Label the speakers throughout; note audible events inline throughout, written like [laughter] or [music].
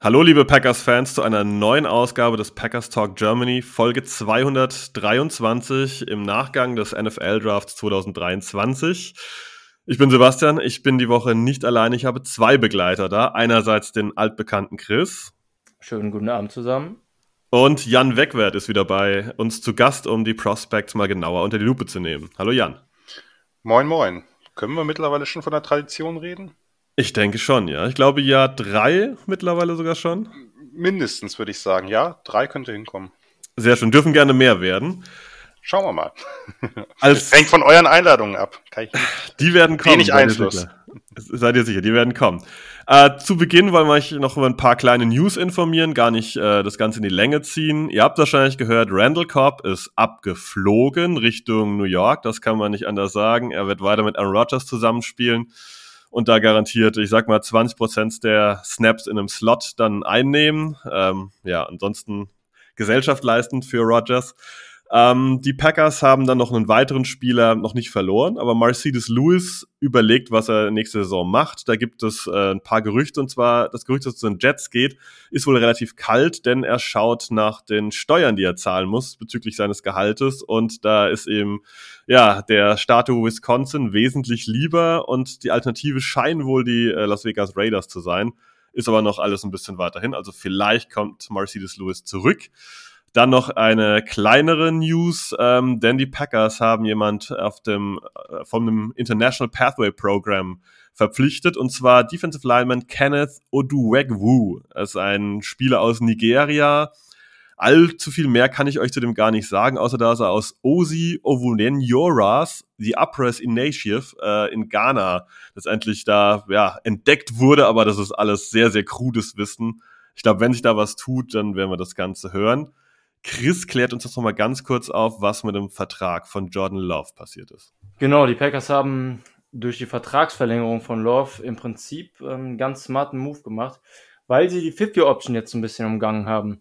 Speaker 1: Hallo liebe Packers-Fans zu einer neuen Ausgabe des Packers Talk Germany, Folge 223 im Nachgang des NFL-Drafts 2023. Ich bin Sebastian, ich bin die Woche nicht allein, ich habe zwei Begleiter da. Einerseits den altbekannten Chris.
Speaker 2: Schönen guten Abend zusammen.
Speaker 1: Und Jan Wegwert ist wieder bei uns zu Gast, um die Prospects mal genauer unter die Lupe zu nehmen. Hallo Jan.
Speaker 3: Moin, moin. Können wir mittlerweile schon von der Tradition reden?
Speaker 1: Ich denke schon, ja. Ich glaube Jahr drei mittlerweile sogar schon.
Speaker 3: Mindestens würde ich sagen, ja. Drei könnte hinkommen.
Speaker 1: Sehr schön. Dürfen gerne mehr werden.
Speaker 3: Schauen wir mal. [laughs] Als Hängt von euren Einladungen ab. [laughs]
Speaker 1: die werden kommen.
Speaker 3: Wenig Einfluss.
Speaker 1: Seid ihr sicher, die werden kommen. Äh, zu Beginn wollen wir euch noch über ein paar kleine News informieren, gar nicht äh, das Ganze in die Länge ziehen. Ihr habt wahrscheinlich gehört, Randall Cobb ist abgeflogen Richtung New York. Das kann man nicht anders sagen. Er wird weiter mit Aaron Rodgers zusammenspielen und da garantiert, ich sag mal, 20 Prozent der Snaps in einem Slot dann einnehmen. Ähm, ja, ansonsten Gesellschaft leistend für Rogers. Ähm, die Packers haben dann noch einen weiteren Spieler noch nicht verloren, aber Mercedes Lewis überlegt, was er nächste Saison macht. Da gibt es äh, ein paar Gerüchte und zwar das Gerücht, dass es zu den Jets geht, ist wohl relativ kalt, denn er schaut nach den Steuern, die er zahlen muss bezüglich seines Gehaltes und da ist eben ja der Staat Wisconsin wesentlich lieber und die Alternative scheinen wohl die äh, Las Vegas Raiders zu sein. Ist aber noch alles ein bisschen weiterhin. Also vielleicht kommt Mercedes Lewis zurück. Dann noch eine kleinere News, ähm, denn die Packers haben jemand auf dem, äh, von dem International Pathway Program verpflichtet, und zwar Defensive Lineman Kenneth Oduwegwu. Das ist ein Spieler aus Nigeria. Allzu viel mehr kann ich euch zu dem gar nicht sagen, außer dass er aus Osi Ovunenyoras, the Upres Initiative äh, in Ghana letztendlich da ja, entdeckt wurde, aber das ist alles sehr, sehr krudes Wissen. Ich glaube, wenn sich da was tut, dann werden wir das Ganze hören. Chris klärt uns jetzt nochmal ganz kurz auf, was mit dem Vertrag von Jordan Love passiert ist.
Speaker 2: Genau, die Packers haben durch die Vertragsverlängerung von Love im Prinzip einen ähm, ganz smarten Move gemacht, weil sie die 50-Option jetzt ein bisschen umgangen haben.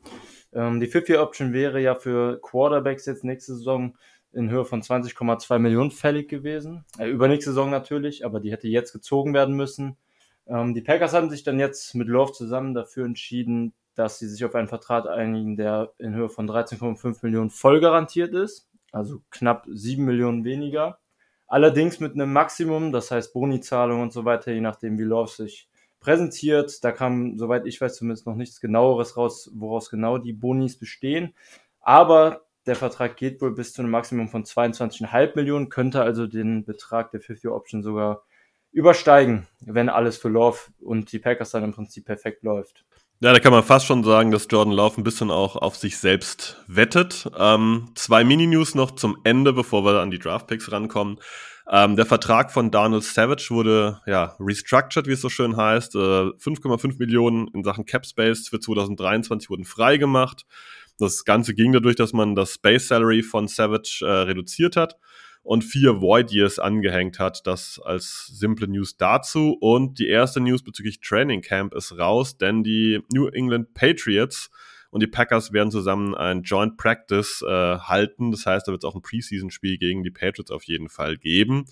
Speaker 2: Ähm, die 50-Option wäre ja für Quarterbacks jetzt nächste Saison in Höhe von 20,2 Millionen fällig gewesen. Äh, übernächste Saison natürlich, aber die hätte jetzt gezogen werden müssen. Ähm, die Packers haben sich dann jetzt mit Love zusammen dafür entschieden, dass sie sich auf einen Vertrag einigen, der in Höhe von 13,5 Millionen voll garantiert ist, also knapp 7 Millionen weniger. Allerdings mit einem Maximum, das heißt Bonizahlung und so weiter, je nachdem, wie Love sich präsentiert. Da kam, soweit ich weiß, zumindest noch nichts genaueres raus, woraus genau die Bonis bestehen. Aber der Vertrag geht wohl bis zu einem Maximum von 22,5 Millionen, könnte also den Betrag der 50 Option sogar übersteigen, wenn alles für Love und die Packers dann im Prinzip perfekt läuft.
Speaker 1: Ja, da kann man fast schon sagen, dass Jordan Love ein bisschen auch auf sich selbst wettet. Ähm, zwei Mini-News noch zum Ende, bevor wir an die Draft-Picks rankommen. Ähm, der Vertrag von Donald Savage wurde ja restructured, wie es so schön heißt. Äh, 5,5 Millionen in Sachen Cap Space für 2023 wurden freigemacht. Das Ganze ging dadurch, dass man das Space Salary von Savage äh, reduziert hat und vier Void Years angehängt hat. Das als simple News dazu. Und die erste News bezüglich Training Camp ist raus, denn die New England Patriots und die Packers werden zusammen ein Joint Practice äh, halten. Das heißt, da wird es auch ein Preseason-Spiel gegen die Patriots auf jeden Fall geben.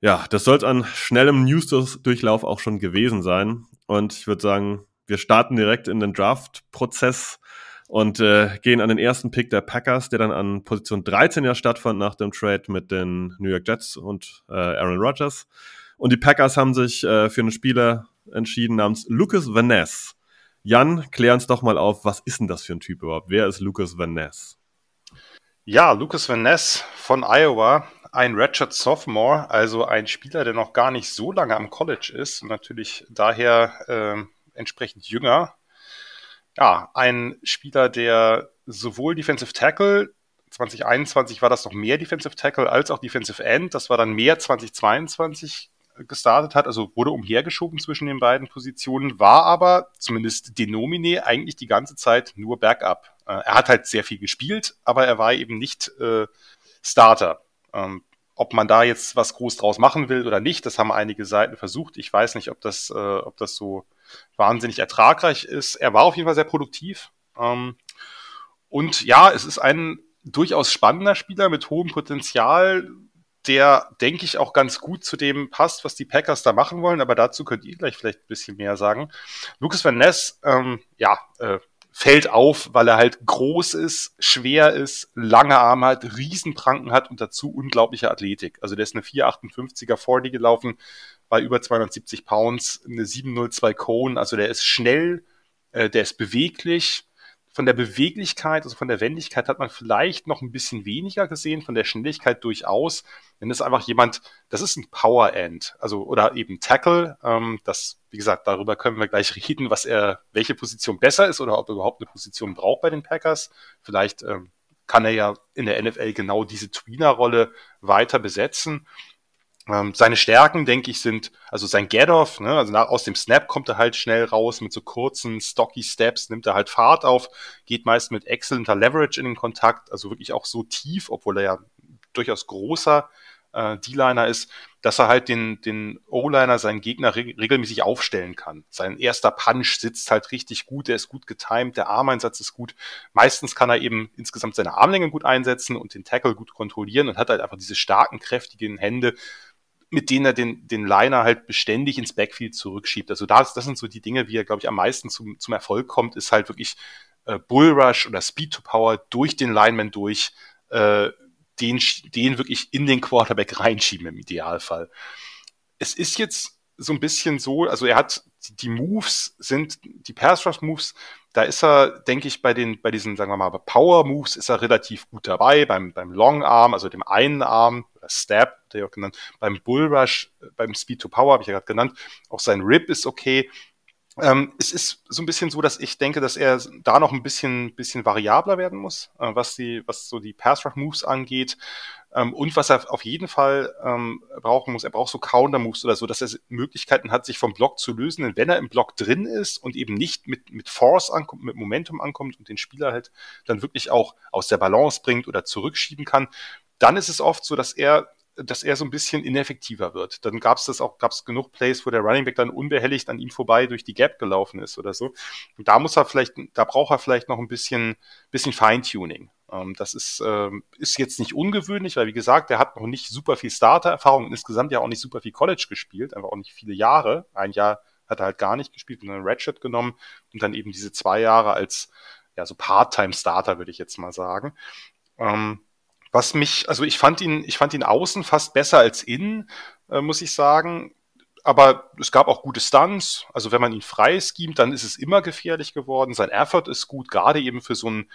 Speaker 1: Ja, das soll es an schnellem News-Durchlauf auch schon gewesen sein. Und ich würde sagen, wir starten direkt in den Draft-Prozess und äh, gehen an den ersten Pick der Packers, der dann an Position 13 ja stattfand nach dem Trade mit den New York Jets und äh, Aaron Rodgers. Und die Packers haben sich äh, für einen Spieler entschieden namens Lucas Van Ness. Jan, klär uns doch mal auf, was ist denn das für ein Typ überhaupt? Wer ist Lucas Van Ness?
Speaker 3: Ja, Lucas Van Ness von Iowa, ein Ratchet Sophomore, also ein Spieler, der noch gar nicht so lange am College ist und natürlich daher äh, entsprechend jünger ja, ein Spieler, der sowohl Defensive Tackle, 2021 war das noch mehr Defensive Tackle als auch Defensive End, das war dann mehr 2022, gestartet hat, also wurde umhergeschoben zwischen den beiden Positionen, war aber zumindest denomine eigentlich die ganze Zeit nur Backup. Äh, er hat halt sehr viel gespielt, aber er war eben nicht äh, Starter. Ähm, ob man da jetzt was groß draus machen will oder nicht, das haben einige Seiten versucht. Ich weiß nicht, ob das, äh, ob das so wahnsinnig ertragreich ist. Er war auf jeden Fall sehr produktiv. Ähm, und ja, es ist ein durchaus spannender Spieler mit hohem Potenzial, der, denke ich, auch ganz gut zu dem passt, was die Packers da machen wollen, aber dazu könnt ihr gleich vielleicht ein bisschen mehr sagen. Lucas Van Ness, ähm, ja, äh, fällt auf, weil er halt groß ist, schwer ist, lange Arme hat, Riesenpranken hat und dazu unglaubliche Athletik. Also der ist eine 458er 40 gelaufen, bei über 270 Pounds, eine 702 Cone, also der ist schnell, äh, der ist beweglich, von der Beweglichkeit, also von der Wendigkeit hat man vielleicht noch ein bisschen weniger gesehen, von der Schnelligkeit durchaus. Denn das ist einfach jemand, das ist ein Power End, also oder eben Tackle. Ähm, das, wie gesagt, darüber können wir gleich reden, was er, welche Position besser ist oder ob er überhaupt eine Position braucht bei den Packers. Vielleicht ähm, kann er ja in der NFL genau diese Tweener-Rolle weiter besetzen. Ähm, seine Stärken, denke ich, sind, also sein Get-Off, ne, also nach, aus dem Snap kommt er halt schnell raus mit so kurzen, stocky Steps, nimmt er halt Fahrt auf, geht meist mit exzellenter Leverage in den Kontakt, also wirklich auch so tief, obwohl er ja durchaus großer äh, D-Liner ist, dass er halt den, den O-Liner, seinen Gegner re regelmäßig aufstellen kann. Sein erster Punch sitzt halt richtig gut, der ist gut getimed, der Armeinsatz ist gut. Meistens kann er eben insgesamt seine Armlänge gut einsetzen und den Tackle gut kontrollieren und hat halt einfach diese starken, kräftigen Hände, mit denen er den, den Liner halt beständig ins Backfield zurückschiebt. Also das, das sind so die Dinge, wie er, glaube ich, am meisten zum, zum Erfolg kommt, ist halt wirklich äh, Bullrush oder Speed to Power durch den Lineman durch, äh, den, den wirklich in den Quarterback reinschieben im Idealfall. Es ist jetzt so ein bisschen so, also er hat die Moves sind die Pass Rush Moves, da ist er, denke ich, bei den bei diesen sagen wir mal Power Moves ist er relativ gut dabei beim beim Long Arm, also dem einen Arm oder Stab, der auch genannt, beim Bull Rush, beim Speed to Power habe ich ja gerade genannt, auch sein Rip ist okay. Ähm, es ist so ein bisschen so, dass ich denke, dass er da noch ein bisschen, bisschen variabler werden muss, äh, was die, was so die Pass Rush Moves angeht. Ähm, und was er auf jeden Fall ähm, brauchen muss, er braucht so Counter Moves oder so, dass er Möglichkeiten hat, sich vom Block zu lösen. Denn wenn er im Block drin ist und eben nicht mit, mit Force ankommt, mit Momentum ankommt und den Spieler halt dann wirklich auch aus der Balance bringt oder zurückschieben kann, dann ist es oft so, dass er dass er so ein bisschen ineffektiver wird. Dann gab es das auch, gab es genug Plays, wo der Running Back dann unbehelligt an ihm vorbei durch die Gap gelaufen ist oder so. Und da muss er vielleicht, da braucht er vielleicht noch ein bisschen, bisschen Feintuning. Ähm, das ist, ähm, ist jetzt nicht ungewöhnlich, weil wie gesagt, er hat noch nicht super viel Starter-Erfahrung und insgesamt ja auch nicht super viel College gespielt, einfach auch nicht viele Jahre. Ein Jahr hat er halt gar nicht gespielt und einen Redshirt genommen und dann eben diese zwei Jahre als ja so Part-Time-Starter, würde ich jetzt mal sagen. Ähm, was mich, also ich fand ihn, ich fand ihn außen fast besser als innen, äh, muss ich sagen. Aber es gab auch gute Stunts. Also wenn man ihn frei schemt, dann ist es immer gefährlich geworden. Sein Effort ist gut, gerade eben für so ein,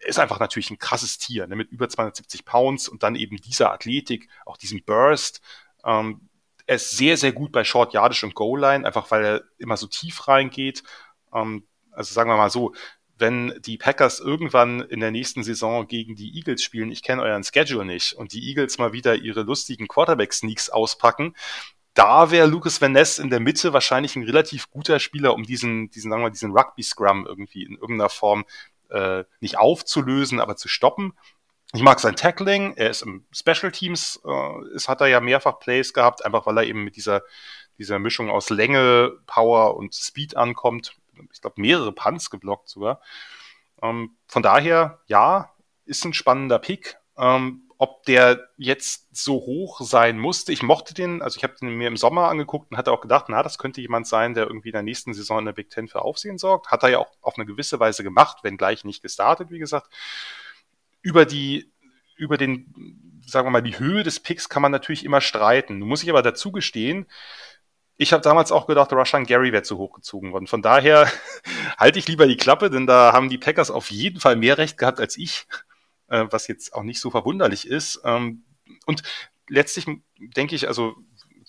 Speaker 3: ist einfach natürlich ein krasses Tier, ne, mit über 270 Pounds und dann eben dieser Athletik, auch diesem Burst. Ähm, er ist sehr, sehr gut bei Short Yardage und Goal Line, einfach weil er immer so tief reingeht. Ähm, also sagen wir mal so, wenn die Packers irgendwann in der nächsten Saison gegen die Eagles spielen, ich kenne euren Schedule nicht, und die Eagles mal wieder ihre lustigen Quarterback-Sneaks auspacken, da wäre Lucas Van Ness in der Mitte wahrscheinlich ein relativ guter Spieler, um diesen, diesen, sagen wir mal, diesen Rugby-Scrum irgendwie in irgendeiner Form äh, nicht aufzulösen, aber zu stoppen. Ich mag sein Tackling, er ist im Special Teams, äh, es hat er ja mehrfach Plays gehabt, einfach weil er eben mit dieser, dieser Mischung aus Länge, Power und Speed ankommt ich glaube, mehrere Punts geblockt sogar. Ähm, von daher, ja, ist ein spannender Pick. Ähm, ob der jetzt so hoch sein musste, ich mochte den, also ich habe den mir im Sommer angeguckt und hatte auch gedacht, na, das könnte jemand sein, der irgendwie in der nächsten Saison in der Big Ten für Aufsehen sorgt. Hat er ja auch auf eine gewisse Weise gemacht, wenngleich nicht gestartet, wie gesagt. Über die, über den, sagen wir mal, die Höhe des Picks kann man natürlich immer streiten. Nun muss ich aber dazu gestehen, ich habe damals auch gedacht, Rushan Gary wäre zu hoch gezogen worden. Von daher [laughs] halte ich lieber die Klappe, denn da haben die Packers auf jeden Fall mehr Recht gehabt als ich, äh, was jetzt auch nicht so verwunderlich ist. Ähm, und letztlich denke ich, also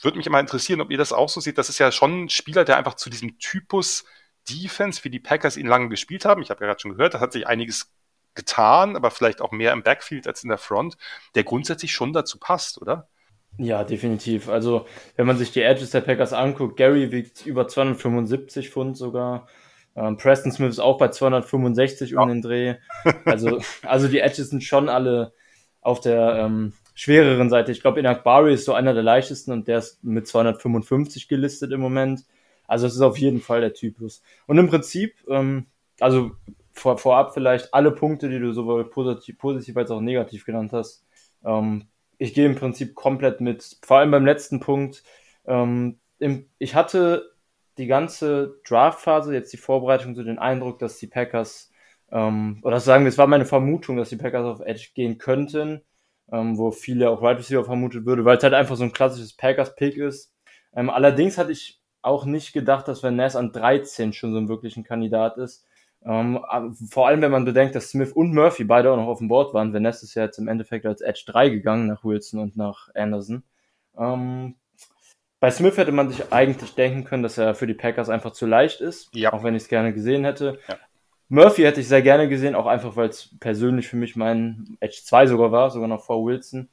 Speaker 3: würde mich immer interessieren, ob ihr das auch so seht. Das ist ja schon ein Spieler, der einfach zu diesem Typus Defense, wie die Packers ihn lange gespielt haben. Ich habe ja gerade schon gehört, da hat sich einiges getan, aber vielleicht auch mehr im Backfield als in der Front, der grundsätzlich schon dazu passt, oder?
Speaker 2: Ja, definitiv. Also, wenn man sich die Edges der Packers anguckt, Gary wiegt über 275 Pfund sogar. Ähm, Preston Smith ist auch bei 265 ja. um den Dreh. [laughs] Also, also die Edges sind schon alle auf der ähm, schwereren Seite. Ich glaube, Inak Bari ist so einer der leichtesten und der ist mit 255 gelistet im Moment. Also es ist auf jeden Fall der Typus. Und im Prinzip, ähm, also vor, vorab vielleicht alle Punkte, die du sowohl positiv, positiv als auch negativ genannt hast. Ähm, ich gehe im Prinzip komplett mit. Vor allem beim letzten Punkt. Ähm, im, ich hatte die ganze Draft-Phase, jetzt die Vorbereitung, so den Eindruck, dass die Packers, ähm, oder sagen wir, es war meine Vermutung, dass die Packers auf Edge gehen könnten, ähm, wo viele auch Right Receiver vermutet würde, weil es halt einfach so ein klassisches Packers-Pick ist. Ähm, allerdings hatte ich auch nicht gedacht, dass Van Ness an 13 schon so ein wirklichen Kandidat ist. Ähm, vor allem, wenn man bedenkt, dass Smith und Murphy beide auch noch auf dem Board waren. Ness ist ja jetzt im Endeffekt als Edge 3 gegangen nach Wilson und nach Anderson. Ähm, bei Smith hätte man sich eigentlich denken können, dass er für die Packers einfach zu leicht ist, ja. auch wenn ich es gerne gesehen hätte. Ja. Murphy hätte ich sehr gerne gesehen, auch einfach, weil es persönlich für mich mein Edge 2 sogar war, sogar noch vor Wilson.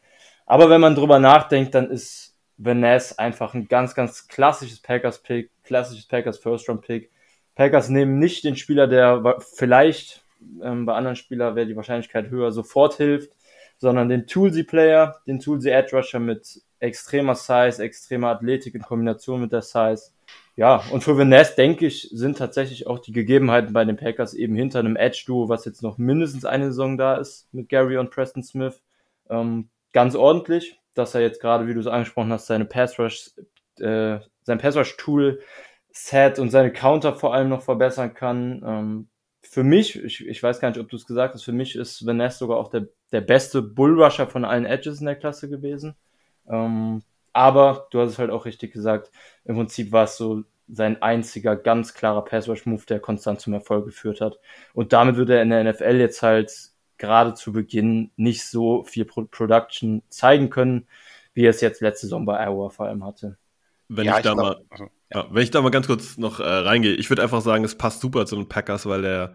Speaker 2: Aber wenn man drüber nachdenkt, dann ist Van Ness einfach ein ganz, ganz klassisches Packers-Pick, klassisches Packers First-Round-Pick. Packers nehmen nicht den Spieler, der vielleicht ähm, bei anderen Spielern wäre die Wahrscheinlichkeit höher, sofort hilft, sondern den Toolsy-Player, den Toolsy-Edge-Rusher mit extremer Size, extremer Athletik in Kombination mit der Size. Ja, und für Vaness, denke ich, sind tatsächlich auch die Gegebenheiten bei den Packers eben hinter einem Edge-Duo, was jetzt noch mindestens eine Saison da ist, mit Gary und Preston Smith, ähm, ganz ordentlich, dass er jetzt gerade, wie du es angesprochen hast, seine Pass-Rush, äh, sein Pass-Rush-Tool Set und seine Counter vor allem noch verbessern kann. Ähm, für mich, ich, ich weiß gar nicht, ob du es gesagt hast, für mich ist Vanessa sogar auch der, der beste Bullrusher von allen Edges in der Klasse gewesen. Ähm, aber du hast es halt auch richtig gesagt, im Prinzip war es so sein einziger ganz klarer Pass-Rush-Move, der konstant zum Erfolg geführt hat. Und damit wird er in der NFL jetzt halt gerade zu Beginn nicht so viel Pro Production zeigen können, wie er es jetzt letzte Saison bei Iowa vor allem hatte.
Speaker 1: Wenn ja, ich, da ich glaub, mal, also, ja. Wenn ich da mal ganz kurz noch äh, reingehe, ich würde einfach sagen, es passt super zu den Packers, weil der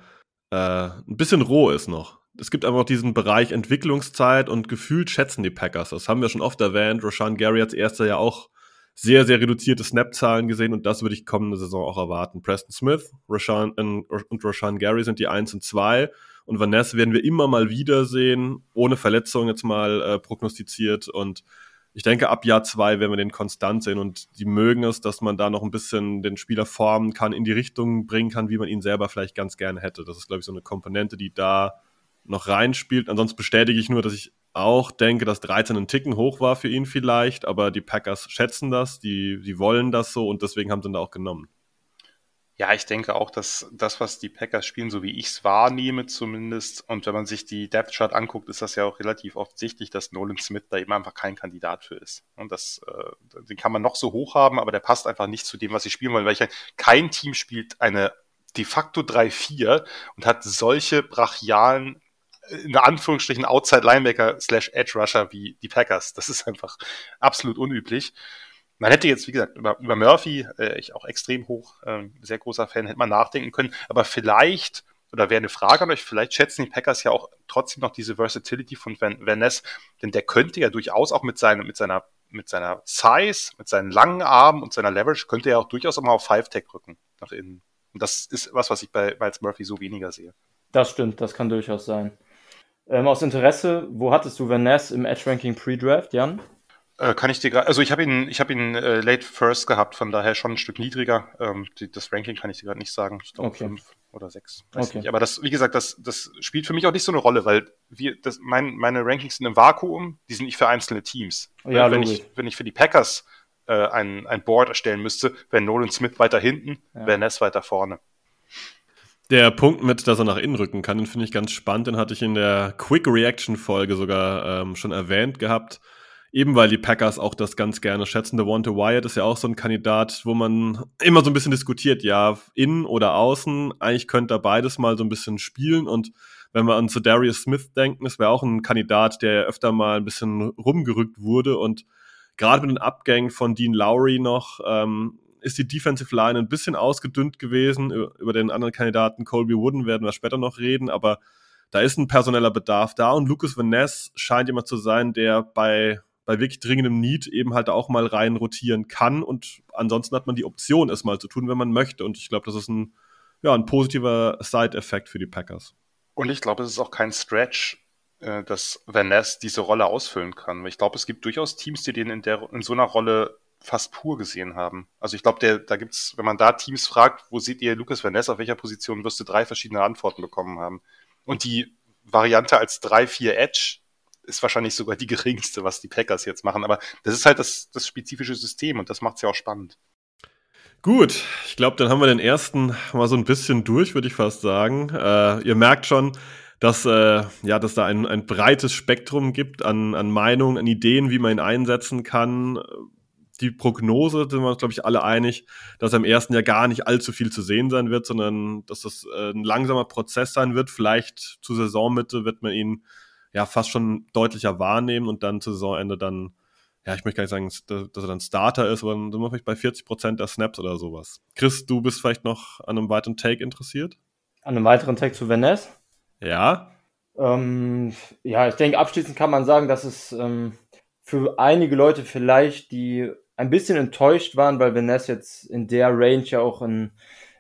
Speaker 1: äh, ein bisschen roh ist noch. Es gibt einfach diesen Bereich Entwicklungszeit und gefühlt schätzen die Packers. Das haben wir schon oft erwähnt. Roshan Gary als erster ja auch sehr, sehr reduzierte Snap-Zahlen gesehen und das würde ich kommende Saison auch erwarten. Preston Smith Rashan, und Roshan Gary sind die 1 und 2 und Vanessa werden wir immer mal wieder sehen, ohne Verletzung jetzt mal äh, prognostiziert und ich denke, ab Jahr zwei werden wir den konstant sehen und die mögen es, dass man da noch ein bisschen den Spieler formen kann, in die Richtung bringen kann, wie man ihn selber vielleicht ganz gerne hätte. Das ist, glaube ich, so eine Komponente, die da noch reinspielt. Ansonsten bestätige ich nur, dass ich auch denke, dass 13 ein Ticken hoch war für ihn vielleicht, aber die Packers schätzen das, die, die wollen das so und deswegen haben sie ihn da auch genommen.
Speaker 3: Ja, ich denke auch, dass das, was die Packers spielen, so wie ich es wahrnehme zumindest, und wenn man sich die Depth Chart anguckt, ist das ja auch relativ offensichtlich, dass Nolan Smith da eben einfach kein Kandidat für ist. Und das, äh, den kann man noch so hoch haben, aber der passt einfach nicht zu dem, was sie spielen wollen, weil ich, kein Team spielt eine de facto 3-4 und hat solche brachialen in Anführungsstrichen Outside Linebacker slash Edge Rusher wie die Packers. Das ist einfach absolut unüblich. Man hätte jetzt, wie gesagt, über, über Murphy, äh, ich auch extrem hoch, äh, sehr großer Fan, hätte man nachdenken können. Aber vielleicht, oder wäre eine Frage an euch, vielleicht schätzen die Packers ja auch trotzdem noch diese Versatility von Van, Van Ness, denn der könnte ja durchaus auch mit, seinem, mit seiner mit seiner Size, mit seinen langen Armen und seiner Leverage könnte er auch durchaus mal auf Five-Tech rücken nach innen. Und das ist was, was ich bei Miles Murphy so weniger sehe.
Speaker 2: Das stimmt, das kann durchaus sein. Ähm, aus Interesse, wo hattest du Van Ness im Edge-Ranking Pre-Draft, Jan?
Speaker 3: Äh, kann ich dir gerade, also ich habe ihn, ich habe ihn äh, late first gehabt, von daher schon ein Stück niedriger. Ähm, die, das Ranking kann ich dir gerade nicht sagen. Ich glaube okay. fünf oder sechs. Weiß okay. nicht. Aber das, wie gesagt, das, das spielt für mich auch nicht so eine Rolle, weil wir, das, mein, meine Rankings sind im Vakuum, die sind nicht für einzelne Teams. Ja, wenn ich, wenn ich für die Packers äh, ein, ein Board erstellen müsste, wäre Nolan Smith weiter hinten, ja. wäre Ness weiter vorne.
Speaker 1: Der Punkt mit, dass er nach innen rücken kann, den finde ich ganz spannend. Den hatte ich in der Quick Reaction Folge sogar ähm, schon erwähnt gehabt eben weil die Packers auch das ganz gerne schätzen. Der Devonta Wyatt ist ja auch so ein Kandidat, wo man immer so ein bisschen diskutiert, ja, innen oder außen. Eigentlich könnte er beides mal so ein bisschen spielen und wenn wir an zu Darius Smith denken, das wäre auch ein Kandidat, der öfter mal ein bisschen rumgerückt wurde und gerade mit den Abgängen von Dean Lowry noch ähm, ist die Defensive Line ein bisschen ausgedünnt gewesen. Über den anderen Kandidaten Colby Wooden werden wir später noch reden, aber da ist ein personeller Bedarf da und Lucas Van Ness scheint jemand zu sein, der bei bei wirklich dringendem Need eben halt auch mal rein rotieren kann und ansonsten hat man die Option, es mal zu tun, wenn man möchte. Und ich glaube, das ist ein, ja, ein positiver Side-Effekt für die Packers.
Speaker 3: Und ich glaube, es ist auch kein Stretch, äh, dass Van Ness diese Rolle ausfüllen kann. Ich glaube, es gibt durchaus Teams, die den in, der, in so einer Rolle fast pur gesehen haben. Also ich glaube, da gibt's, wenn man da Teams fragt, wo seht ihr Lucas Van Ness auf welcher Position, wirst du drei verschiedene Antworten bekommen haben. Und die Variante als 3-4 Edge ist wahrscheinlich sogar die [laughs] geringste, was die Packers jetzt machen. Aber das ist halt das, das spezifische System und das macht es ja auch spannend.
Speaker 1: Gut, ich glaube, dann haben wir den ersten mal so ein bisschen durch, würde ich fast sagen. Äh, ihr merkt schon, dass, äh, ja, dass da ein, ein breites Spektrum gibt an, an Meinungen, an Ideen, wie man ihn einsetzen kann. Die Prognose sind wir uns, glaube ich, alle einig, dass im ersten Jahr gar nicht allzu viel zu sehen sein wird, sondern dass das äh, ein langsamer Prozess sein wird. Vielleicht zur Saisonmitte wird man ihn ja fast schon deutlicher wahrnehmen und dann zu Saisonende dann, ja, ich möchte gar nicht sagen, dass er dann Starter ist, aber dann sind wir vielleicht bei 40 Prozent der Snaps oder sowas. Chris, du bist vielleicht noch an einem weiteren Take interessiert?
Speaker 2: An einem weiteren Take zu Vanessa?
Speaker 1: Ja.
Speaker 2: Ähm, ja, ich denke, abschließend kann man sagen, dass es ähm, für einige Leute vielleicht, die ein bisschen enttäuscht waren, weil Vanessa jetzt in der Range ja auch in,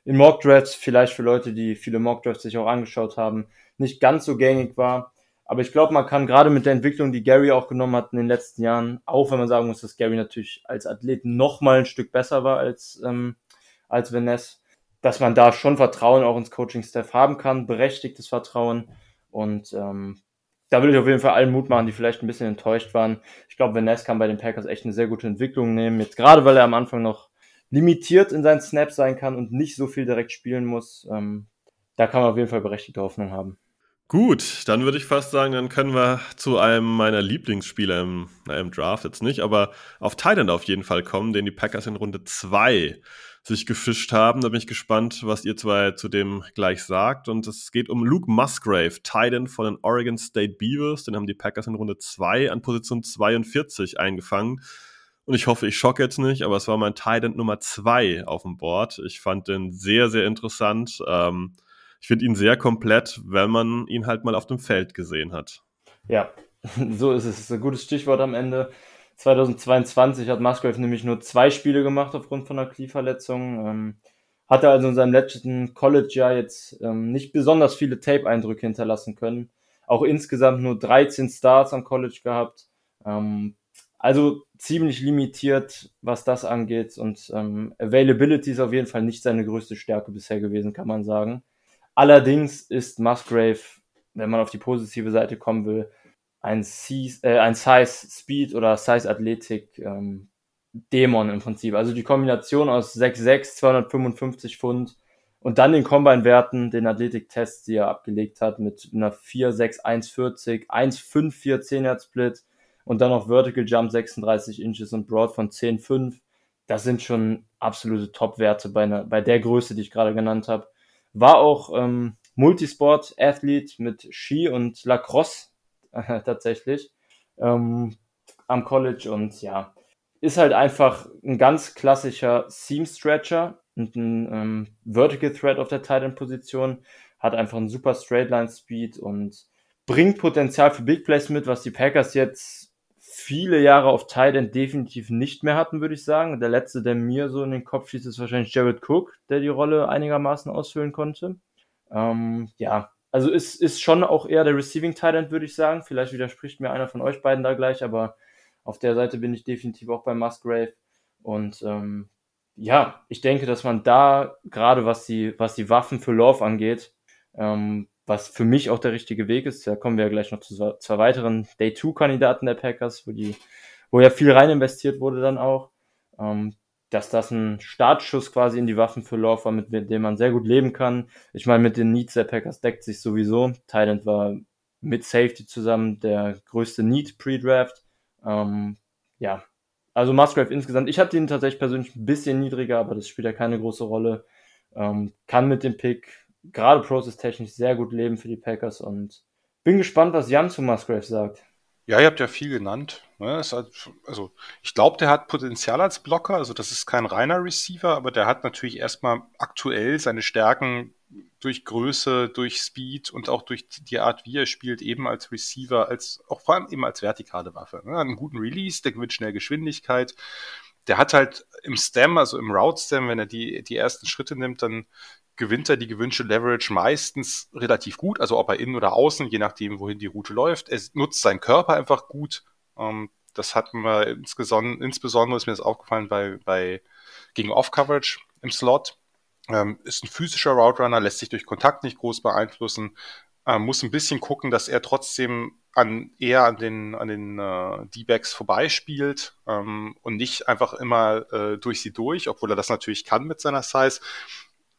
Speaker 2: in Mock Drafts, vielleicht für Leute, die viele Mock Drafts sich auch angeschaut haben, nicht ganz so gängig war. Aber ich glaube, man kann gerade mit der Entwicklung, die Gary auch genommen hat in den letzten Jahren, auch wenn man sagen muss, dass Gary natürlich als Athlet noch mal ein Stück besser war als, ähm, als Vanessa, dass man da schon Vertrauen auch ins Coaching-Staff haben kann, berechtigtes Vertrauen. Und ähm, da will ich auf jeden Fall allen Mut machen, die vielleicht ein bisschen enttäuscht waren. Ich glaube, Vanessa kann bei den Packers echt eine sehr gute Entwicklung nehmen. Jetzt gerade, weil er am Anfang noch limitiert in seinen Snaps sein kann und nicht so viel direkt spielen muss. Ähm, da kann man auf jeden Fall berechtigte Hoffnung haben.
Speaker 1: Gut, dann würde ich fast sagen, dann können wir zu einem meiner Lieblingsspieler im, na, im Draft jetzt nicht, aber auf Thailand auf jeden Fall kommen, den die Packers in Runde 2 sich gefischt haben. Da bin ich gespannt, was ihr zwei zu dem gleich sagt. Und es geht um Luke Musgrave, Titan von den Oregon State Beavers. Den haben die Packers in Runde 2 an Position 42 eingefangen. Und ich hoffe, ich schocke jetzt nicht, aber es war mein Titan Nummer 2 auf dem Board. Ich fand den sehr, sehr interessant. Ähm, ich finde ihn sehr komplett, wenn man ihn halt mal auf dem Feld gesehen hat.
Speaker 2: Ja, [laughs] so ist es. Das ist ein gutes Stichwort am Ende. 2022 hat Musgrave nämlich nur zwei Spiele gemacht aufgrund von einer Knieverletzung. Ähm, hatte also in seinem letzten College-Jahr jetzt ähm, nicht besonders viele Tape-Eindrücke hinterlassen können. Auch insgesamt nur 13 Starts am College gehabt. Ähm, also ziemlich limitiert, was das angeht. Und ähm, Availability ist auf jeden Fall nicht seine größte Stärke bisher gewesen, kann man sagen. Allerdings ist Musgrave, wenn man auf die positive Seite kommen will, ein, äh, ein Size Speed oder Size Athletik ähm, Dämon im Prinzip. Also die Kombination aus 6'6, 255 Pfund und dann den Combine-Werten, den Athletik-Test, die er abgelegt hat, mit einer 4'6, 1'40, 1'5'4 10 Yard Split und dann noch Vertical Jump 36 Inches und Broad von 10'5. Das sind schon absolute Top-Werte bei, bei der Größe, die ich gerade genannt habe. War auch ähm, Multisport-Athlet mit Ski und Lacrosse äh, [laughs] tatsächlich ähm, am College und ja, ist halt einfach ein ganz klassischer Seam-Stretcher und ein ähm, Vertical Thread auf der Tight Position, hat einfach einen super Straightline-Speed und bringt Potenzial für Big Plays mit, was die Packers jetzt viele Jahre auf Tight End definitiv nicht mehr hatten, würde ich sagen. Der letzte, der mir so in den Kopf schießt, ist wahrscheinlich Jared Cook, der die Rolle einigermaßen ausfüllen konnte. Ähm, ja, also ist, ist schon auch eher der Receiving Tight würde ich sagen. Vielleicht widerspricht mir einer von euch beiden da gleich, aber auf der Seite bin ich definitiv auch bei Musgrave. Und ähm, ja, ich denke, dass man da gerade was die, was die Waffen für Love angeht, ähm, was für mich auch der richtige Weg ist. Da kommen wir ja gleich noch zu zwei weiteren Day-2-Kandidaten der Packers, wo die, wo ja viel rein investiert wurde dann auch. Ähm, dass das ein Startschuss quasi in die Waffen für Love war, mit dem man sehr gut leben kann. Ich meine, mit den Needs der Packers deckt sich sowieso. Thailand war mit Safety zusammen der größte Need pre-Draft. Ähm, ja, also Musgrave insgesamt. Ich hatte ihn tatsächlich persönlich ein bisschen niedriger, aber das spielt ja keine große Rolle. Ähm, kann mit dem Pick gerade process-technisch sehr gut leben für die Packers und bin gespannt, was Jan zu Musgrave sagt.
Speaker 3: Ja, ihr habt ja viel genannt. Ne? also ich glaube, der hat Potenzial als Blocker. Also das ist kein reiner Receiver, aber der hat natürlich erstmal aktuell seine Stärken durch Größe, durch Speed und auch durch die Art, wie er spielt, eben als Receiver, als auch vor allem eben als vertikale Waffe. Ne? Einen guten Release, der gewinnt schnell Geschwindigkeit. Der hat halt im Stem, also im Route Stem, wenn er die, die ersten Schritte nimmt, dann gewinnt er die gewünschte Leverage meistens relativ gut, also ob er innen oder außen, je nachdem, wohin die Route läuft. Er nutzt seinen Körper einfach gut. Ähm, das hatten wir insbesondere, insbesondere ist mir das aufgefallen bei, bei gegen Off-Coverage im Slot. Ähm, ist ein physischer Route Runner, lässt sich durch Kontakt nicht groß beeinflussen, ähm, muss ein bisschen gucken, dass er trotzdem an, eher an den, an den äh, D-Backs vorbeispielt ähm, und nicht einfach immer äh, durch sie durch, obwohl er das natürlich kann mit seiner Size.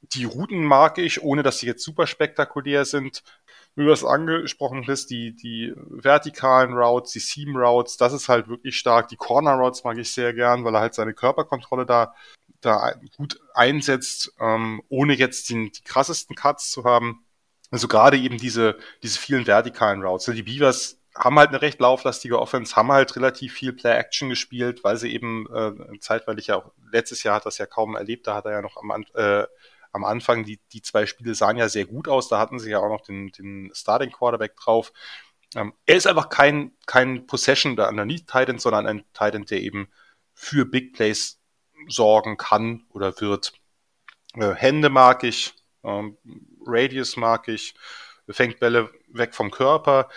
Speaker 3: Die Routen mag ich, ohne dass sie jetzt super spektakulär sind. Wie du das angesprochen hast, die, die vertikalen Routes, die Seam Routes, das ist halt wirklich stark. Die Corner Routes mag ich sehr gern, weil er halt seine Körperkontrolle da da gut einsetzt, ähm, ohne jetzt den, die krassesten Cuts zu haben. Also gerade eben diese, diese vielen vertikalen Routes. Die Beavers haben halt eine recht lauflastige Offense, haben halt relativ viel Play-Action gespielt, weil sie eben äh, zeitweilig ja auch, letztes Jahr hat das ja kaum erlebt, da hat er ja noch am, äh, am Anfang, die, die zwei Spiele sahen ja sehr gut aus, da hatten sie ja auch noch den, den Starting Quarterback drauf. Ähm, er ist einfach kein, kein Possession der Underneath Titan, sondern ein Titan, der eben für Big Plays sorgen kann oder wird. Äh, Hände mag ich, ähm, Radius mag ich, fängt Bälle weg vom Körper,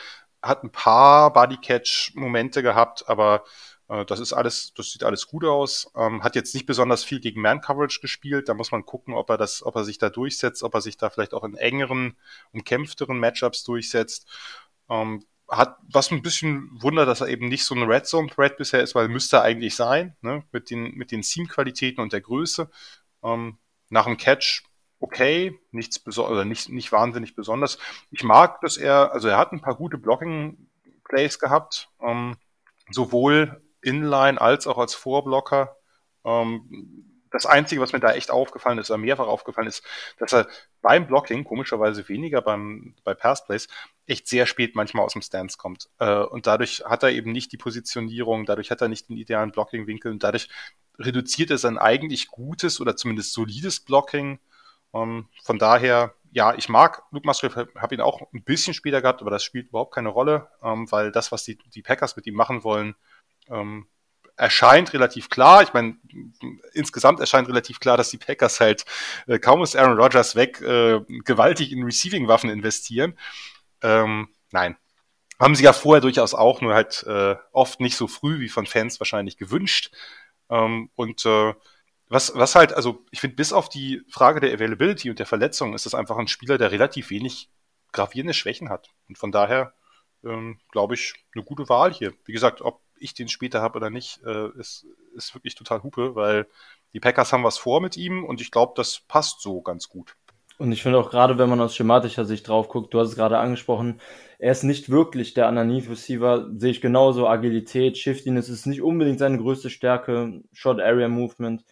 Speaker 3: hat ein paar Bodycatch-Momente gehabt, aber das ist alles, das sieht alles gut aus. Ähm, hat jetzt nicht besonders viel gegen Man-Coverage gespielt. Da muss man gucken, ob er das, ob er sich da durchsetzt, ob er sich da vielleicht auch in engeren, umkämpfteren Matchups durchsetzt. Ähm, hat was ein bisschen wundert, dass er eben nicht so ein Red Zone Threat bisher ist, weil müsste er eigentlich sein, ne? mit den, mit den Seam-Qualitäten und der Größe. Ähm, nach dem Catch okay, nichts besonders, nicht, nicht wahnsinnig besonders. Ich mag, dass er, also er hat ein paar gute Blocking-Plays gehabt, ähm, sowohl inline als auch als Vorblocker. Ähm, das Einzige, was mir da echt aufgefallen ist, oder mehrfach aufgefallen ist, dass er beim Blocking, komischerweise weniger beim, bei Passplays, echt sehr spät manchmal aus dem Stance kommt. Äh, und dadurch hat er eben nicht die Positionierung, dadurch hat er nicht den idealen Blocking-Winkel und dadurch reduziert er sein eigentlich gutes oder zumindest solides Blocking. Ähm, von daher, ja, ich mag Luke Musgrave, habe ihn auch ein bisschen später gehabt, aber das spielt überhaupt keine Rolle, ähm, weil das, was die, die Packers mit ihm machen wollen, ähm, erscheint relativ klar. Ich meine, insgesamt erscheint relativ klar, dass die Packers halt äh, kaum ist Aaron Rodgers weg, äh, gewaltig in Receiving-Waffen investieren. Ähm, nein. Haben sie ja vorher durchaus auch, nur halt äh, oft nicht so früh wie von Fans wahrscheinlich gewünscht. Ähm, und äh, was, was halt, also ich finde, bis auf die Frage der Availability und der Verletzung ist das einfach ein Spieler, der relativ wenig gravierende Schwächen hat. Und von daher ähm, glaube ich, eine gute Wahl hier. Wie gesagt, ob ich den später habe oder nicht, äh, ist, ist wirklich total Hupe, weil die Packers haben was vor mit ihm und ich glaube, das passt so ganz gut.
Speaker 2: Und ich finde auch gerade, wenn man aus schematischer Sicht drauf guckt, du hast es gerade angesprochen, er ist nicht wirklich der Underneath Receiver, sehe ich genauso. Agilität, Shiftiness ist nicht unbedingt seine größte Stärke, Short Area Movement.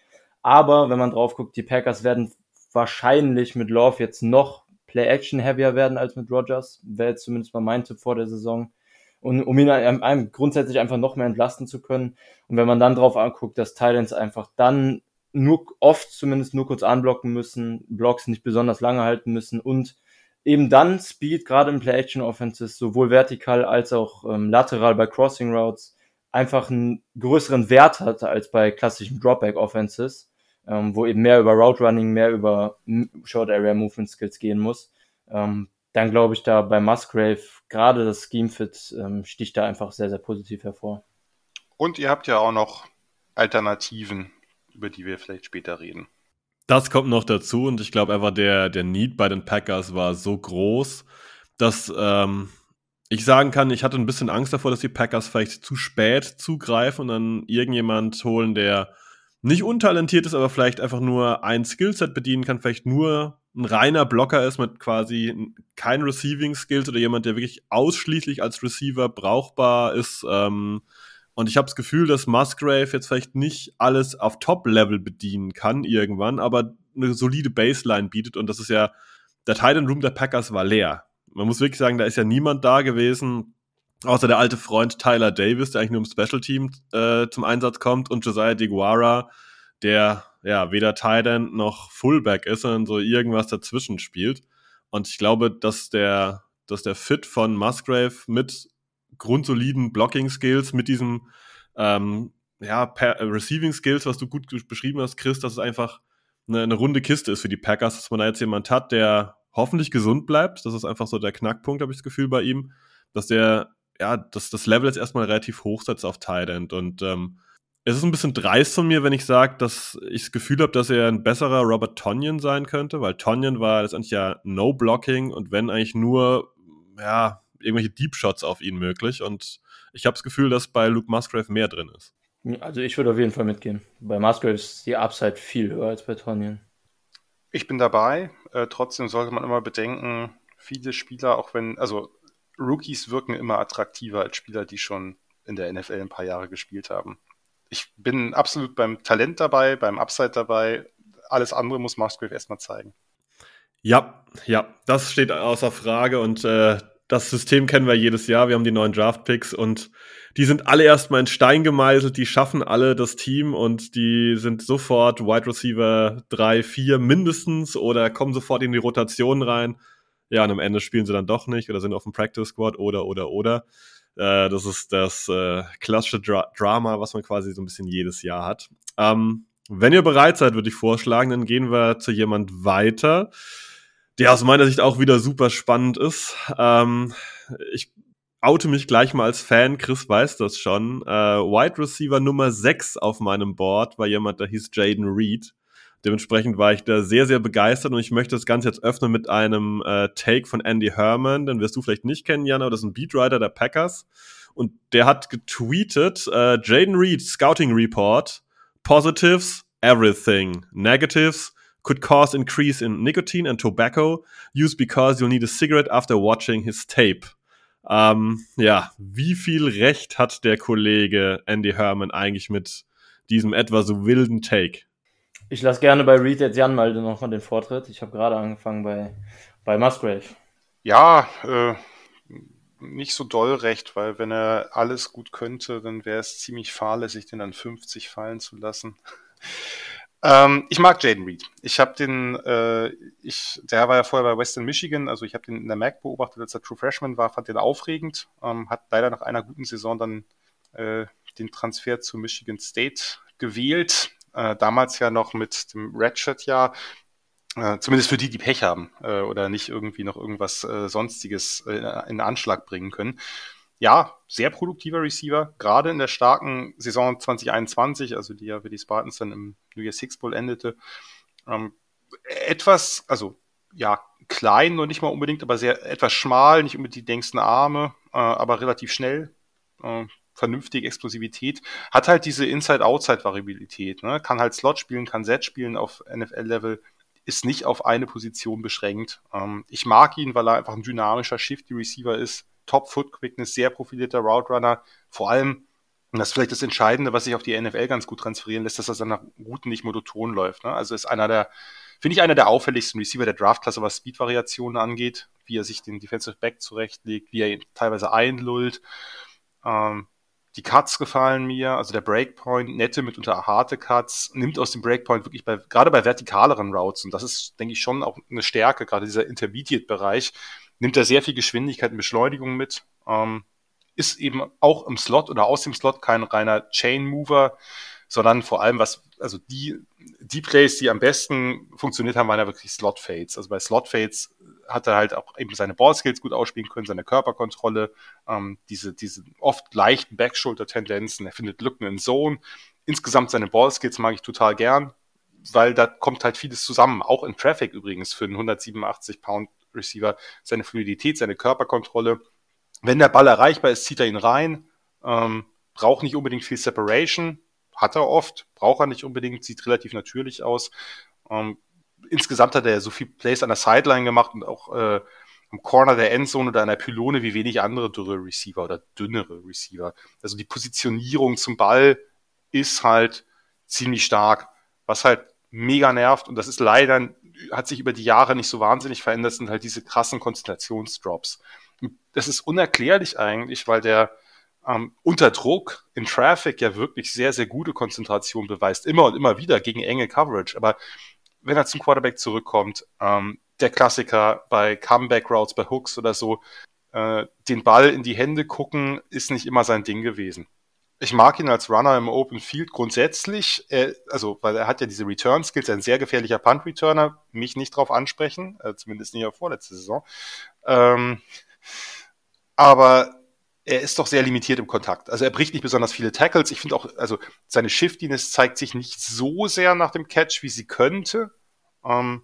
Speaker 2: Aber wenn man drauf guckt, die Packers werden wahrscheinlich mit Love jetzt noch Play-Action-heavier werden als mit Rogers. Wäre jetzt zumindest mal mein Tipp vor der Saison. Und um ihn grundsätzlich einfach noch mehr entlasten zu können. Und wenn man dann drauf anguckt, dass Titans einfach dann nur oft zumindest nur kurz anblocken müssen, Blocks nicht besonders lange halten müssen und eben dann Speed, gerade im Play-Action-Offenses, sowohl vertikal als auch ähm, lateral bei Crossing Routes, einfach einen größeren Wert hat als bei klassischen Dropback-Offenses, ähm, wo eben mehr über Route Running, mehr über Short Area Movement Skills gehen muss. Ähm, dann glaube ich da bei Musgrave gerade das Scheme Fit ähm, sticht da einfach sehr, sehr positiv hervor.
Speaker 3: Und ihr habt ja auch noch Alternativen über die wir vielleicht später reden.
Speaker 1: Das kommt noch dazu und ich glaube einfach, der, der Need bei den Packers war so groß, dass ähm, ich sagen kann, ich hatte ein bisschen Angst davor, dass die Packers vielleicht zu spät zugreifen und dann irgendjemand holen, der nicht untalentiert ist, aber vielleicht einfach nur ein Skillset bedienen kann, vielleicht nur ein reiner Blocker ist mit quasi kein Receiving Skills oder jemand, der wirklich ausschließlich als Receiver brauchbar ist. Ähm, und ich habe das Gefühl, dass Musgrave jetzt vielleicht nicht alles auf Top-Level bedienen kann irgendwann, aber eine solide Baseline bietet. Und das ist ja, der Titan Room der Packers war leer. Man muss wirklich sagen, da ist ja niemand da gewesen, außer der alte Freund Tyler Davis, der eigentlich nur im Special Team äh, zum Einsatz kommt, und Josiah DeGuara, der ja weder Titan noch Fullback ist, sondern so irgendwas dazwischen spielt. Und ich glaube, dass der, dass der Fit von Musgrave mit grundsoliden Blocking-Skills, mit diesem ähm, ja, Receiving-Skills, was du gut beschrieben hast, Chris, dass es einfach eine, eine runde Kiste ist für die Packers, dass man da jetzt jemand hat, der hoffentlich gesund bleibt. Das ist einfach so der Knackpunkt, habe ich das Gefühl bei ihm, dass der, ja, dass das Level jetzt erstmal relativ hoch setzt auf Tight End. Und ähm, es ist ein bisschen dreist von mir, wenn ich sage, dass ich das Gefühl habe, dass er ein besserer Robert Tonyan sein könnte, weil Tonyan war letztendlich ja No-Blocking und wenn eigentlich nur, ja, irgendwelche Deep Shots auf ihn möglich. Und ich habe das Gefühl, dass bei Luke Musgrave mehr drin ist.
Speaker 2: Also ich würde auf jeden Fall mitgehen. Bei Musgrave ist die Upside viel höher als bei Tonyan.
Speaker 3: Ich bin dabei. Äh, trotzdem sollte man immer bedenken, viele Spieler, auch wenn, also Rookies wirken immer attraktiver als Spieler, die schon in der NFL ein paar Jahre gespielt haben. Ich bin absolut beim Talent dabei, beim Upside dabei. Alles andere muss Musgrave erstmal zeigen.
Speaker 1: Ja, ja, das steht außer Frage und äh, das System kennen wir jedes Jahr. Wir haben die neuen Draft-Picks und die sind alle erstmal in Stein gemeißelt. Die schaffen alle das Team und die sind sofort Wide Receiver 3, 4 mindestens oder kommen sofort in die Rotation rein. Ja, und am Ende spielen sie dann doch nicht oder sind auf dem Practice Squad oder, oder, oder. Äh, das ist das äh, klassische Dra Drama, was man quasi so ein bisschen jedes Jahr hat. Ähm, wenn ihr bereit seid, würde ich vorschlagen, dann gehen wir zu jemand weiter der aus meiner Sicht auch wieder super spannend ist. Ähm, ich oute mich gleich mal als Fan, Chris weiß das schon. Äh, Wide Receiver Nummer 6 auf meinem Board war jemand, der hieß Jaden Reed. Dementsprechend war ich da sehr, sehr begeistert und ich möchte das Ganze jetzt öffnen mit einem äh, Take von Andy Herman. Den wirst du vielleicht nicht kennen, Jan, aber das ist ein Beatwriter der Packers. Und der hat getweetet, äh, Jaden Reed, Scouting Report, Positives, everything. Negatives, could cause increase in nicotine and tobacco use because you'll need a cigarette after watching his tape. Ähm, ja, wie viel Recht hat der Kollege Andy Herman eigentlich mit diesem etwa so wilden Take?
Speaker 2: Ich lasse gerne bei Reed jetzt Jan mal noch mal den Vortritt. Ich habe gerade angefangen bei, bei Musgrave.
Speaker 3: Ja, äh, nicht so doll recht, weil wenn er alles gut könnte, dann wäre es ziemlich fahrlässig, den an 50 fallen zu lassen. [laughs] Ähm, ich mag Jaden Reed. Ich habe den, äh, ich, der war ja vorher bei Western Michigan, also ich habe den in der MAC beobachtet, als er True Freshman war, fand den aufregend, ähm, hat leider nach einer guten Saison dann äh, den Transfer zu Michigan State gewählt. Äh, damals ja noch mit dem Redshirt-Jahr, äh, zumindest für die, die Pech haben äh, oder nicht irgendwie noch irgendwas äh, Sonstiges äh, in Anschlag bringen können ja, sehr produktiver Receiver, gerade in der starken Saison 2021, also die ja für die Spartans dann im New Year Six Bowl endete. Ähm, etwas, also ja, klein und nicht mal unbedingt, aber sehr etwas schmal, nicht unbedingt die längsten Arme, äh, aber relativ schnell, äh, vernünftige Explosivität, hat halt diese Inside-Outside-Variabilität, ne? kann halt Slot spielen, kann Set spielen auf NFL-Level, ist nicht auf eine Position beschränkt. Ähm, ich mag ihn, weil er einfach ein dynamischer Shifty-Receiver ist, Top-Foot-Quickness, sehr profilierter Route Runner. Vor allem, und das ist vielleicht das Entscheidende, was sich auf die NFL ganz gut transferieren lässt, dass er seine Routen nicht monoton läuft. Ne? Also ist einer der, finde ich, einer der auffälligsten Receiver der Draftklasse, was Speed-Variationen angeht, wie er sich den Defensive Back zurechtlegt, wie er ihn teilweise einlullt. Ähm, die Cuts gefallen mir, also der Breakpoint, nette, mitunter harte Cuts, nimmt aus dem Breakpoint wirklich bei, gerade bei vertikaleren Routes, und das ist, denke ich, schon auch eine Stärke, gerade dieser Intermediate-Bereich, nimmt er sehr viel Geschwindigkeit und Beschleunigung mit. Ähm, ist eben auch im Slot oder aus dem Slot kein reiner Chain Mover, sondern vor allem was, also die, die Plays, die am besten funktioniert haben, waren ja wirklich Slot Fades. Also bei Slot Fades hat er halt auch eben seine Ballskills gut ausspielen können, seine Körperkontrolle, ähm, diese, diese oft leichten Backshoulder-Tendenzen. Er findet Lücken in Zone. Insgesamt seine Ballskills mag ich total gern, weil da kommt halt vieles zusammen. Auch in Traffic übrigens für einen 187 Pound Receiver, seine Fluidität, seine Körperkontrolle. Wenn der Ball erreichbar ist, zieht er ihn rein. Ähm, braucht nicht unbedingt viel Separation, hat er oft, braucht er nicht unbedingt, sieht relativ natürlich aus. Ähm, insgesamt hat er so viel Plays an der Sideline gemacht und auch äh, am Corner der Endzone oder an der Pylone wie wenig andere dürre Receiver oder dünnere Receiver. Also die Positionierung zum Ball ist halt ziemlich stark. Was halt mega nervt und das ist leider, hat sich über die Jahre nicht so wahnsinnig verändert, sind halt diese krassen Konzentrationsdrops. Das ist unerklärlich eigentlich, weil der ähm, unter Druck in Traffic ja wirklich sehr, sehr gute Konzentration beweist, immer und immer wieder gegen enge Coverage. Aber wenn er zum Quarterback zurückkommt, ähm, der Klassiker bei Comeback Routes, bei Hooks oder so, äh, den Ball in die Hände gucken, ist nicht immer sein Ding gewesen. Ich mag ihn als Runner im Open Field grundsätzlich, er, also weil er hat ja diese Return Skills, ein sehr gefährlicher Punt Returner, mich nicht drauf ansprechen, äh, zumindest nicht auf vorletzte Saison. Ähm, aber er ist doch sehr limitiert im Kontakt. Also er bricht nicht besonders viele Tackles. Ich finde auch, also seine Shiftiness zeigt sich nicht so sehr nach dem Catch, wie sie könnte. Ähm,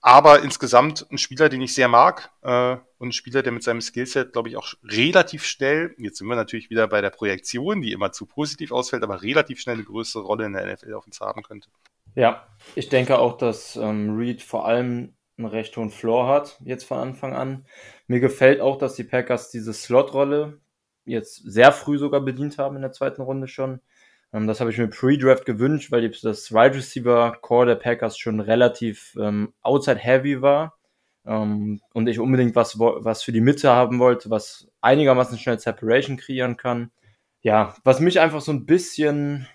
Speaker 3: aber insgesamt ein Spieler, den ich sehr mag äh, und ein Spieler, der mit seinem Skillset, glaube ich, auch relativ schnell, jetzt sind wir natürlich wieder bei der Projektion, die immer zu positiv ausfällt, aber relativ schnell eine größere Rolle in der NFL auf uns haben könnte.
Speaker 2: Ja, ich denke auch, dass ähm, Reed vor allem einen recht hohen Floor hat, jetzt von Anfang an. Mir gefällt auch, dass die Packers diese Slot-Rolle jetzt sehr früh sogar bedient haben in der zweiten Runde schon. Ähm, das habe ich mir pre-Draft gewünscht, weil das Wide Receiver Core der Packers schon relativ ähm, outside heavy war. Ähm, und ich unbedingt was, was für die Mitte haben wollte, was einigermaßen schnell Separation kreieren kann. Ja, was mich einfach so ein bisschen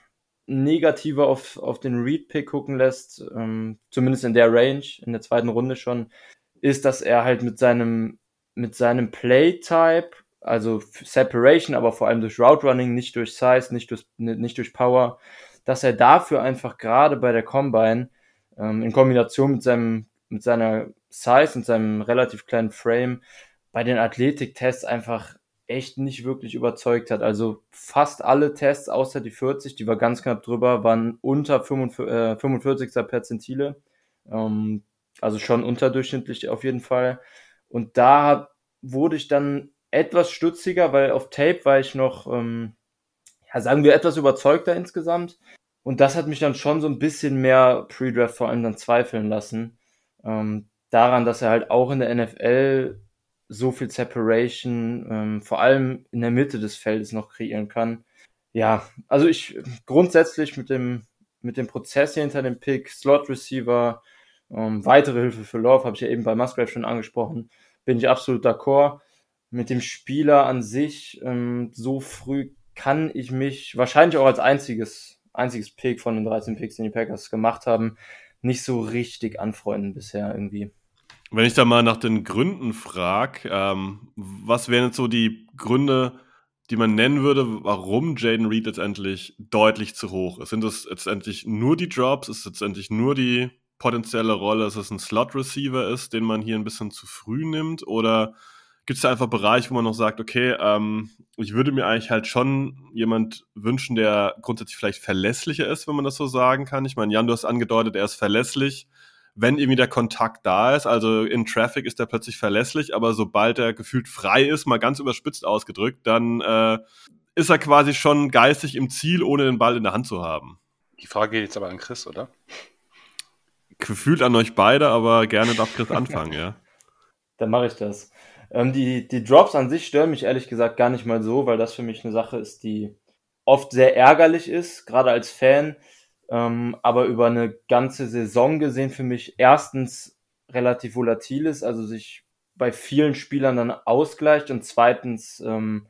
Speaker 2: negativer auf, auf den Read-Pick gucken lässt, ähm, zumindest in der Range, in der zweiten Runde schon, ist, dass er halt mit seinem, mit seinem Play-Type also Separation, aber vor allem durch Route Running, nicht durch Size, nicht durch, nicht durch Power, dass er dafür einfach gerade bei der Combine ähm, in Kombination mit seinem mit seiner Size und seinem relativ kleinen Frame bei den Athletiktests einfach echt nicht wirklich überzeugt hat. Also fast alle Tests außer die 40, die war ganz knapp drüber, waren unter 45, äh, 45. Perzentile. Ähm, also schon unterdurchschnittlich auf jeden Fall. Und da wurde ich dann etwas stutziger, weil auf Tape war ich noch, ähm, ja, sagen wir, etwas überzeugter insgesamt. Und das hat mich dann schon so ein bisschen mehr Pre-Draft vor allem dann zweifeln lassen. Ähm, daran, dass er halt auch in der NFL so viel Separation, ähm, vor allem in der Mitte des Feldes noch kreieren kann. Ja, also ich grundsätzlich mit dem, mit dem Prozess hier hinter dem Pick, Slot Receiver, ähm, weitere Hilfe für Love, habe ich ja eben bei Musgrave schon angesprochen, bin ich absolut d'accord mit dem Spieler an sich ähm, so früh kann ich mich wahrscheinlich auch als einziges, einziges Pick von den 13 Picks, die die Packers gemacht haben, nicht so richtig anfreunden bisher irgendwie.
Speaker 1: Wenn ich da mal nach den Gründen frage, ähm, was wären jetzt so die Gründe, die man nennen würde, warum Jaden Reed letztendlich deutlich zu hoch ist? Sind das letztendlich nur die Drops? Ist es letztendlich nur die potenzielle Rolle, dass es ein Slot-Receiver ist, den man hier ein bisschen zu früh nimmt? Oder gibt es da einfach Bereich, wo man noch sagt, okay, ähm, ich würde mir eigentlich halt schon jemand wünschen, der grundsätzlich vielleicht verlässlicher ist, wenn man das so sagen kann. Ich meine, Jan, du hast angedeutet, er ist verlässlich, wenn irgendwie der Kontakt da ist. Also in Traffic ist er plötzlich verlässlich, aber sobald er gefühlt frei ist, mal ganz überspitzt ausgedrückt, dann äh, ist er quasi schon geistig im Ziel, ohne den Ball in der Hand zu haben.
Speaker 3: Die Frage geht jetzt aber an Chris, oder?
Speaker 1: Gefühlt an euch beide, aber gerne darf Chris [laughs] anfangen, ja.
Speaker 2: Dann mache ich das. Ähm, die, die Drops an sich stören mich ehrlich gesagt gar nicht mal so, weil das für mich eine Sache ist, die oft sehr ärgerlich ist, gerade als Fan, ähm, aber über eine ganze Saison gesehen für mich erstens relativ volatil ist, also sich bei vielen Spielern dann ausgleicht und zweitens ähm,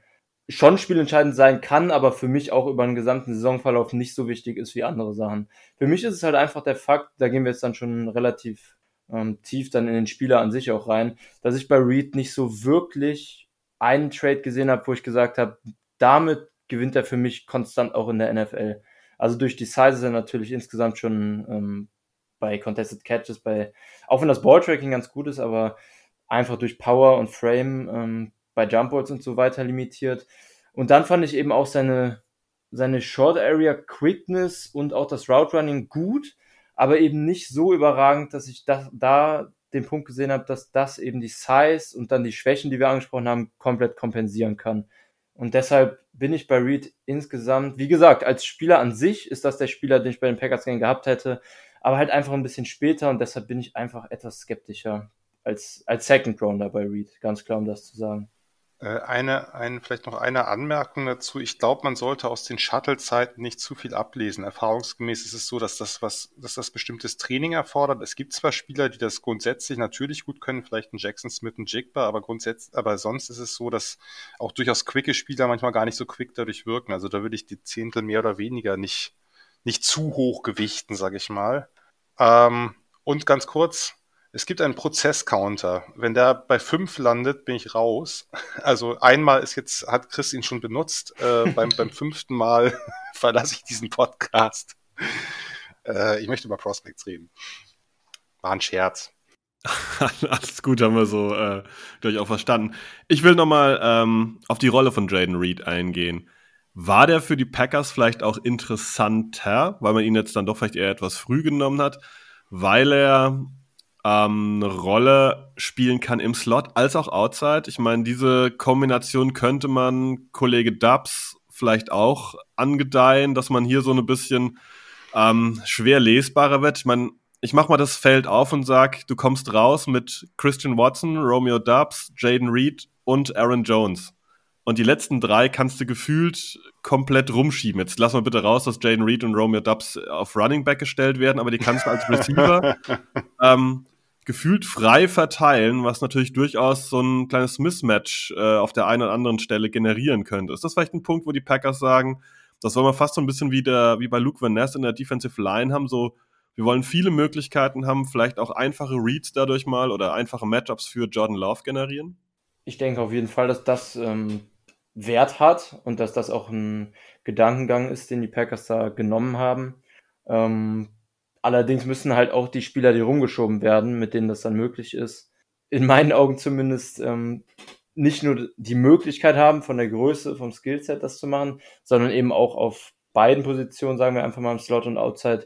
Speaker 2: schon spielentscheidend sein kann, aber für mich auch über einen gesamten Saisonverlauf nicht so wichtig ist wie andere Sachen. Für mich ist es halt einfach der Fakt, da gehen wir jetzt dann schon relativ ähm, tief dann in den Spieler an sich auch rein, dass ich bei Reed nicht so wirklich einen Trade gesehen habe, wo ich gesagt habe, damit gewinnt er für mich konstant auch in der NFL. Also durch die Size ist er natürlich insgesamt schon ähm, bei Contested Catches, bei, auch wenn das Balltracking ganz gut ist, aber einfach durch Power und Frame ähm, bei Jump Balls und so weiter limitiert. Und dann fand ich eben auch seine, seine Short Area Quickness und auch das Route Running gut, aber eben nicht so überragend, dass ich da, da den Punkt gesehen habe, dass das eben die Size und dann die Schwächen, die wir angesprochen haben, komplett kompensieren kann. Und deshalb bin ich bei Reed insgesamt, wie gesagt, als Spieler an sich ist das der Spieler, den ich bei den Packers gerne gehabt hätte, aber halt einfach ein bisschen später und deshalb bin ich einfach etwas skeptischer als, als Second Rounder bei Reed, ganz klar, um das zu sagen.
Speaker 3: Äh, eine, ein, vielleicht noch eine Anmerkung dazu. Ich glaube, man sollte aus den Shuttle-Zeiten nicht zu viel ablesen. Erfahrungsgemäß ist es so, dass das was, dass das bestimmtes Training erfordert. Es gibt zwar Spieler, die das grundsätzlich natürlich gut können, vielleicht ein Jackson Smith, ein Jigba, aber grundsätzlich, aber sonst ist es so, dass auch durchaus quicke Spieler manchmal gar nicht so quick dadurch wirken. Also da würde ich die Zehntel mehr oder weniger nicht, nicht zu hoch gewichten, sage ich mal. Ähm, und ganz kurz, Es gibt einen Prozesscounter. Wenn der bei fünf landet, bin ich raus. [laughs] Also einmal ist jetzt, hat Chris ihn schon benutzt. Äh, [laughs] beim, beim fünften Mal [laughs] verlasse ich diesen Podcast. Äh, ich möchte über Prospects reden. War ein Scherz.
Speaker 1: Alles gut, haben wir so äh, durchaus verstanden. Ich will nochmal ähm, auf die Rolle von Jaden Reed eingehen. War der für die Packers vielleicht auch interessanter, weil man ihn jetzt dann doch vielleicht eher etwas früh genommen hat, weil er ähm, eine Rolle spielen kann im Slot als auch outside. Ich meine, diese Kombination könnte man Kollege Dubs vielleicht auch angedeihen, dass man hier so ein bisschen ähm, schwer lesbarer wird. Ich meine, ich mach mal das Feld auf und sag, du kommst raus mit Christian Watson, Romeo Dubs, Jaden Reed und Aaron Jones. Und die letzten drei kannst du gefühlt komplett rumschieben. Jetzt lass mal bitte raus, dass Jaden Reed und Romeo Dubs auf Running Back gestellt werden, aber die kannst du als Receiver [laughs] ähm, gefühlt frei verteilen, was natürlich durchaus so ein kleines Mismatch äh, auf der einen oder anderen Stelle generieren könnte. Ist das vielleicht ein Punkt, wo die Packers sagen, das wollen wir fast so ein bisschen wie, der, wie bei Luke Van Ness in der Defensive Line haben, so wir wollen viele Möglichkeiten haben, vielleicht auch einfache Reads dadurch mal oder einfache Matchups für Jordan Love generieren?
Speaker 2: Ich denke auf jeden Fall, dass das ähm, Wert hat und dass das auch ein Gedankengang ist, den die Packers da genommen haben. Ähm, Allerdings müssen halt auch die Spieler, die rumgeschoben werden, mit denen das dann möglich ist, in meinen Augen zumindest ähm, nicht nur die Möglichkeit haben, von der Größe, vom Skillset das zu machen, sondern eben auch auf beiden Positionen, sagen wir einfach mal im Slot und Outside,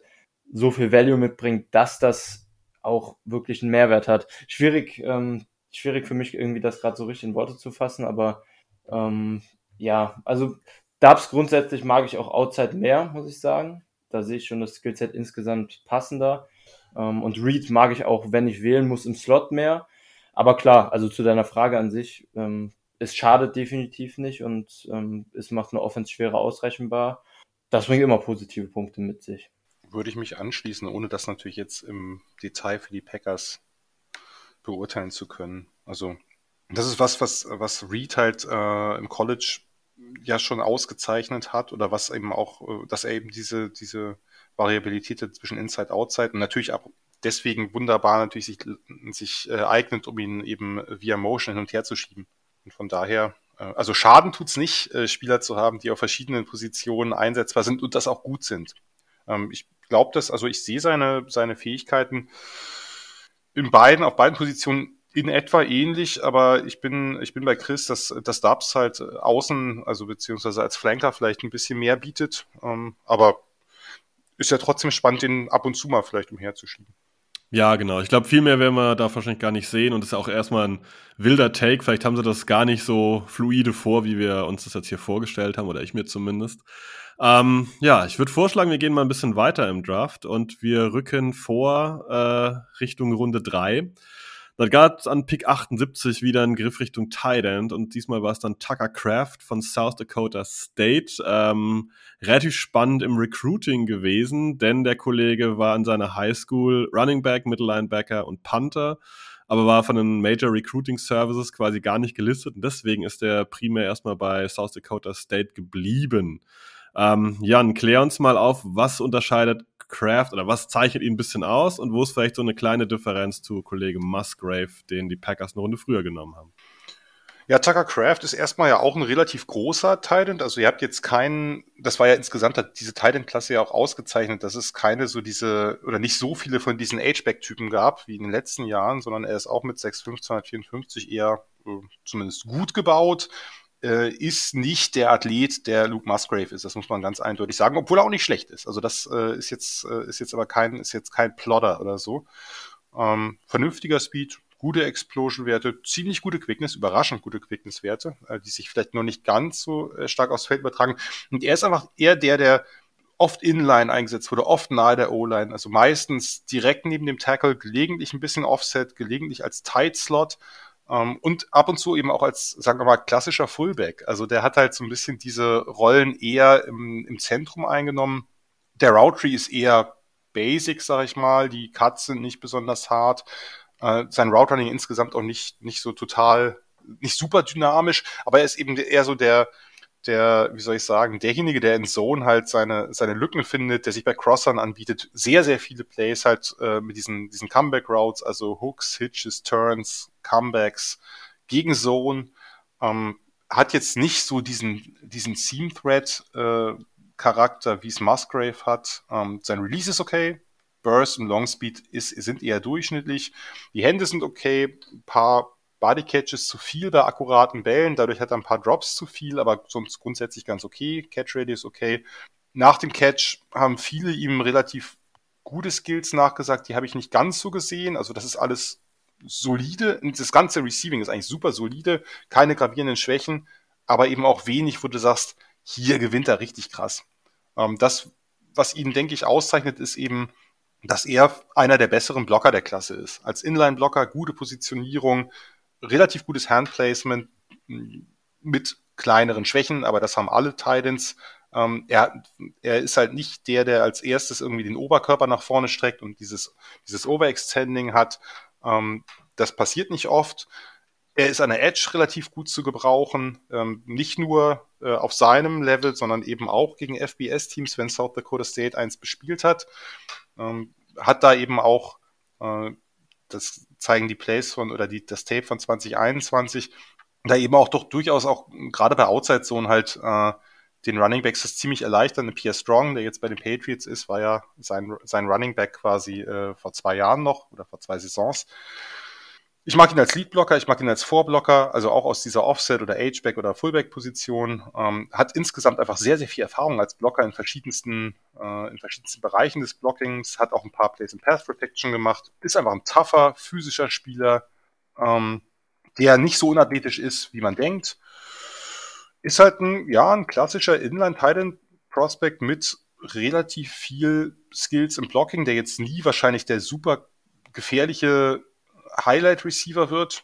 Speaker 2: so viel Value mitbringt, dass das auch wirklich einen Mehrwert hat. Schwierig, ähm, schwierig für mich irgendwie das gerade so richtig in Worte zu fassen, aber ähm, ja, also Dubs grundsätzlich mag ich auch Outside mehr, muss ich sagen. Da sehe ich schon das Skillset insgesamt passender. Ähm, und Read mag ich auch, wenn ich wählen muss, im Slot mehr. Aber klar, also zu deiner Frage an sich, ähm, es schadet definitiv nicht und ähm, es macht eine Offense schwerer ausrechenbar. Das bringt immer positive Punkte mit sich.
Speaker 3: Würde ich mich anschließen, ohne das natürlich jetzt im Detail für die Packers beurteilen zu können. Also, das ist was, was, was Reed halt äh, im College ja schon ausgezeichnet hat oder was eben auch, äh, dass er eben diese, diese Variabilität zwischen Inside, Outside und natürlich auch deswegen wunderbar natürlich sich, sich äh, eignet, um ihn eben via Motion hin und her zu schieben. Und von daher, äh, also Schaden tut's nicht, äh, Spieler zu haben, die auf verschiedenen Positionen einsetzbar sind und das auch gut sind. Ähm, ich glaube das, also ich sehe seine, seine Fähigkeiten in beiden, auf beiden Positionen in etwa ähnlich, aber ich bin, ich bin bei Chris, dass, dass Dubs halt außen, also beziehungsweise als Flanker vielleicht ein bisschen mehr bietet. Ähm, aber ist ja trotzdem spannend, den ab und zu mal vielleicht umherzuschieben.
Speaker 1: Ja, genau. Ich glaube, viel mehr werden wir da wahrscheinlich gar nicht sehen und es ist auch erstmal ein wilder Take. Vielleicht haben sie das gar nicht so fluide vor, wie wir uns das jetzt hier vorgestellt haben, oder ich mir zumindest. Ähm, ja, ich würde vorschlagen, wir gehen mal ein bisschen weiter im Draft und wir rücken vor äh, Richtung Runde 3. Dann gab es an Pick 78 wieder einen Griff Richtung Tight End und diesmal war es dann Tucker Craft von South Dakota State. Ähm, relativ spannend im Recruiting gewesen, denn der Kollege war an seiner Highschool Running Back, Middle Linebacker und Panther, aber war von den Major Recruiting Services quasi gar nicht gelistet und deswegen ist er primär erstmal bei South Dakota State geblieben. Ähm, Jan, klär uns mal auf, was unterscheidet Kraft oder was zeichnet ihn ein bisschen aus und wo ist vielleicht so eine kleine Differenz zu Kollege Musgrave, den die Packers eine Runde früher genommen haben?
Speaker 3: Ja, Tucker Craft ist erstmal ja auch ein relativ großer Titan. Also ihr habt jetzt keinen, das war ja insgesamt diese Titan-Klasse ja auch ausgezeichnet, dass es keine so diese, oder nicht so viele von diesen H-Back-Typen gab wie in den letzten Jahren, sondern er ist auch mit 6'5, 254 eher äh, zumindest gut gebaut äh, ist nicht der Athlet, der Luke Musgrave ist. Das muss man ganz eindeutig sagen, obwohl er auch nicht schlecht ist. Also das äh, ist jetzt äh, ist jetzt aber kein ist jetzt kein Plodder oder so. Ähm, vernünftiger Speed, gute Explosion-Werte, ziemlich gute Quickness, überraschend gute Quickness-Werte, äh, die sich vielleicht noch nicht ganz so äh, stark aufs Feld übertragen. Und er ist einfach eher der, der oft Inline eingesetzt wurde, oft nahe der O-Line, also meistens direkt neben dem Tackle, gelegentlich ein bisschen Offset, gelegentlich als Tight Slot und ab und zu eben auch als, sagen wir mal, klassischer Fullback. Also der hat halt so ein bisschen diese Rollen eher im, im Zentrum eingenommen. Der Route Tree ist eher basic, sag ich mal. Die Cuts sind nicht besonders hart. Äh, sein Route insgesamt auch nicht, nicht so total, nicht super dynamisch, aber er ist eben eher so der, der, wie soll ich sagen, derjenige, der in Zone halt seine, seine Lücken findet, der sich bei Crossern anbietet, sehr, sehr viele Plays halt äh, mit diesen, diesen Comeback-Routes, also Hooks, Hitches, Turns, Comebacks gegen Zone, ähm, hat jetzt nicht so diesen, diesen Seam-Thread äh, Charakter, wie es Musgrave hat. Ähm, sein Release ist okay, Burst und Longspeed ist, sind eher durchschnittlich. Die Hände sind okay, ein paar Bodycatches zu viel bei akkuraten Bällen, dadurch hat er ein paar Drops zu viel, aber sonst grundsätzlich ganz okay. Catch Radius okay. Nach dem Catch haben viele ihm relativ gute Skills nachgesagt, die habe ich nicht ganz so gesehen. Also das ist alles solide. Das ganze Receiving ist eigentlich super solide, keine gravierenden Schwächen, aber eben auch wenig, wo du sagst, hier gewinnt er richtig krass. Ähm, das, was ihn, denke ich, auszeichnet, ist eben, dass er einer der besseren Blocker der Klasse ist. Als Inline-Blocker, gute Positionierung, relativ gutes Handplacement mit kleineren Schwächen, aber das haben alle Titans. Ähm, er, er ist halt nicht der, der als erstes irgendwie den Oberkörper nach vorne streckt und dieses, dieses Overextending hat. Ähm, das passiert nicht oft. Er ist an der Edge relativ gut zu gebrauchen, ähm, nicht nur äh, auf seinem Level, sondern eben auch gegen FBS-Teams, wenn South Dakota State eins bespielt hat. Ähm, hat da eben auch, äh, das zeigen die Plays von oder die, das Tape von 2021, da eben auch doch durchaus auch gerade bei Outside Zone halt äh, den Running Backs das ziemlich erleichtern. Pierre Strong, der jetzt bei den Patriots ist, war ja sein, sein Running Back quasi äh, vor zwei Jahren noch oder vor zwei Saisons. Ich mag ihn als Leadblocker, ich mag ihn als Vorblocker, also auch aus dieser Offset- oder H-Back- oder Fullback-Position. Ähm, hat insgesamt einfach sehr, sehr viel Erfahrung als Blocker in verschiedensten, äh, in verschiedensten Bereichen des Blockings, hat auch ein paar Plays in Path Protection gemacht, ist einfach ein tougher, physischer Spieler, ähm, der nicht so unathletisch ist, wie man denkt. Ist halt ein, ja, ein klassischer Inline-Titan-Prospect mit relativ viel Skills im Blocking, der jetzt nie wahrscheinlich der super gefährliche Highlight-Receiver wird,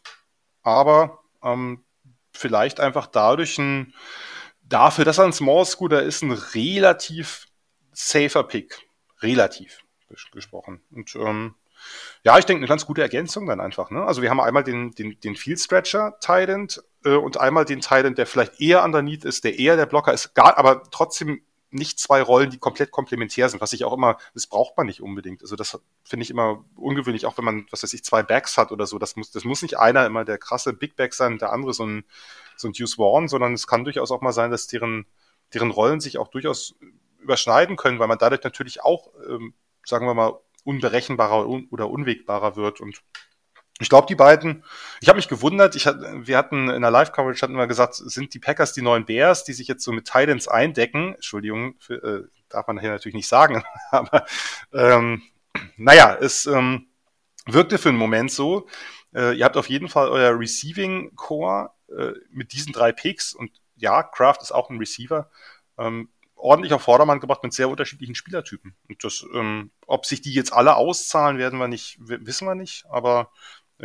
Speaker 3: aber ähm, vielleicht einfach dadurch ein, dafür, dass er ein Small Scooter ist, ein relativ safer Pick. Relativ gesprochen. Und ähm, ja, ich denke, eine ganz gute Ergänzung dann einfach. Ne? Also wir haben einmal den, den, den Field Stretcher Tident äh, und einmal den Tident, der vielleicht eher underneath ist, der eher der Blocker ist, gar, aber trotzdem nicht zwei Rollen, die komplett komplementär sind, was ich auch immer, das braucht man nicht unbedingt. Also das finde ich immer ungewöhnlich, auch wenn man, was weiß ich, zwei Backs hat oder so. Das muss, das muss nicht einer immer der krasse Big Back sein, der andere so ein, so ein Deuce Vaughn, sondern es kann durchaus auch mal sein, dass deren, deren Rollen sich auch durchaus überschneiden können, weil man dadurch natürlich auch, ähm, sagen wir mal, unberechenbarer oder unwegbarer wird und ich glaube, die beiden, ich habe mich gewundert, ich wir hatten in der Live-Coverage hatten wir gesagt, sind die Packers die neuen Bears, die sich jetzt so mit Titans eindecken? Entschuldigung, für, äh, darf man hier natürlich nicht sagen, [laughs] aber ähm, naja, es ähm, wirkte für einen Moment so. Äh, ihr habt auf jeden Fall euer Receiving Core äh, mit diesen drei Picks und ja, Kraft ist auch ein Receiver. Ähm, ordentlich auf Vordermann gebracht mit sehr unterschiedlichen Spielertypen. Und das, ähm, ob sich die jetzt alle auszahlen, werden wir nicht, wissen wir nicht, aber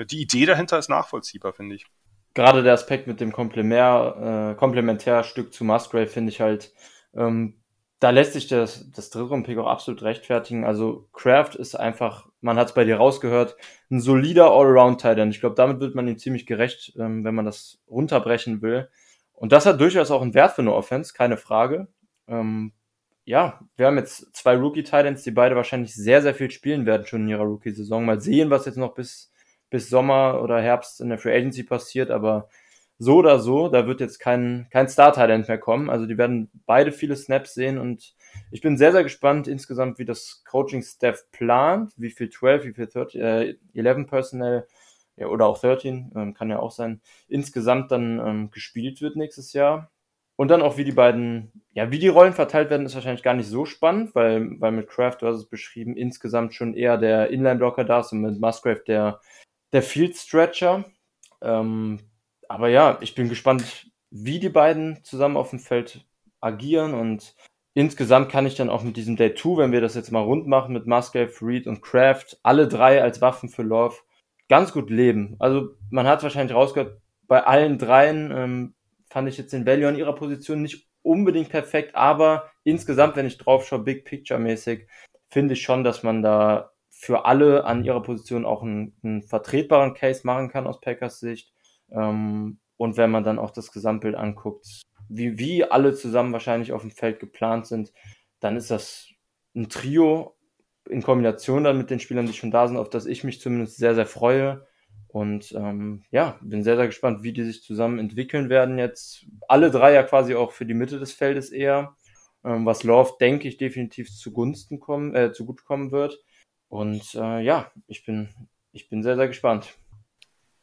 Speaker 3: die Idee dahinter ist nachvollziehbar, finde ich.
Speaker 2: Gerade der Aspekt mit dem Komplemär, äh, Komplementärstück zu Musgrave finde ich halt, ähm, da lässt sich das, das Drittrunden-Pick auch absolut rechtfertigen. Also Kraft ist einfach, man hat es bei dir rausgehört, ein solider Allround-Titan. Ich glaube, damit wird man ihm ziemlich gerecht, ähm, wenn man das runterbrechen will. Und das hat durchaus auch einen Wert für eine Offense, keine Frage. Ähm, ja, wir haben jetzt zwei Rookie-Titans, die beide wahrscheinlich sehr, sehr viel spielen werden schon in ihrer Rookie-Saison. Mal sehen, was jetzt noch bis bis Sommer oder Herbst in der Free Agency passiert, aber so oder so, da wird jetzt kein, kein Star-Talent mehr kommen. Also die werden beide viele Snaps sehen und ich bin sehr, sehr gespannt insgesamt, wie das Coaching-Staff plant, wie viel 12, wie viel 13, äh, 11 Personnel ja, oder auch 13, ähm, kann ja auch sein, insgesamt dann ähm, gespielt wird nächstes Jahr. Und dann auch, wie die beiden, ja, wie die Rollen verteilt werden, ist wahrscheinlich gar nicht so spannend, weil, weil mit Kraft, du hast es beschrieben, insgesamt schon eher der Inline-Blocker da ist und mit Musgrave der der Field Stretcher. Ähm, aber ja, ich bin gespannt, wie die beiden zusammen auf dem Feld agieren und insgesamt kann ich dann auch mit diesem Day 2, wenn wir das jetzt mal rund machen mit Musgrave, Reed und Kraft, alle drei als Waffen für Love, ganz gut leben. Also man hat wahrscheinlich rausgehört, bei allen dreien ähm, fand ich jetzt den Value an ihrer Position nicht unbedingt perfekt, aber insgesamt, wenn ich drauf schaue, Big Picture mäßig, finde ich schon, dass man da für alle an ihrer Position auch einen, einen vertretbaren Case machen kann aus Packers Sicht. Ähm, und wenn man dann auch das Gesamtbild anguckt, wie, wie alle zusammen wahrscheinlich auf dem Feld geplant sind, dann ist das ein Trio in Kombination dann mit den Spielern, die schon da sind, auf das ich mich zumindest sehr, sehr freue. Und ähm, ja, bin sehr, sehr gespannt, wie die sich zusammen entwickeln werden jetzt. Alle drei ja quasi auch für die Mitte des Feldes eher, ähm, was Love, denke ich, definitiv zugunsten kommen, äh, zugutekommen wird. Und äh, ja, ich bin, ich bin sehr, sehr gespannt.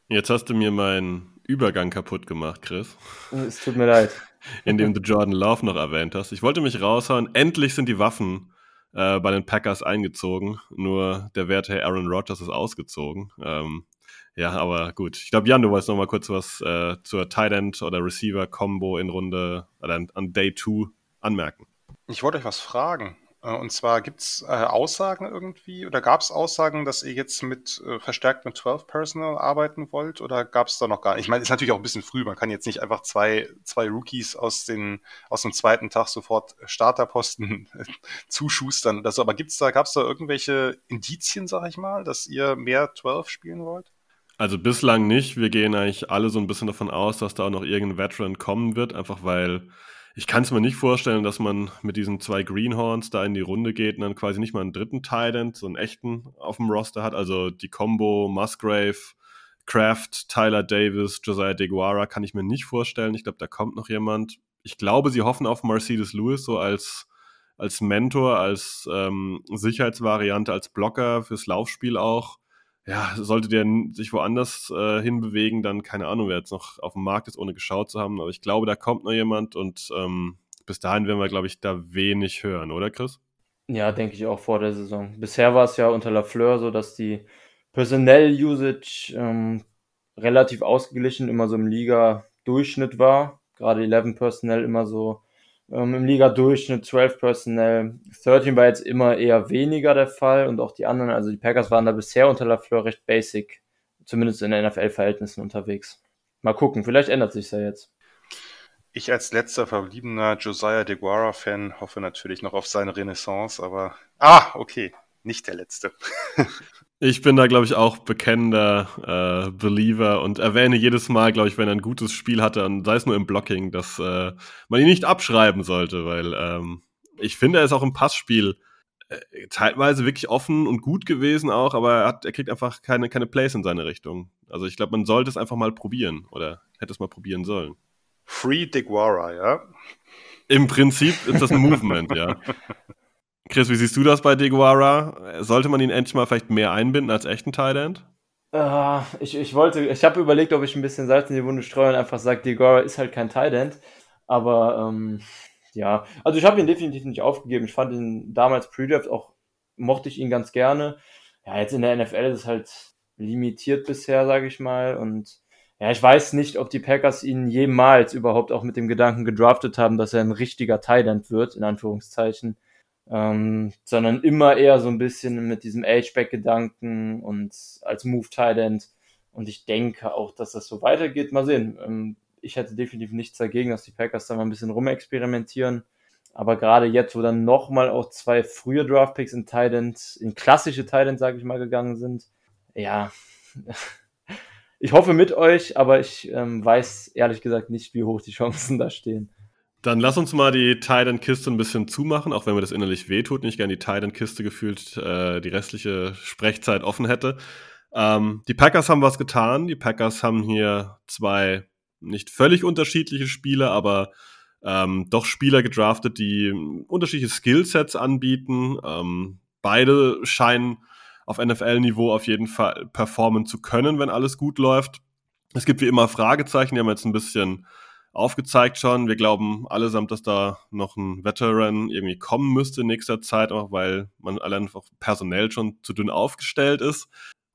Speaker 1: Jetzt hast du mir meinen Übergang kaputt gemacht, Chris.
Speaker 2: Es tut mir leid. [laughs]
Speaker 1: Indem du Jordan Love noch erwähnt hast. Ich wollte mich raushauen. Endlich sind die Waffen äh, bei den Packers eingezogen. Nur der werte Aaron Rodgers ist ausgezogen. Ähm, ja, aber gut. Ich glaube, Jan, du wolltest noch mal kurz was äh, zur Tight End oder Receiver Combo in Runde oder an Day 2 anmerken.
Speaker 3: Ich wollte euch was fragen. Äh, und zwar gibt es äh, Aussagen irgendwie oder gab es Aussagen, dass ihr jetzt mit äh, verstärkt mit 12 Personal arbeiten wollt oder gab es da noch gar nicht? Ich meine, ist natürlich auch ein bisschen früh. Man kann jetzt nicht einfach zwei, zwei Rookies aus, den, aus dem zweiten Tag sofort Starterposten [laughs] zuschustern oder so. Aber gibt's da, gab es da irgendwelche Indizien, sag ich mal, dass ihr mehr 12 spielen wollt?
Speaker 1: Also bislang nicht. Wir gehen eigentlich alle so ein bisschen davon aus, dass da auch noch irgendein Veteran kommen wird, einfach weil ich kann es mir nicht vorstellen, dass man mit diesen zwei Greenhorns da in die Runde geht und dann quasi nicht mal einen dritten Titan, so einen echten auf dem Roster hat. Also die Combo Musgrave, Kraft, Tyler Davis, Josiah DeGuara kann ich mir nicht vorstellen. Ich glaube, da kommt noch jemand. Ich glaube, sie hoffen auf Mercedes Lewis so als, als Mentor, als ähm, Sicherheitsvariante, als Blocker fürs Laufspiel auch ja, sollte der sich woanders äh, hinbewegen, dann keine Ahnung, wer jetzt noch auf dem Markt ist, ohne geschaut zu haben. Aber ich glaube, da kommt noch jemand und ähm, bis dahin werden wir, glaube ich, da wenig hören, oder Chris?
Speaker 2: Ja, denke ich auch vor der Saison. Bisher war es ja unter Lafleur so, dass die Personell-Usage ähm, relativ ausgeglichen immer so im Liga-Durchschnitt war. Gerade 11 Personell immer so ähm, Im Liga-Durchschnitt 12 Personnel. 13 war jetzt immer eher weniger der Fall und auch die anderen, also die Packers waren da bisher unter LaFleur recht basic, zumindest in NFL-Verhältnissen unterwegs. Mal gucken, vielleicht ändert sich ja jetzt.
Speaker 3: Ich als letzter verbliebener Josiah DeGuara-Fan hoffe natürlich noch auf seine Renaissance, aber. Ah, okay, nicht der letzte. [laughs]
Speaker 1: Ich bin da, glaube ich, auch bekennender äh, Believer und erwähne jedes Mal, glaube ich, wenn er ein gutes Spiel hatte, und sei es nur im Blocking, dass äh, man ihn nicht abschreiben sollte, weil ähm, ich finde, er ist auch im Passspiel äh, teilweise wirklich offen und gut gewesen auch, aber er, hat, er kriegt einfach keine, keine Plays in seine Richtung. Also ich glaube, man sollte es einfach mal probieren oder hätte es mal probieren sollen.
Speaker 3: Free Diguara, ja?
Speaker 1: Im Prinzip ist das ein Movement, ja. [laughs] Chris, wie siehst du das bei Deguara? Sollte man ihn endlich mal vielleicht mehr einbinden als echten Thailand?
Speaker 2: Uh, ich, ich wollte, ich habe überlegt, ob ich ein bisschen Salz in die Wunde streue und einfach sage, Deguara ist halt kein Thailand. Aber ähm, ja, also ich habe ihn definitiv nicht aufgegeben. Ich fand ihn damals Pre-Draft auch, mochte ich ihn ganz gerne. Ja, jetzt in der NFL ist es halt limitiert bisher, sage ich mal. Und ja, ich weiß nicht, ob die Packers ihn jemals überhaupt auch mit dem Gedanken gedraftet haben, dass er ein richtiger Thailand wird, in Anführungszeichen ähm, sondern immer eher so ein bisschen mit diesem Age-Back-Gedanken und als Move-Tight Und ich denke auch, dass das so weitergeht. Mal sehen. Ähm, ich hätte definitiv nichts dagegen, dass die Packers da mal ein bisschen rumexperimentieren. Aber gerade jetzt, wo dann nochmal auch zwei frühe Draft-Picks in Tight in klassische Tight sage ich mal, gegangen sind, ja, [laughs] ich hoffe mit euch, aber ich ähm, weiß ehrlich gesagt nicht, wie hoch die Chancen da stehen.
Speaker 1: Dann lass uns mal die Titan-Kiste ein bisschen zumachen, auch wenn mir das innerlich wehtut, nicht gerne die Titan-Kiste gefühlt äh, die restliche Sprechzeit offen hätte. Ähm, die Packers haben was getan. Die Packers haben hier zwei nicht völlig unterschiedliche Spieler, aber ähm, doch Spieler gedraftet, die unterschiedliche Skillsets anbieten. Ähm, beide scheinen auf NFL-Niveau auf jeden Fall performen zu können, wenn alles gut läuft. Es gibt wie immer Fragezeichen, die haben jetzt ein bisschen aufgezeigt schon. Wir glauben allesamt, dass da noch ein Veteran irgendwie kommen müsste in nächster Zeit, auch weil man allein einfach personell schon zu dünn aufgestellt ist.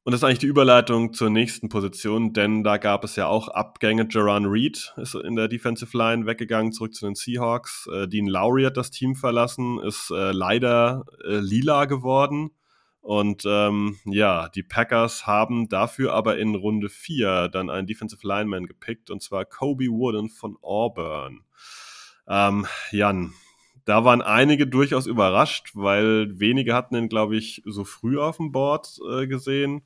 Speaker 1: Und das ist eigentlich die Überleitung zur nächsten Position, denn da gab es ja auch Abgänge. Jaron Reed ist in der Defensive Line weggegangen, zurück zu den Seahawks. Äh, Dean Lowry hat das Team verlassen, ist äh, leider äh, lila geworden. Und ähm, ja, die Packers haben dafür aber in Runde 4 dann einen Defensive Lineman gepickt, und zwar Kobe Wooden von Auburn. Ähm, Jan, da waren einige durchaus überrascht, weil wenige hatten ihn, glaube ich, so früh auf dem Board äh, gesehen.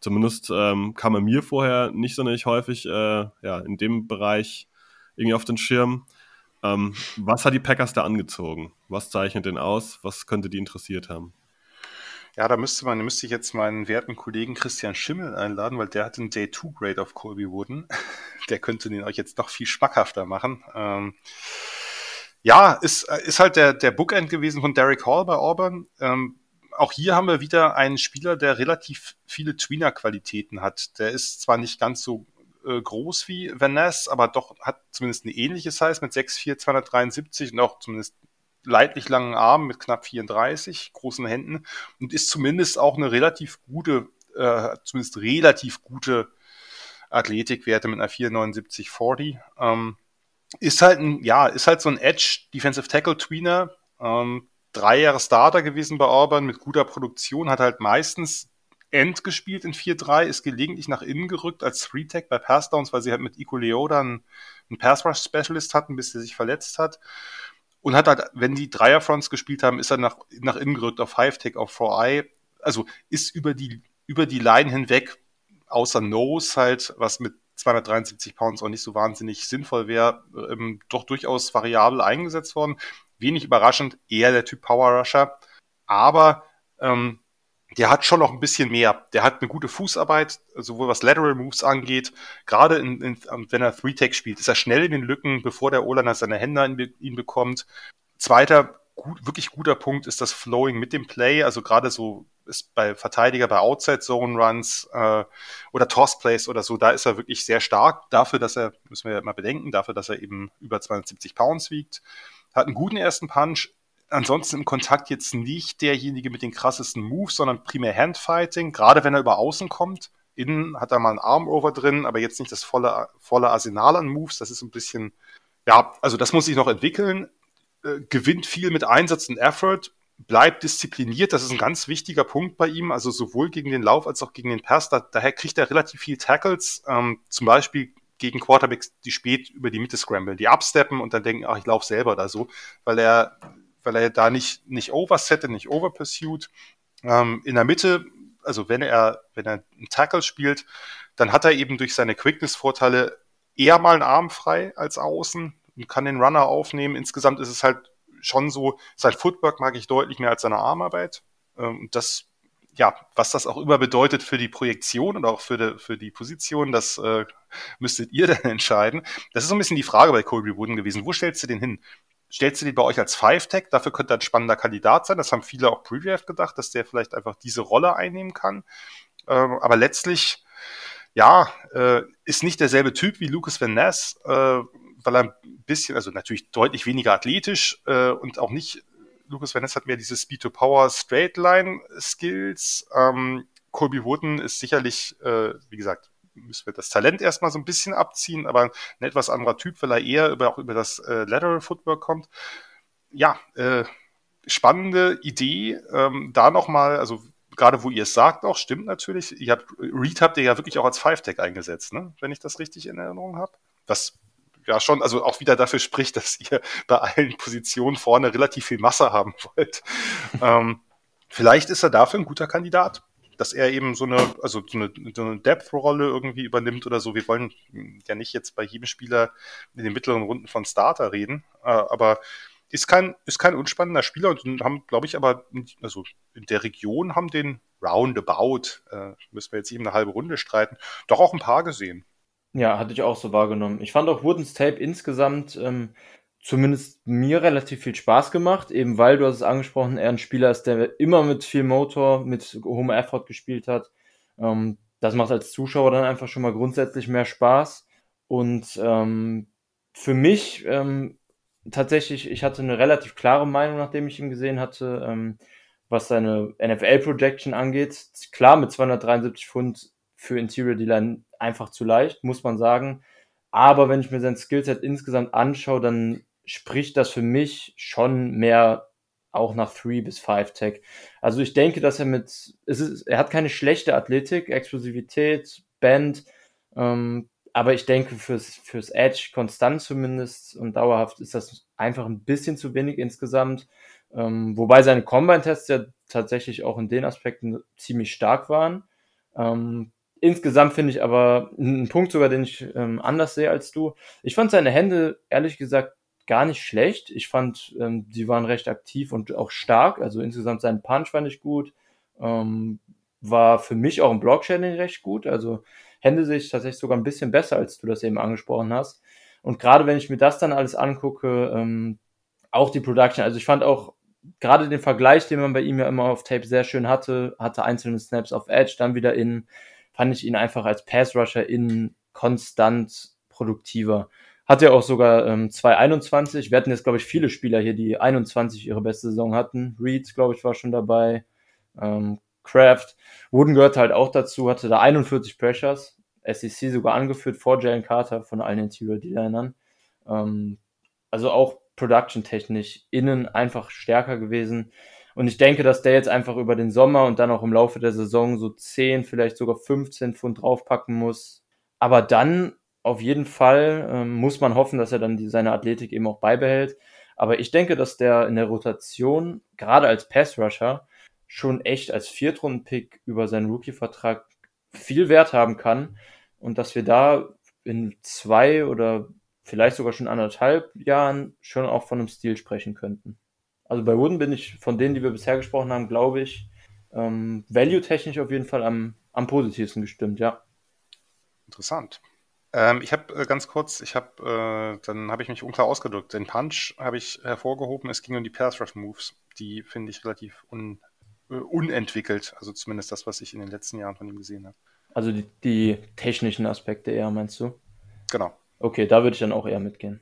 Speaker 1: Zumindest ähm, kam er mir vorher nicht sonderlich häufig äh, ja, in dem Bereich irgendwie auf den Schirm. Ähm, was hat die Packers da angezogen? Was zeichnet denn aus? Was könnte die interessiert haben?
Speaker 3: Ja, da müsste man, müsste ich jetzt meinen werten Kollegen Christian Schimmel einladen, weil der hat einen Day 2 Grade auf Colby Wooden. [laughs] Der könnte den euch jetzt noch viel schmackhafter machen. Ähm, ja, ist, ist halt der, der Bookend gewesen von Derek Hall bei Auburn. Ähm, auch hier haben wir wieder einen Spieler, der relativ viele Tweener-Qualitäten hat. Der ist zwar nicht ganz so äh, groß wie Van aber doch hat zumindest eine ähnliche Size mit 6'4, 273 und auch zumindest leidlich langen Armen mit knapp 34, großen Händen und ist zumindest auch eine relativ gute, äh, zumindest relativ gute Athletikwerte mit einer 47940. Ähm, ist halt ein, ja, ist halt so ein Edge Defensive Tackle Tweener. Ähm, drei Jahre Starter gewesen bei Auburn mit guter Produktion, hat halt meistens End gespielt in 4-3, ist gelegentlich nach innen gerückt als Three-Tech bei Pass-Downs, weil sie halt mit Ico Leo dann einen Pass-Rush-Specialist hatten, bis er sich verletzt hat. Und hat halt, wenn die Dreier-Fronts gespielt haben, ist er nach, nach innen gerückt auf Five-Tech, auf 4-Eye. Also ist über die, über die Line hinweg, außer Nose halt, was mit 273 Pounds auch nicht so wahnsinnig sinnvoll wäre, ähm, doch durchaus variabel eingesetzt worden. Wenig überraschend, eher der Typ Power Rusher. Aber ähm, der hat schon noch ein bisschen mehr. Der hat eine gute Fußarbeit, sowohl was Lateral Moves angeht. Gerade in, in, wenn er Three-Tech spielt, ist er schnell in den Lücken, bevor der O-Liner seine Hände in ihn bekommt. Zweiter, gut, wirklich guter Punkt ist das Flowing mit dem Play. Also gerade so ist bei Verteidiger bei Outside Zone Runs äh, oder Toss Plays oder so, da ist er wirklich sehr stark. Dafür, dass er, müssen wir ja mal bedenken, dafür, dass er eben über 270 Pounds wiegt. Hat einen guten ersten Punch. Ansonsten im Kontakt jetzt nicht derjenige mit den krassesten Moves, sondern primär Handfighting, gerade wenn er über Außen kommt. Innen hat er mal einen Arm-Over drin, aber jetzt nicht das volle, volle Arsenal an Moves. Das ist ein bisschen, ja, also das muss sich noch entwickeln. Äh, gewinnt viel mit Einsatz und Effort, bleibt diszipliniert, das ist ein ganz wichtiger Punkt bei ihm, also sowohl gegen den Lauf als auch gegen den Pass, da, daher kriegt er relativ viel Tackles, ähm, zum Beispiel gegen Quarterbacks, die spät über die Mitte scramblen, die absteppen und dann denken, ach, ich laufe selber oder so, weil er, weil er da nicht, nicht oversettet, nicht overpursued. Ähm, in der Mitte, also wenn er, wenn er einen Tackle spielt, dann hat er eben durch seine Quickness-Vorteile eher mal einen Arm frei als außen und kann den Runner aufnehmen. Insgesamt ist es halt schon so, sein Footwork mag ich deutlich mehr als seine Armarbeit. Ähm, das, ja, was das auch immer bedeutet für die Projektion und auch für die, für die Position, das äh, müsstet ihr [laughs] dann entscheiden. Das ist so ein bisschen die Frage bei Colby Wooden gewesen. Wo stellst du den hin? Stellst du den bei euch als Five-Tech? Dafür könnte er ein spannender Kandidat sein. Das haben viele auch Pre-Draft gedacht, dass der vielleicht einfach diese Rolle einnehmen kann. Ähm, aber letztlich, ja, äh, ist nicht derselbe Typ wie Lucas Van Ness. Äh, weil er ein bisschen, also natürlich deutlich weniger athletisch äh, und auch nicht, Lucas Van Ness hat mehr diese Speed-to-Power Straight-Line-Skills. Ähm, Colby Wooden ist sicherlich, äh, wie gesagt, müssen wir das Talent erstmal so ein bisschen abziehen, aber ein etwas anderer Typ, weil er eher über, auch über das äh, Lateral Footwork kommt. Ja, äh, spannende Idee. Ähm, da nochmal, also gerade wo ihr es sagt auch, stimmt natürlich. Ihr habt, Reed habt ihr ja wirklich auch als Five-Tech eingesetzt, ne? wenn ich das richtig in Erinnerung habe. Was ja schon, also auch wieder dafür spricht, dass [laughs] ihr bei allen Positionen vorne relativ viel Masse haben wollt. [laughs] ähm, vielleicht ist er dafür ein guter Kandidat, dass er eben so eine, also so eine, so eine Depth-Rolle irgendwie übernimmt oder so. Wir wollen ja nicht jetzt bei jedem Spieler in den mittleren Runden von Starter reden, äh, aber ist kein, ist kein unspannender Spieler und haben, glaube ich, aber, also in der Region haben den Roundabout, äh, müssen wir jetzt eben eine halbe Runde streiten, doch auch ein paar gesehen.
Speaker 2: Ja, hatte ich auch so wahrgenommen. Ich fand auch Woodens Tape insgesamt ähm, zumindest mir relativ viel Spaß gemacht, eben weil du hast es angesprochen, er ein Spieler ist, der immer mit viel Motor, mit hohem Effort gespielt hat. Ähm, das macht als Zuschauer dann einfach schon mal grundsätzlich mehr Spaß. Und ähm, für mich ähm, tatsächlich, ich hatte eine relativ klare Meinung, nachdem ich ihn gesehen hatte, ähm, was seine NFL-Projection angeht. Klar, mit 273 Pfund für Interior D-Line einfach zu leicht, muss man sagen. Aber wenn ich mir sein Skillset insgesamt anschaue, dann spricht das für mich schon mehr auch nach 3 bis 5 Tech. Also ich denke, dass er mit, es ist, er hat keine schlechte Athletik, Explosivität, Band, ähm, aber ich denke fürs, fürs Edge konstant zumindest und dauerhaft ist das einfach ein bisschen zu wenig insgesamt. Ähm, wobei seine Combine-Tests ja tatsächlich auch in den Aspekten ziemlich stark waren. Ähm, Insgesamt finde ich aber einen Punkt sogar, den ich ähm, anders sehe als du. Ich fand seine Hände ehrlich gesagt gar nicht schlecht. Ich fand, ähm, die waren recht aktiv und auch stark. Also insgesamt sein Punch fand ich gut. Ähm, war für mich auch im Blockchaining recht gut. Also Hände sich tatsächlich sogar ein bisschen besser, als du das eben angesprochen hast. Und gerade wenn ich mir das dann alles angucke, ähm, auch die Production, also ich fand auch gerade den Vergleich, den man bei ihm ja immer auf Tape sehr schön hatte, hatte einzelne Snaps auf Edge, dann wieder in, fand ich ihn einfach als Pass-Rusher in konstant produktiver. Hat ja auch sogar ähm, 221. Wir hatten jetzt, glaube ich, viele Spieler hier, die 21 ihre beste Saison hatten. Reeds, glaube ich, war schon dabei. Ähm, Kraft. Wooden gehört halt auch dazu, hatte da 41 Pressures. SEC sogar angeführt vor Jalen Carter von allen Interior D-Linern. Ähm, also auch production-technisch innen einfach stärker gewesen. Und ich denke, dass der jetzt einfach über den Sommer und dann auch im Laufe der Saison so 10, vielleicht sogar 15 Pfund draufpacken muss. Aber dann auf jeden Fall ähm, muss man hoffen, dass er dann die, seine Athletik eben auch beibehält. Aber ich denke, dass der in der Rotation, gerade als Pass-Rusher, schon echt als Viertrunden-Pick über seinen Rookie-Vertrag viel Wert haben kann. Und dass wir da in zwei oder vielleicht sogar schon anderthalb Jahren schon auch von einem Stil sprechen könnten. Also bei Wooden bin ich von denen, die wir bisher gesprochen haben, glaube ich, ähm, value-technisch auf jeden Fall am, am positivsten gestimmt, ja.
Speaker 3: Interessant. Ähm, ich habe äh, ganz kurz, ich habe, äh, dann habe ich mich unklar ausgedrückt. Den Punch habe ich hervorgehoben. Es ging um die Pass Rush Moves. Die finde ich relativ un, äh, unentwickelt. Also zumindest das, was ich in den letzten Jahren von ihm gesehen habe.
Speaker 2: Also die, die technischen Aspekte eher, meinst du?
Speaker 3: Genau.
Speaker 2: Okay, da würde ich dann auch eher mitgehen.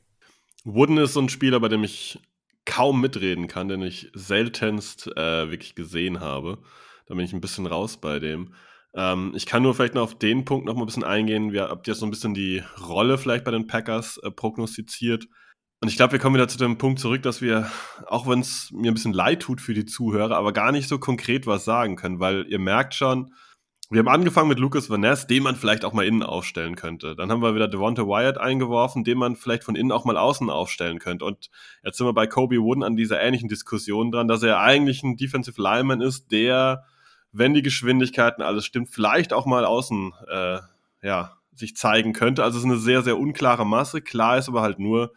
Speaker 1: Wooden ist so ein Spieler, bei dem ich kaum mitreden kann, den ich seltenst äh, wirklich gesehen habe. Da bin ich ein bisschen raus bei dem. Ähm, ich kann nur vielleicht noch auf den Punkt noch mal ein bisschen eingehen. Wir habt jetzt so ein bisschen die Rolle vielleicht bei den Packers äh, prognostiziert. Und ich glaube, wir kommen wieder zu dem Punkt zurück, dass wir, auch wenn es mir ein bisschen leid tut für die Zuhörer, aber gar nicht so konkret was sagen können, weil ihr merkt schon, wir haben angefangen mit Lucas Van Ness, den man vielleicht auch mal innen aufstellen könnte. Dann haben wir wieder Devonta Wyatt eingeworfen, den man vielleicht von innen auch mal außen aufstellen könnte. Und jetzt sind wir bei Kobe Wooden an dieser ähnlichen Diskussion dran, dass er eigentlich ein Defensive Lineman ist, der, wenn die Geschwindigkeiten alles stimmt, vielleicht auch mal außen äh, ja, sich zeigen könnte. Also es ist eine sehr, sehr unklare Masse. Klar ist aber halt nur,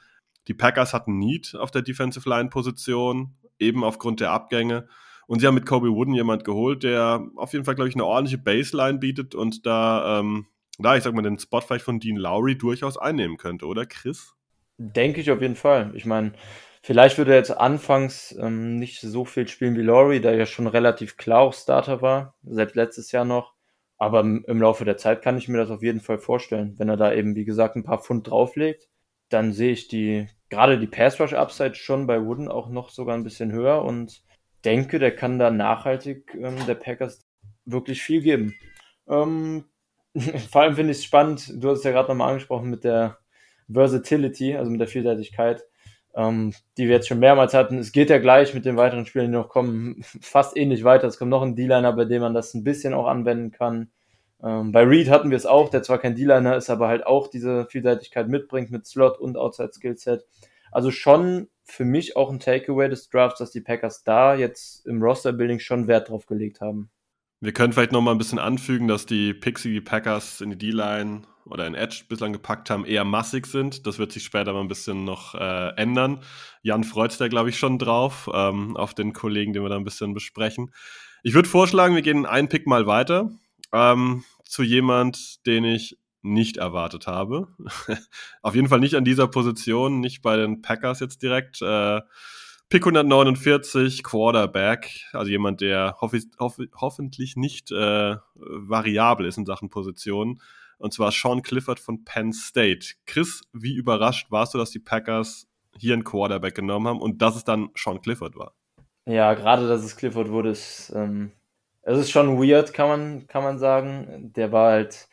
Speaker 1: die Packers hatten Need auf der Defensive Line Position, eben aufgrund der Abgänge. Und sie haben mit Kobe Wooden jemand geholt, der auf jeden Fall, glaube ich, eine ordentliche Baseline bietet und da, ähm, da, ich sag mal, den Spot vielleicht von Dean Lowry durchaus einnehmen könnte, oder Chris?
Speaker 2: Denke ich auf jeden Fall. Ich meine, vielleicht würde er jetzt anfangs ähm, nicht so viel spielen wie Lowry, da er ja schon relativ klar auch Starter war, selbst letztes Jahr noch. Aber im Laufe der Zeit kann ich mir das auf jeden Fall vorstellen. Wenn er da eben, wie gesagt, ein paar Pfund drauflegt, dann sehe ich die, gerade die Pass Rush Upside schon bei Wooden auch noch sogar ein bisschen höher und denke, der kann da nachhaltig ähm, der Packers wirklich viel geben. Ähm, [laughs] vor allem finde ich es spannend, du hast es ja gerade nochmal angesprochen mit der Versatility, also mit der Vielseitigkeit, ähm, die wir jetzt schon mehrmals hatten. Es geht ja gleich mit den weiteren Spielen, die noch kommen, [laughs] fast ähnlich weiter. Es kommt noch ein D-Liner, bei dem man das ein bisschen auch anwenden kann. Ähm, bei Reed hatten wir es auch, der zwar kein D-Liner ist, aber halt auch diese Vielseitigkeit mitbringt mit Slot und Outside Skillset. Also schon für mich auch ein Takeaway des Drafts, dass die Packers da jetzt im Roster-Building schon Wert drauf gelegt haben.
Speaker 1: Wir können vielleicht noch mal ein bisschen anfügen, dass die Pixie Packers in die D-Line oder in Edge bislang gepackt haben, eher massig sind. Das wird sich später mal ein bisschen noch äh, ändern. Jan freut sich da, glaube ich, schon drauf, ähm, auf den Kollegen, den wir da ein bisschen besprechen. Ich würde vorschlagen, wir gehen einen Pick mal weiter ähm, zu jemand, den ich nicht erwartet habe. [laughs] Auf jeden Fall nicht an dieser Position, nicht bei den Packers jetzt direkt. Äh, Pick 149, Quarterback, also jemand, der hoff hoff hoffentlich nicht äh, variabel ist in Sachen Position. Und zwar Sean Clifford von Penn State. Chris, wie überrascht warst du, dass die Packers hier einen Quarterback genommen haben und dass es dann Sean Clifford war?
Speaker 2: Ja, gerade dass es Clifford wurde, ist, ähm, es ist schon weird, kann man, kann man sagen. Der war halt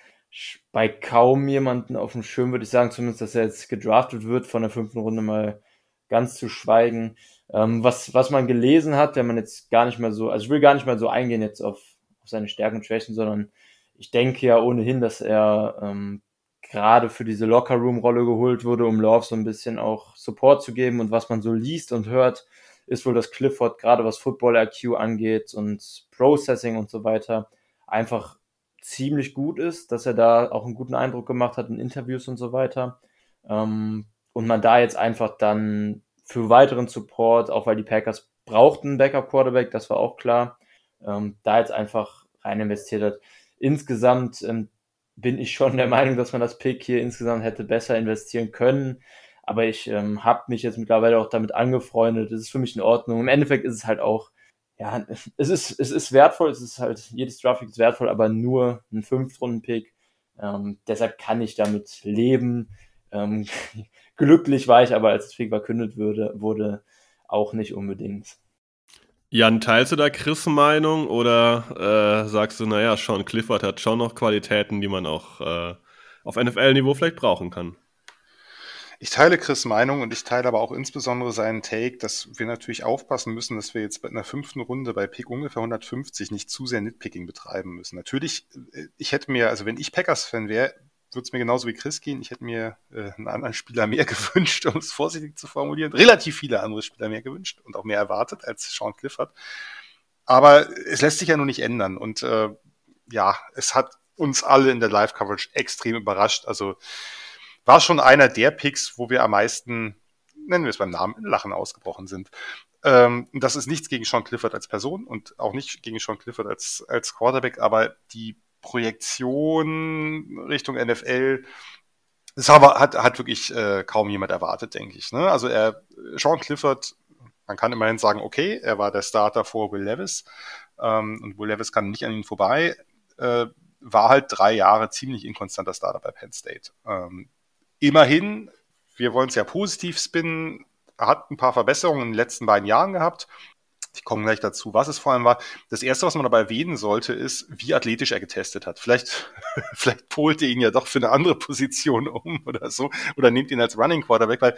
Speaker 2: bei kaum jemanden auf dem Schirm, würde ich sagen, zumindest, dass er jetzt gedraftet wird, von der fünften Runde mal ganz zu schweigen. Ähm, was, was man gelesen hat, wenn man jetzt gar nicht mehr so, also ich will gar nicht mal so eingehen jetzt auf, auf seine Stärken und Schwächen, sondern ich denke ja ohnehin, dass er ähm, gerade für diese Locker-Room-Rolle geholt wurde, um Love so ein bisschen auch Support zu geben und was man so liest und hört, ist wohl, dass Clifford gerade was Football-IQ angeht und Processing und so weiter einfach ziemlich gut ist, dass er da auch einen guten Eindruck gemacht hat in Interviews und so weiter. Ähm, und man da jetzt einfach dann für weiteren Support, auch weil die Packers brauchten Backup-Quarterback, das war auch klar, ähm, da jetzt einfach rein investiert hat. Insgesamt ähm, bin ich schon der Meinung, dass man das Pick hier insgesamt hätte besser investieren können. Aber ich ähm, habe mich jetzt mittlerweile auch damit angefreundet. Das ist für mich in Ordnung. Im Endeffekt ist es halt auch, ja, es ist, es ist wertvoll, es ist halt, jedes Draftpick ist wertvoll, aber nur ein Fünftrunden-Pick. Ähm, deshalb kann ich damit leben. Ähm, [laughs] glücklich war ich aber, als das Pick verkündet wurde, wurde auch nicht unbedingt.
Speaker 1: Jan, teilst du da Chris' Meinung oder äh, sagst du, naja, Sean Clifford hat schon noch Qualitäten, die man auch äh, auf NFL-Niveau vielleicht brauchen kann?
Speaker 3: Ich teile Chris' Meinung und ich teile aber auch insbesondere seinen Take, dass wir natürlich aufpassen müssen, dass wir jetzt bei einer fünften Runde bei Pick ungefähr 150 nicht zu sehr Nitpicking betreiben müssen. Natürlich, äh, ich hätte mir, also wenn ich Packers-Fan wäre, würde es mir genauso wie Chris gehen. Ich hätte mir äh, einen anderen Spieler mehr [laughs] gewünscht, um es vorsichtig zu formulieren. Relativ viele andere Spieler mehr gewünscht und auch mehr erwartet als Sean Clifford. Aber es lässt sich ja nur nicht ändern. Und äh, ja, es hat uns alle in der Live-Coverage extrem überrascht. Also war schon einer der Picks, wo wir am meisten, nennen wir es beim Namen, in Lachen ausgebrochen sind. Ähm, das ist nichts gegen Sean Clifford als Person und auch nicht gegen Sean Clifford als, als Quarterback, aber die Projektion Richtung NFL, das aber hat, hat wirklich äh, kaum jemand erwartet, denke ich. Ne? Also er, Sean Clifford, man kann immerhin sagen, okay, er war der Starter vor Will Levis ähm, und Will Levis kann nicht an ihn vorbei. Äh, war halt drei Jahre ziemlich inkonstanter Starter bei Penn State. Ähm, immerhin, wir wollen es ja positiv spinnen, hat ein paar Verbesserungen in den letzten beiden Jahren gehabt. Ich komme gleich dazu, was es vor allem war. Das erste, was man dabei erwähnen sollte, ist, wie athletisch er getestet hat. Vielleicht, [laughs] vielleicht polt ihr ihn ja doch für eine andere Position um oder so, oder nehmt ihn als Running Quarterback, weil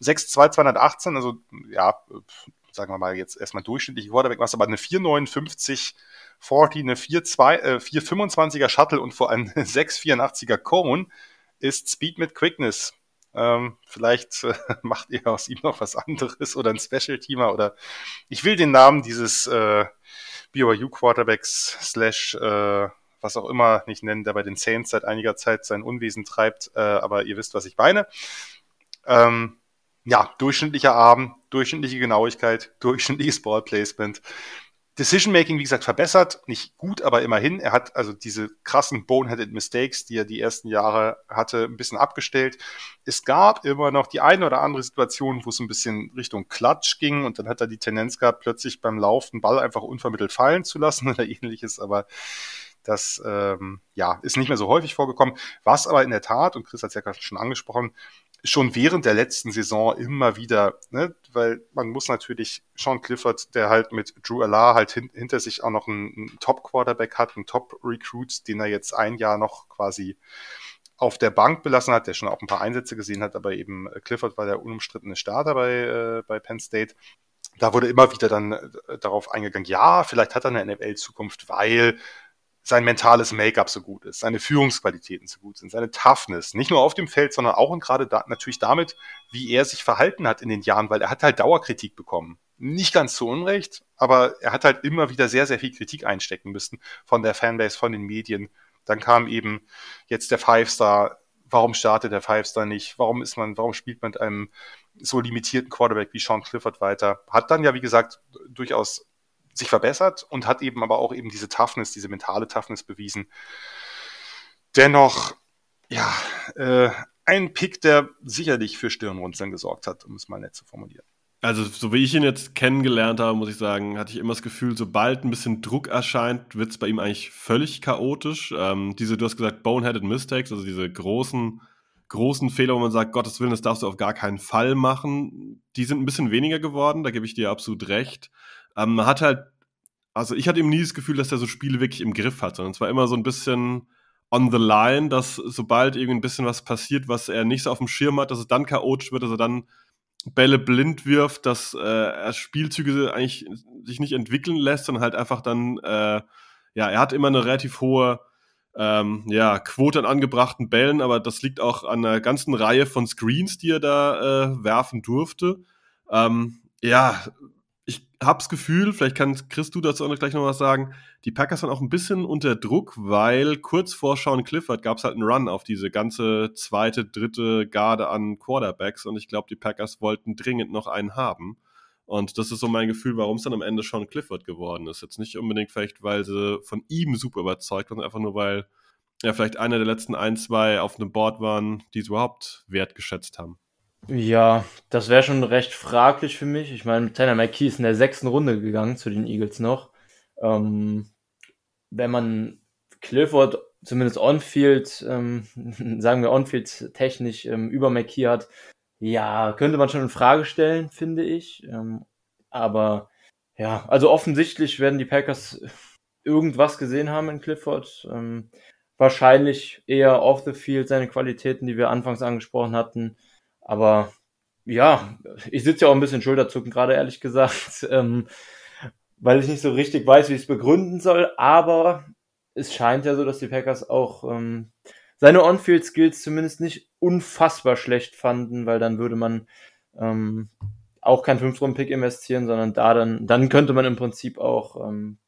Speaker 3: 6'2, 218, also, ja, sagen wir mal jetzt erstmal durchschnittliche Quarterback, was aber eine 459 40, eine 4,2, äh, 425er Shuttle und vor allem 684er Cone ist Speed mit Quickness. Ähm, vielleicht äh, [laughs] macht ihr aus ihm noch was anderes oder ein Special-Teamer oder ich will den Namen dieses äh, BYU Quarterbacks slash äh, was auch immer nicht nennen, der bei den Saints seit einiger Zeit sein Unwesen treibt, äh, aber ihr wisst, was ich meine. Ähm, ja, durchschnittlicher Arm, durchschnittliche Genauigkeit, [laughs] durchschnittliches Ballplacement. Decision Making, wie gesagt, verbessert. Nicht gut, aber immerhin. Er hat also diese krassen Boneheaded Mistakes, die er die ersten Jahre hatte, ein bisschen abgestellt. Es gab immer noch die eine oder andere Situation, wo es ein bisschen Richtung Klatsch ging und dann hat er die Tendenz gehabt, plötzlich beim Laufen Ball einfach unvermittelt fallen zu lassen [laughs] oder ähnliches. Aber das ähm, ja, ist nicht mehr so häufig vorgekommen. Was aber in der Tat, und Chris hat es ja gerade schon angesprochen, schon während der letzten Saison immer wieder, ne, weil man muss natürlich Sean Clifford, der halt mit Drew Allard halt hin, hinter sich auch noch einen, einen Top-Quarterback hat, einen Top-Recruit, den er jetzt ein Jahr noch quasi auf der Bank belassen hat, der schon auch ein paar Einsätze gesehen hat, aber eben Clifford war der unumstrittene Starter bei, äh, bei Penn State. Da wurde immer wieder dann äh, darauf eingegangen, ja, vielleicht hat er eine NFL-Zukunft, weil sein mentales Make-up so gut ist, seine Führungsqualitäten so gut sind, seine Toughness, nicht nur auf dem Feld, sondern auch und gerade da, natürlich damit, wie er sich verhalten hat in den Jahren, weil er hat halt Dauerkritik bekommen. Nicht ganz zu Unrecht, aber er hat halt immer wieder sehr, sehr viel Kritik einstecken müssen von der Fanbase, von den Medien. Dann kam eben jetzt der Five-Star. Warum startet der Five-Star nicht? Warum ist man, warum spielt man mit einem so limitierten Quarterback wie Sean Clifford weiter? Hat dann ja, wie gesagt, durchaus sich verbessert und hat eben aber auch eben diese Toughness, diese mentale Toughness bewiesen. Dennoch, ja, äh, ein Pick, der sicherlich für Stirnrunzeln gesorgt hat, um es mal nett zu formulieren.
Speaker 1: Also, so wie ich ihn jetzt kennengelernt habe, muss ich sagen, hatte ich immer das Gefühl, sobald ein bisschen Druck erscheint, wird es bei ihm eigentlich völlig chaotisch. Ähm, diese, du hast gesagt, boneheaded Mistakes, also diese großen, großen Fehler, wo man sagt, Gottes Willen, das darfst du auf gar keinen Fall machen, die sind ein bisschen weniger geworden, da gebe ich dir absolut recht. Ähm, man hat halt, also ich hatte eben nie das Gefühl, dass er so Spiele wirklich im Griff hat, sondern es war immer so ein bisschen on the line, dass sobald irgendwie ein bisschen was passiert, was er nicht so auf dem Schirm hat, dass es dann chaotisch wird, dass er dann Bälle blind wirft, dass äh, Spielzüge eigentlich sich nicht entwickeln lässt, sondern halt einfach dann, äh, ja, er hat immer eine relativ hohe ähm, ja, Quote an angebrachten Bällen, aber das liegt auch an einer ganzen Reihe von Screens, die er da äh, werfen durfte. Ähm, ja, ich hab's Gefühl, vielleicht kann Chris du dazu auch gleich noch was sagen, die Packers waren auch ein bisschen unter Druck, weil kurz vor Sean Clifford gab es halt einen Run auf diese ganze zweite, dritte Garde an Quarterbacks und ich glaube, die Packers wollten dringend noch einen haben. Und das ist so mein Gefühl, warum es dann am Ende Sean Clifford geworden ist. Jetzt nicht unbedingt vielleicht, weil sie von ihm super überzeugt waren, einfach nur, weil ja vielleicht einer der letzten ein, zwei auf einem Board waren, die es überhaupt wertgeschätzt haben.
Speaker 2: Ja, das wäre schon recht fraglich für mich. Ich meine, Tanner McKee ist in der sechsten Runde gegangen zu den Eagles noch. Ähm, wenn man Clifford zumindest on-field, ähm, [laughs] sagen wir on-field technisch ähm, über McKee hat, ja, könnte man schon in Frage stellen, finde ich. Ähm, aber ja, also offensichtlich werden die Packers irgendwas gesehen haben in Clifford. Ähm, wahrscheinlich eher off the field seine Qualitäten, die wir anfangs angesprochen hatten. Aber ja, ich sitze ja auch ein bisschen Schulterzucken gerade, ehrlich gesagt, [laughs] ähm, weil ich nicht so richtig weiß, wie ich es begründen soll. Aber es scheint ja so, dass die Packers auch ähm, seine On-Field-Skills zumindest nicht unfassbar schlecht fanden, weil dann würde man ähm, auch keinen 5-Runden-Pick investieren, sondern da dann, dann könnte man im Prinzip auch ähm,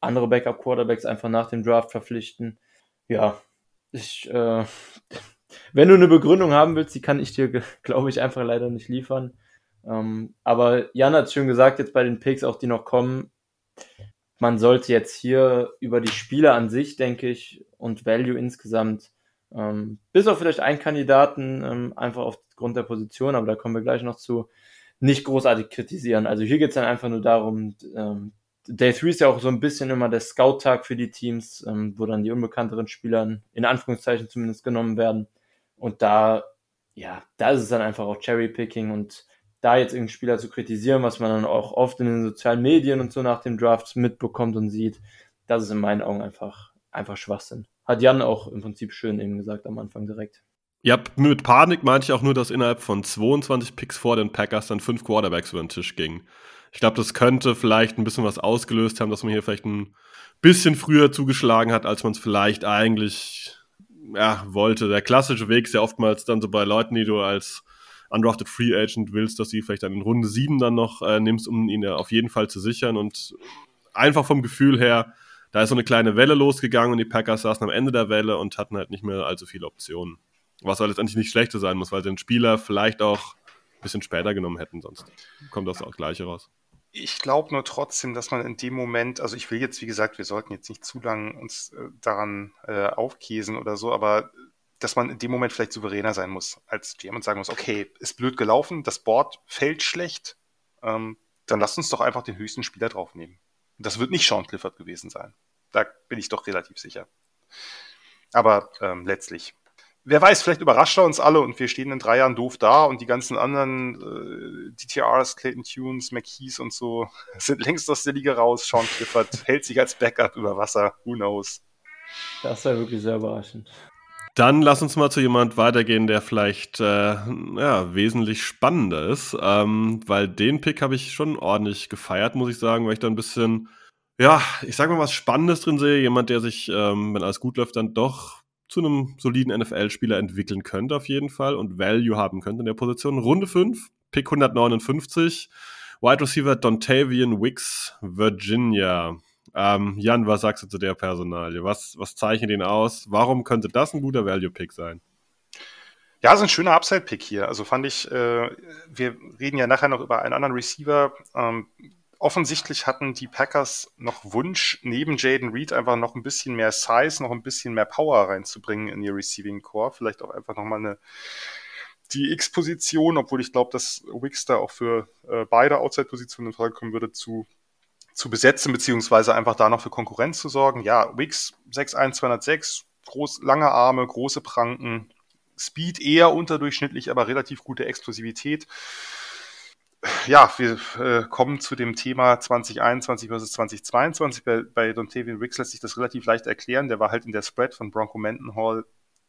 Speaker 2: andere Backup-Quarterbacks einfach nach dem Draft verpflichten. Ja, ich, äh, wenn du eine Begründung haben willst, die kann ich dir, [laughs] glaube ich, einfach leider nicht liefern. Ähm, aber Jan hat schön gesagt, jetzt bei den Picks, auch die noch kommen, man sollte jetzt hier über die Spiele an sich, denke ich, und Value insgesamt ähm, bis auf vielleicht einen Kandidaten, ähm, einfach aufgrund der Position, aber da kommen wir gleich noch zu, nicht großartig kritisieren. Also hier geht es dann einfach nur darum, ähm, Day 3 ist ja auch so ein bisschen immer der Scout-Tag für die Teams, ähm, wo dann die unbekannteren Spieler in Anführungszeichen zumindest genommen werden. Und da, ja, da ist es dann einfach auch Cherry-Picking und da jetzt irgendeinen Spieler zu kritisieren, was man dann auch oft in den sozialen Medien und so nach dem Draft mitbekommt und sieht, das ist in meinen Augen einfach, einfach Schwachsinn. Hat Jan auch im Prinzip schön eben gesagt am Anfang direkt.
Speaker 1: Ja, mit Panik meinte ich auch nur, dass innerhalb von 22 Picks vor den Packers dann fünf Quarterbacks über den Tisch gingen. Ich glaube, das könnte vielleicht ein bisschen was ausgelöst haben, dass man hier vielleicht ein bisschen früher zugeschlagen hat, als man es vielleicht eigentlich ja, wollte. Der klassische Weg ist ja oftmals dann so bei Leuten, die du als undrafted Free Agent willst, dass du vielleicht dann in Runde 7 dann noch äh, nimmst, um ihn auf jeden Fall zu sichern. Und einfach vom Gefühl her, da ist so eine kleine Welle losgegangen und die Packers saßen am Ende der Welle und hatten halt nicht mehr allzu viele Optionen. Was halt letztendlich nicht schlechter sein muss, weil sie den Spieler vielleicht auch ein bisschen später genommen hätten, sonst kommt das auch gleiche raus.
Speaker 3: Ich glaube nur trotzdem, dass man in dem Moment, also ich will jetzt, wie gesagt, wir sollten jetzt nicht zu lange uns äh, daran äh, aufkäsen oder so, aber dass man in dem Moment vielleicht souveräner sein muss als GM und sagen muss, okay, ist blöd gelaufen, das Board fällt schlecht, ähm, dann lasst uns doch einfach den höchsten Spieler draufnehmen. Das wird nicht Sean Clifford gewesen sein. Da bin ich doch relativ sicher. Aber ähm, letztlich. Wer weiß, vielleicht überrascht er uns alle und wir stehen in drei Jahren doof da und die ganzen anderen äh, DTRs, Clayton Tunes, McKees und so [laughs] sind längst aus der Liga raus. Sean Clifford [laughs] hält sich als Backup über Wasser. Who knows?
Speaker 2: Das wäre wirklich sehr überraschend.
Speaker 1: Dann lass uns mal zu jemand weitergehen, der vielleicht äh, ja, wesentlich spannender ist, ähm, weil den Pick habe ich schon ordentlich gefeiert, muss ich sagen, weil ich da ein bisschen, ja, ich sage mal was Spannendes drin sehe. Jemand, der sich, ähm, wenn alles gut läuft, dann doch zu einem soliden NFL-Spieler entwickeln könnte auf jeden Fall und Value haben könnte in der Position. Runde 5, Pick 159, Wide Receiver Dontavian Wicks, Virginia. Ähm, Jan, was sagst du zu der Personalie? Was, was zeichnet ihn aus? Warum könnte das ein guter Value-Pick sein?
Speaker 3: Ja, ist ein schöner Upside-Pick hier. Also fand ich, äh, wir reden ja nachher noch über einen anderen Receiver. Ähm, offensichtlich hatten die Packers noch Wunsch, neben Jaden Reed einfach noch ein bisschen mehr Size, noch ein bisschen mehr Power reinzubringen in ihr Receiving Core. Vielleicht auch einfach nochmal eine die X-Position, obwohl ich glaube, dass Wix da auch für äh, beide Outside-Positionen in Frage kommen würde, zu zu besetzen, beziehungsweise einfach da noch für Konkurrenz zu sorgen. Ja, Wix 61206, groß, lange Arme, große Pranken, Speed eher unterdurchschnittlich, aber relativ gute Explosivität. Ja, wir äh, kommen zu dem Thema 2021 versus 2022. Bei, bei Dontavian Wicks lässt sich das relativ leicht erklären. Der war halt in der Spread von Bronco Mendenhall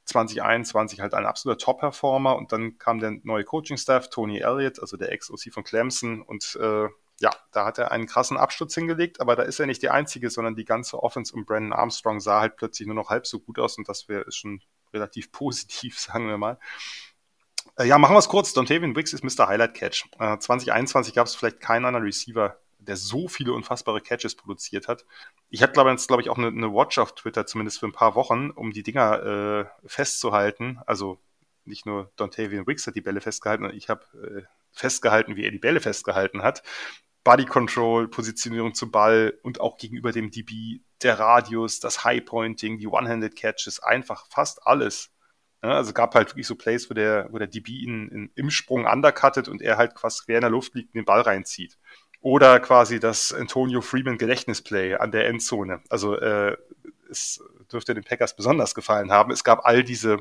Speaker 3: 2021 halt ein absoluter Top-Performer und dann kam der neue Coaching-Staff, Tony Elliott, also der Ex-OC von Clemson und äh, ja, da hat er einen krassen Absturz hingelegt, aber da ist er nicht der Einzige, sondern die ganze Offense um Brandon Armstrong sah halt plötzlich nur noch halb so gut aus und das wäre schon relativ [laughs] positiv, sagen wir mal. Äh, ja, machen wir es kurz. Dontavian Wicks ist Mr. Highlight Catch. Äh, 2021 gab es vielleicht keinen anderen Receiver, der so viele unfassbare Catches produziert hat. Ich habe, glaube ich, glaube ich, auch eine, eine, Watch auf Twitter, zumindest für ein paar Wochen, um die Dinger äh, festzuhalten. Also nicht nur Dontavian Wicks hat die Bälle festgehalten, ich habe äh, festgehalten, wie er die Bälle festgehalten hat. Body Control, Positionierung zum Ball und auch gegenüber dem DB, der Radius, das High Pointing, die One-Handed Catches, einfach fast alles. Ja, also gab halt wirklich so Plays, wo der, wo der DB ihn in, im Sprung undercuttet und er halt quasi quer in der Luft liegt und den Ball reinzieht. Oder quasi das Antonio Freeman Gedächtnisplay an der Endzone. Also äh, es dürfte den Packers besonders gefallen haben. Es gab all diese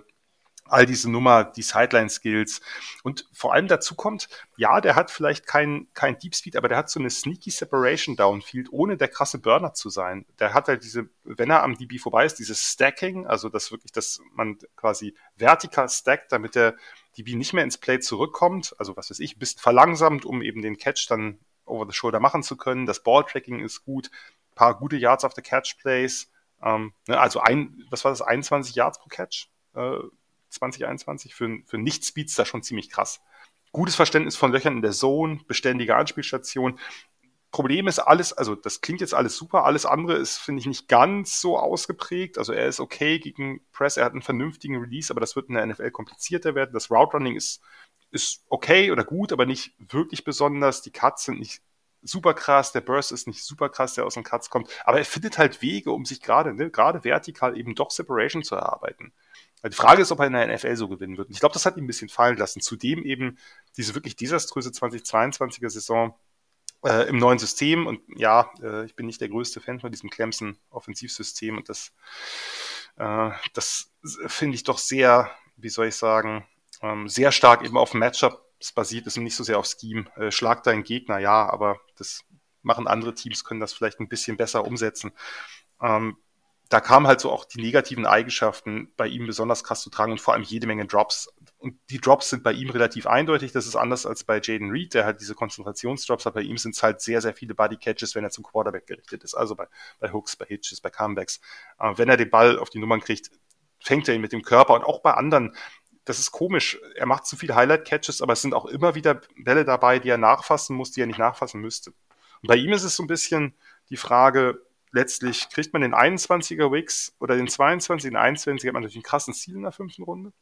Speaker 3: all diese Nummer, die Sideline-Skills. Und vor allem dazu kommt, ja, der hat vielleicht kein, kein Deep Speed, aber der hat so eine sneaky Separation Downfield, ohne der krasse Burner zu sein. Der hat halt diese, wenn er am DB vorbei ist, dieses Stacking, also das wirklich, dass man quasi vertikal stackt, damit der DB nicht mehr ins Play zurückkommt. Also was weiß ich, bisschen verlangsamt, um eben den Catch dann over the shoulder machen zu können. Das Ball-Tracking ist gut. Paar gute Yards auf the Catch Plays. Ähm, ne, also ein, was war das, 21 Yards pro Catch? Äh, 2021 für, für Nicht-Speedster schon ziemlich krass. Gutes Verständnis von Löchern in der Zone, beständige Anspielstation. Problem ist alles, also das klingt jetzt alles super, alles andere ist, finde ich, nicht ganz so ausgeprägt. Also er ist okay gegen Press, er hat einen vernünftigen Release, aber das wird in der NFL komplizierter werden. Das Route Running ist, ist okay oder gut, aber nicht wirklich besonders. Die Cuts sind nicht super krass, der Burst ist nicht super krass, der aus den Cuts kommt, aber er findet halt Wege, um sich gerade, ne, gerade vertikal eben doch Separation zu erarbeiten. Die Frage ist, ob er in der NFL so gewinnen wird. Und ich glaube, das hat ihm ein bisschen fallen lassen. Zudem eben diese wirklich desaströse 2022er Saison äh, im neuen System. Und ja, äh, ich bin nicht der größte Fan von diesem Clemson-Offensivsystem. Und das, äh, das finde ich doch sehr, wie soll ich sagen, ähm, sehr stark eben auf Matchups basiert ist und nicht so sehr auf Scheme. Äh, schlag deinen Gegner, ja, aber das machen andere Teams, können das vielleicht ein bisschen besser umsetzen. Ähm, da kamen halt so auch die negativen Eigenschaften bei ihm besonders krass zu tragen und vor allem jede Menge Drops. Und die Drops sind bei ihm relativ eindeutig. Das ist anders als bei Jaden Reed, der halt diese Konzentrationsdrops hat. Bei ihm sind es halt sehr, sehr viele Body Catches, wenn er zum Quarterback gerichtet ist. Also bei, bei Hooks, bei Hitches, bei Comebacks. Äh, wenn er den Ball auf die Nummern kriegt, fängt er ihn mit dem Körper und auch bei anderen. Das ist komisch. Er macht zu viele Highlight-Catches, aber es sind auch immer wieder Bälle dabei, die er nachfassen muss, die er nicht nachfassen müsste. Und bei ihm ist es so ein bisschen die Frage, letztlich kriegt man den 21er Wix oder den 22, den 21 hat man natürlich einen krassen Ziel in der fünften Runde.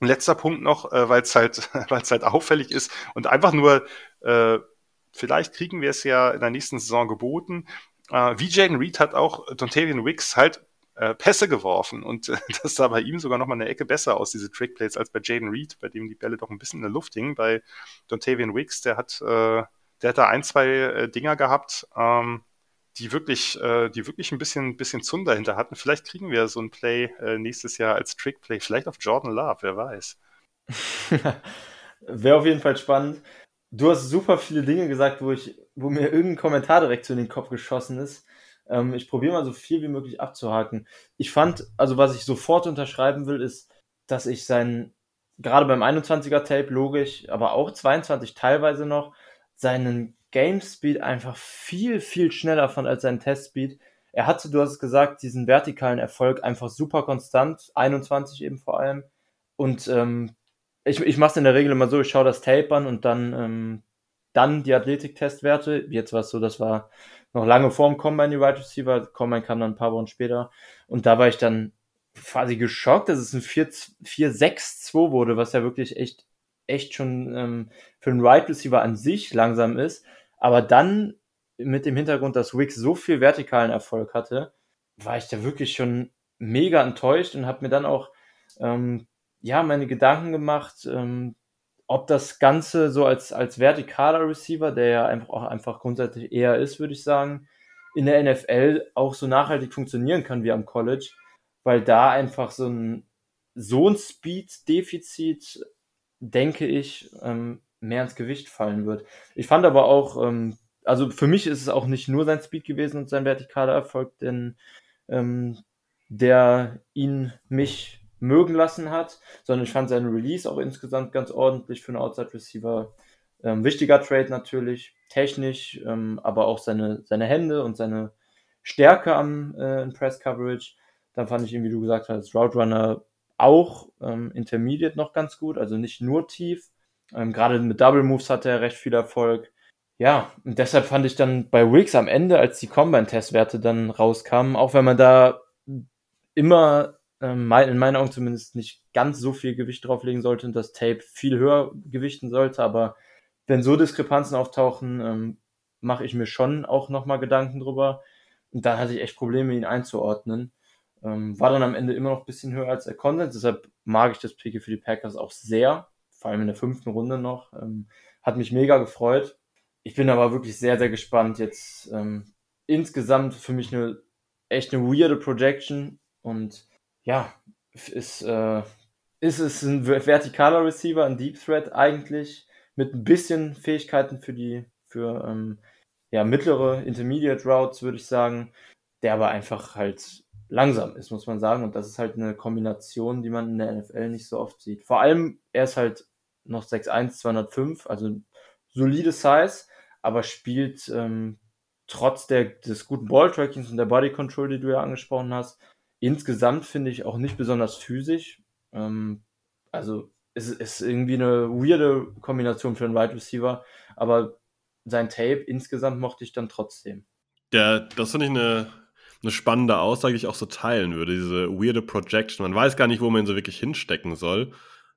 Speaker 3: Und letzter Punkt noch, äh, weil es halt, [laughs] weil es halt auffällig ist und einfach nur, äh, vielleicht kriegen wir es ja in der nächsten Saison geboten. Äh, wie Jaden Reed hat auch Dontavian Wicks halt äh, Pässe geworfen und äh, [laughs] das sah bei ihm sogar noch mal eine Ecke besser aus, diese Trickplays, als bei Jaden Reed, bei dem die Bälle doch ein bisschen in der Luft hingen. Bei Dontavian Wicks, der hat, äh, der hat da ein, zwei äh, Dinger gehabt, ähm, die wirklich, äh, die wirklich ein bisschen, bisschen Zunder dahinter hatten. Vielleicht kriegen wir so ein Play äh, nächstes Jahr als Trick-Play, vielleicht auf Jordan Love, wer weiß. [laughs]
Speaker 2: Wäre auf jeden Fall spannend. Du hast super viele Dinge gesagt, wo ich, wo mir irgendein Kommentar direkt so in den Kopf geschossen ist. Ähm, ich probiere mal so viel wie möglich abzuhaken. Ich fand, also was ich sofort unterschreiben will, ist, dass ich seinen, gerade beim 21er Tape logisch, aber auch 22 teilweise noch, seinen Game Speed einfach viel, viel schneller fand als sein Testspeed. Er hatte, du hast es gesagt, diesen vertikalen Erfolg einfach super konstant, 21 eben vor allem. Und ähm, ich, ich mache es in der Regel immer so, ich schaue das Tape an und dann, ähm, dann die Athletik-Testwerte. Jetzt war es so, das war noch lange vor dem Combine, die Wide Receiver. Combine kam dann ein paar Wochen später. Und da war ich dann quasi geschockt, dass es ein 4-6-2 wurde, was ja wirklich echt, echt schon ähm, für einen Wide Receiver an sich langsam ist. Aber dann mit dem Hintergrund, dass Wix so viel vertikalen Erfolg hatte, war ich da wirklich schon mega enttäuscht und habe mir dann auch ähm, ja meine Gedanken gemacht, ähm, ob das Ganze so als als vertikaler Receiver, der ja einfach auch einfach grundsätzlich eher ist, würde ich sagen, in der NFL auch so nachhaltig funktionieren kann wie am College, weil da einfach so ein so ein Speed-Defizit, denke ich, ähm, mehr ins Gewicht fallen wird. Ich fand aber auch, ähm, also für mich ist es auch nicht nur sein Speed gewesen und sein vertikaler Erfolg, denn ähm, der ihn mich mögen lassen hat, sondern ich fand seinen Release auch insgesamt ganz ordentlich für einen Outside Receiver. Ähm, wichtiger Trade natürlich, technisch, ähm, aber auch seine, seine Hände und seine Stärke am äh, Press Coverage. Dann fand ich ihn, wie du gesagt hast, Route Runner auch ähm, Intermediate noch ganz gut, also nicht nur tief. Ähm, Gerade mit Double Moves hatte er recht viel Erfolg. Ja, und deshalb fand ich dann bei Wicks am Ende, als die Combine-Testwerte dann rauskamen, auch wenn man da immer ähm, in meinen Augen zumindest nicht ganz so viel Gewicht drauflegen sollte und das Tape viel höher gewichten sollte, aber wenn so Diskrepanzen auftauchen, ähm, mache ich mir schon auch nochmal Gedanken drüber. Und dann hatte ich echt Probleme, ihn einzuordnen. Ähm, war dann am Ende immer noch ein bisschen höher als der Konsens, deshalb mag ich das Pick für die Packers auch sehr, vor allem in der fünften Runde noch. Ähm, hat mich mega gefreut. Ich bin aber wirklich sehr, sehr gespannt. Jetzt ähm, insgesamt für mich eine echt eine weirde Projection und ja, ist, äh, ist es ein vertikaler Receiver, ein Deep Threat eigentlich, mit ein bisschen Fähigkeiten für die, für ähm, ja, mittlere Intermediate Routes, würde ich sagen, der aber einfach halt langsam ist, muss man sagen. Und das ist halt eine Kombination, die man in der NFL nicht so oft sieht. Vor allem, er ist halt noch 6'1, 205, also solide Size, aber spielt ähm, trotz der, des guten Balltrackings und der Body Control, die du ja angesprochen hast, insgesamt finde ich auch nicht besonders physisch. Ähm, also es ist irgendwie eine weirde Kombination für einen Wide Receiver, aber sein Tape insgesamt mochte ich dann trotzdem.
Speaker 1: Ja, das finde ich eine, eine spannende Aussage, die ich auch so teilen würde, diese weirde Projection. Man weiß gar nicht, wo man ihn so wirklich hinstecken soll.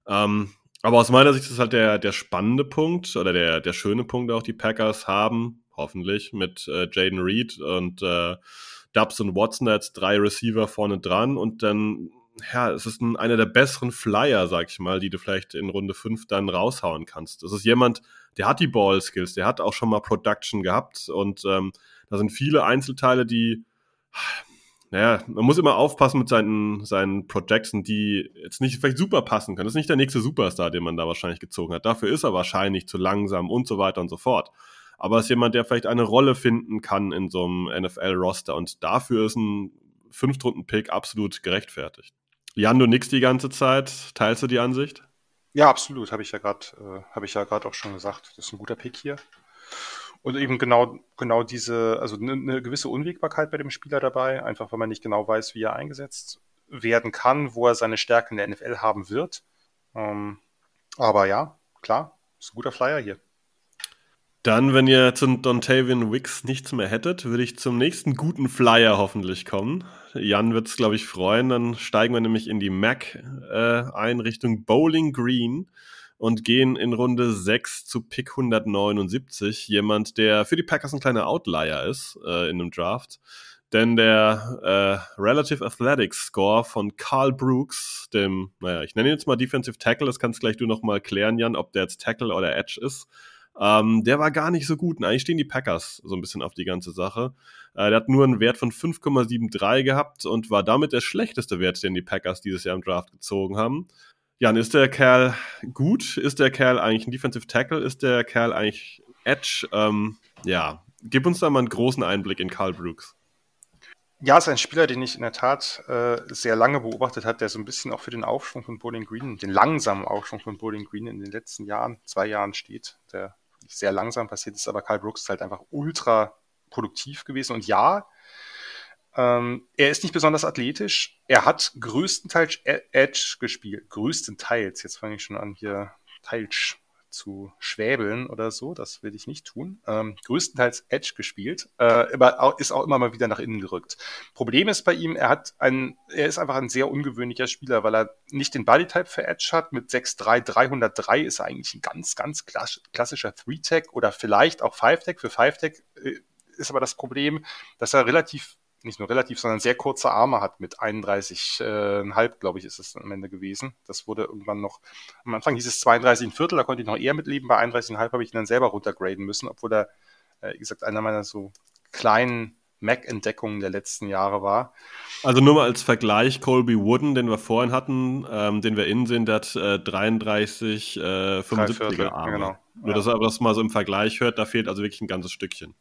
Speaker 1: Ähm, aber aus meiner Sicht ist halt der, der spannende Punkt oder der, der schöne Punkt auch, die Packers haben, hoffentlich, mit äh, Jaden Reed und äh, Dubs und Watson da jetzt drei Receiver vorne dran und dann, ja, es ist ein, einer der besseren Flyer, sag ich mal, die du vielleicht in Runde 5 dann raushauen kannst. Es ist jemand, der hat die Ball-Skills, der hat auch schon mal Production gehabt und ähm, da sind viele Einzelteile, die naja, man muss immer aufpassen mit seinen, seinen Projections, die jetzt nicht vielleicht super passen können. Das ist nicht der nächste Superstar, den man da wahrscheinlich gezogen hat. Dafür ist er wahrscheinlich zu langsam und so weiter und so fort. Aber es ist jemand, der vielleicht eine Rolle finden kann in so einem NFL-Roster und dafür ist ein Fünftrunden-Pick absolut gerechtfertigt. Jan, du nix die ganze Zeit. Teilst du die Ansicht?
Speaker 3: Ja, absolut. Habe ich ja gerade, äh, ich ja gerade auch schon gesagt. Das ist ein guter Pick hier. Und eben genau, genau diese, also eine, eine gewisse Unwägbarkeit bei dem Spieler dabei, einfach weil man nicht genau weiß, wie er eingesetzt werden kann, wo er seine Stärken in der NFL haben wird. Ähm, aber ja, klar, ist ein guter Flyer hier.
Speaker 1: Dann, wenn ihr zu Dontavian Wicks nichts mehr hättet, würde ich zum nächsten guten Flyer hoffentlich kommen. Jan wird es, glaube ich, freuen. Dann steigen wir nämlich in die Mac-Einrichtung äh, Bowling Green und gehen in Runde 6 zu Pick 179. Jemand, der für die Packers ein kleiner Outlier ist äh, in einem Draft. Denn der äh, Relative Athletics Score von Carl Brooks, dem, naja, ich nenne ihn jetzt mal Defensive Tackle, das kannst gleich du nochmal klären, Jan, ob der jetzt Tackle oder Edge ist. Ähm, der war gar nicht so gut. Und eigentlich stehen die Packers so ein bisschen auf die ganze Sache. Äh, der hat nur einen Wert von 5,73 gehabt und war damit der schlechteste Wert, den die Packers dieses Jahr im Draft gezogen haben. Jan, ist der Kerl gut? Ist der Kerl eigentlich ein Defensive Tackle? Ist der Kerl eigentlich Edge? Ähm, ja, gib uns da mal einen großen Einblick in Carl Brooks.
Speaker 3: Ja, ist ein Spieler, den ich in der Tat äh, sehr lange beobachtet habe, der so ein bisschen auch für den Aufschwung von Bowling Green, den langsamen Aufschwung von Bowling Green in den letzten Jahren, zwei Jahren steht, der sehr langsam passiert ist, aber Carl Brooks ist halt einfach ultra produktiv gewesen. Und ja, ähm, er ist nicht besonders athletisch. Er hat größtenteils e- Edge gespielt. Größtenteils. Jetzt fange ich schon an, hier teils zu schwäbeln oder so. Das will ich nicht tun. Ähm, größtenteils Edge gespielt, äh, aber ist auch immer mal wieder nach innen gerückt. Problem ist bei ihm, er hat ein, er ist einfach ein sehr ungewöhnlicher Spieler, weil er nicht den Bodytype für Edge hat. Mit 6'3, 303 ist er eigentlich ein ganz, ganz klassischer 3-Tag oder vielleicht auch 5-Tag. Für 5-Tag äh, ist aber das Problem, dass er relativ nicht nur relativ, sondern sehr kurze Arme hat mit 31,5, äh, glaube ich, ist es am Ende gewesen. Das wurde irgendwann noch, am Anfang hieß es 32 Viertel, da konnte ich noch eher mitleben. Bei 31,5 habe ich ihn dann selber runtergraden müssen, obwohl er, äh, wie gesagt, einer meiner so kleinen Mac-Entdeckungen der letzten Jahre war.
Speaker 1: Also nur mal als Vergleich, Colby Wooden, den wir vorhin hatten, ähm, den wir innen sehen, der hat äh, 33, äh, 75er Arme. Genau. Nur, ja. dass er das mal so im Vergleich hört, da fehlt also wirklich ein ganzes Stückchen.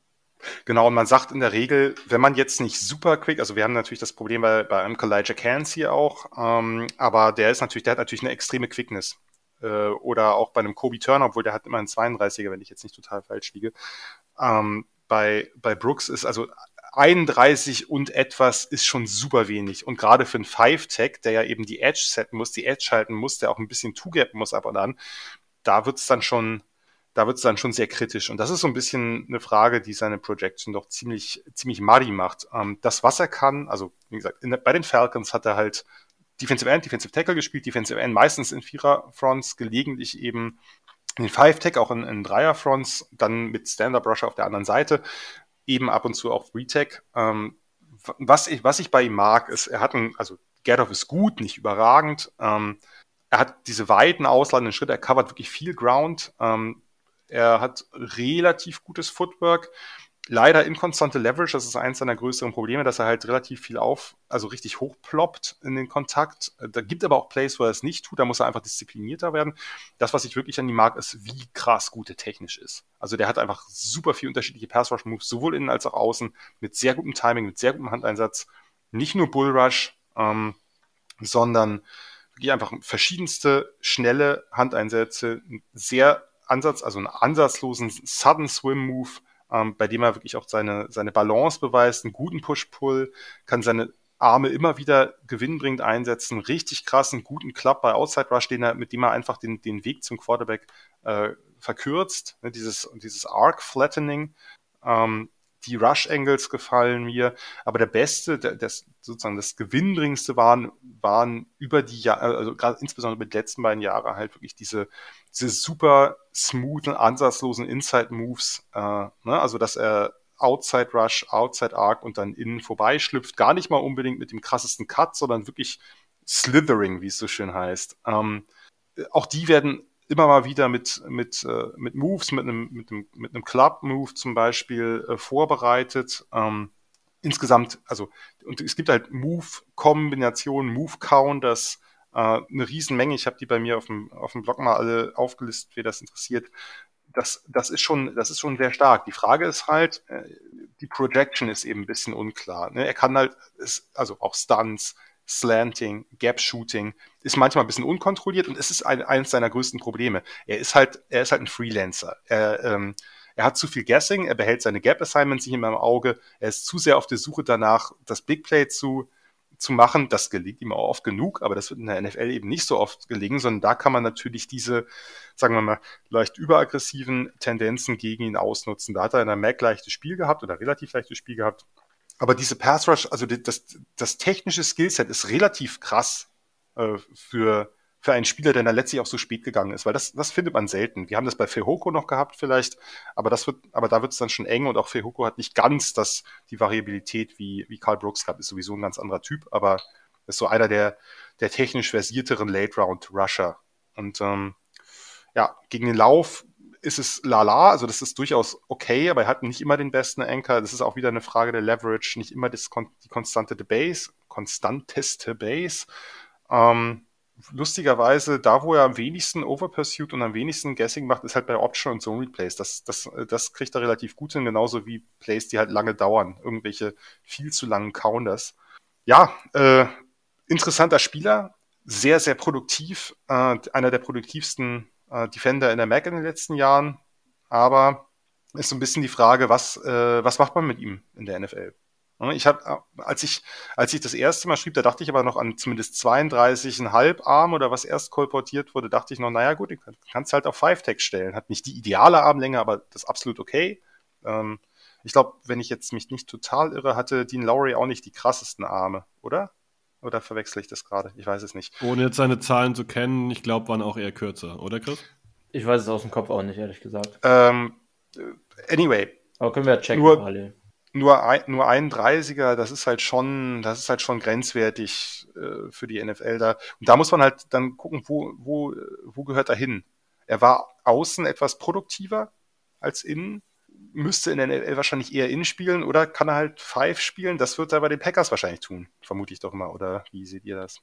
Speaker 3: Genau, und man sagt in der Regel, wenn man jetzt nicht super quick, also wir haben natürlich das Problem bei, bei einem Elijah Cans hier auch, ähm, aber der ist natürlich, der hat natürlich eine extreme Quickness. Äh, oder auch bei einem Kobe Turner, obwohl der hat immer einen 32er, wenn ich jetzt nicht total falsch liege. Ähm, bei, bei Brooks ist also 31 und etwas ist schon super wenig. Und gerade für einen Five-Tag, der ja eben die Edge setten muss, die Edge halten muss, der auch ein bisschen two-gappen muss ab und an, da wird's dann schon, da wird es dann schon sehr kritisch. Und das ist so ein bisschen eine Frage, die seine Projection doch ziemlich, ziemlich muddy macht. Ähm, das, was er kann, also wie gesagt, in, bei den Falcons hat er halt Defensive End, Defensive Tackle gespielt, Defensive End meistens in Vierer-Fronts, gelegentlich eben in den Five-Tech, auch in, in Dreier-Fronts, dann mit Stand-Up-Rusher auf der anderen Seite, eben ab und zu auch Retech. Ähm, was, ich, was ich bei ihm mag, ist, er hat ein, also Gerdoff ist gut, nicht überragend. Ähm, er hat diese weiten ausladenden Schritte, er covert wirklich viel Ground. Ähm, er hat relativ gutes Footwork. Leider inkonstante Leverage, das ist eins seiner größeren Probleme, dass er halt relativ viel auf, also richtig hochploppt in den Kontakt. Da gibt aber auch Plays, wo er es nicht tut, da muss er einfach disziplinierter werden. Das, was ich wirklich an ihm mag, ist, wie krass gut er technisch ist. Also der hat einfach super viel unterschiedliche Pass-Rush-Moves, sowohl innen als auch außen, mit sehr gutem Timing, mit sehr gutem Handeinsatz. Nicht nur Bullrush, ähm, sondern wirklich einfach verschiedenste schnelle Handeinsätze, sehr Ansatz, also einen ansatzlosen Sudden Swim Move, ähm, bei dem er wirklich auch seine, seine Balance beweist, einen guten Push-Pull, kann seine Arme immer wieder gewinnbringend einsetzen, richtig krassen, guten Club bei Outside Rush, den er, mit dem er einfach den, den Weg zum Quarterback äh, verkürzt, ne, dieses, dieses Arc Flattening. Ähm, die Rush Angles gefallen mir, aber der beste, der, das, sozusagen das gewinnbringendste waren, waren über die Jahre, also gerade insbesondere mit den letzten beiden Jahren halt wirklich diese, diese super smoothen, ansatzlosen Inside Moves, äh, ne? also dass er Outside Rush, Outside Arc und dann innen vorbeischlüpft, gar nicht mal unbedingt mit dem krassesten Cut, sondern wirklich Slithering, wie es so schön heißt. Ähm, auch die werden immer mal wieder mit, mit, äh, mit Moves, mit einem, mit einem, mit einem Club-Move zum Beispiel äh, vorbereitet. Ähm, insgesamt, also, und es gibt halt Move-Kombinationen, Move-Counters, eine Riesenmenge. Ich habe die bei mir auf dem, auf dem Blog mal alle aufgelistet, wer das interessiert. Das, das ist schon, das ist schon sehr stark. Die Frage ist halt, äh, die Projection ist eben ein bisschen unklar. Ne? Er kann halt, also auch Stunts, Slanting, Gap Shooting, ist manchmal ein bisschen unkontrolliert und es ist ein, eines seiner größten Probleme. Er ist halt, er ist halt ein Freelancer. Er, ähm, er hat zu viel Guessing, er behält seine Gap Assignments nicht immer im Auge, er ist zu sehr auf der Suche danach, das Big Play zu, zu machen. Das gelingt ihm auch oft genug, aber das wird in der NFL eben nicht so oft gelingen, sondern da kann man natürlich diese, sagen wir mal, leicht überaggressiven Tendenzen gegen ihn ausnutzen. Da hat er in der Mac leichtes Spiel gehabt oder relativ leichtes Spiel gehabt. Aber diese Pass Rush, also das, das technische Skillset ist relativ krass äh, für, für einen Spieler, der da letztlich auch so spät gegangen ist, weil das, das findet man selten. Wir haben das bei Fehoko noch gehabt vielleicht, aber das wird, aber da wird es dann schon eng und auch Fehoko hat nicht ganz das, die Variabilität wie, wie Carl Brooks gehabt, ist sowieso ein ganz anderer Typ, aber ist so einer der, der technisch versierteren Late Round Rusher. Und ähm, ja, gegen den Lauf ist es lala, also das ist durchaus okay, aber er hat nicht immer den besten Anchor. Das ist auch wieder eine Frage der Leverage, nicht immer das, die konstante Base, konstanteste Base. Ähm, lustigerweise, da wo er am wenigsten Overpursuit und am wenigsten Guessing macht, ist halt bei Option und Zone Replays. Das, das, das kriegt er relativ gut hin, genauso wie Plays, die halt lange dauern. Irgendwelche viel zu langen Counters. Ja, äh, interessanter Spieler, sehr, sehr produktiv, äh, einer der produktivsten äh, Defender in der Mac in den letzten Jahren. Aber ist so ein bisschen die Frage, was, äh, was macht man mit ihm in der NFL? Ich habe, äh, als ich, als ich das erste Mal schrieb, da dachte ich aber noch an zumindest 32,5 Arm oder was erst kolportiert wurde, dachte ich noch, naja gut, du kannst halt auf 5 Tag stellen. Hat nicht die ideale Armlänge, aber das ist absolut okay. Ähm, ich glaube, wenn ich jetzt mich nicht total irre, hatte Dean Lowry auch nicht die krassesten Arme, oder? Oder verwechsel ich das gerade? Ich weiß es nicht.
Speaker 1: Ohne jetzt seine Zahlen zu kennen, ich glaube, waren auch eher kürzer, oder Chris?
Speaker 2: Ich weiß es aus dem Kopf auch nicht, ehrlich gesagt.
Speaker 3: Ähm, anyway.
Speaker 2: Aber können wir ja checken,
Speaker 3: nur, parallel. Nur ein, nur 31er, das ist halt schon, das ist halt schon grenzwertig äh, für die NFL da. Und da muss man halt dann gucken, wo, wo, wo gehört er hin? Er war außen etwas produktiver als innen müsste in der NFL wahrscheinlich eher innen spielen oder kann er halt Five spielen? Das wird er bei den Packers wahrscheinlich tun, vermute ich doch mal. Oder wie seht ihr das?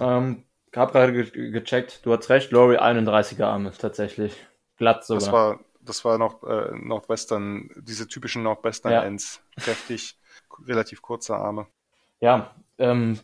Speaker 2: Ähm, hab gerade ge gecheckt, du hast recht, Laurie 31er Arme tatsächlich. Glatt sogar.
Speaker 3: Das war, das war noch äh, Nordwestern, diese typischen Nordwestern ja. Ends. Kräftig, relativ kurze Arme.
Speaker 2: Ja, ähm,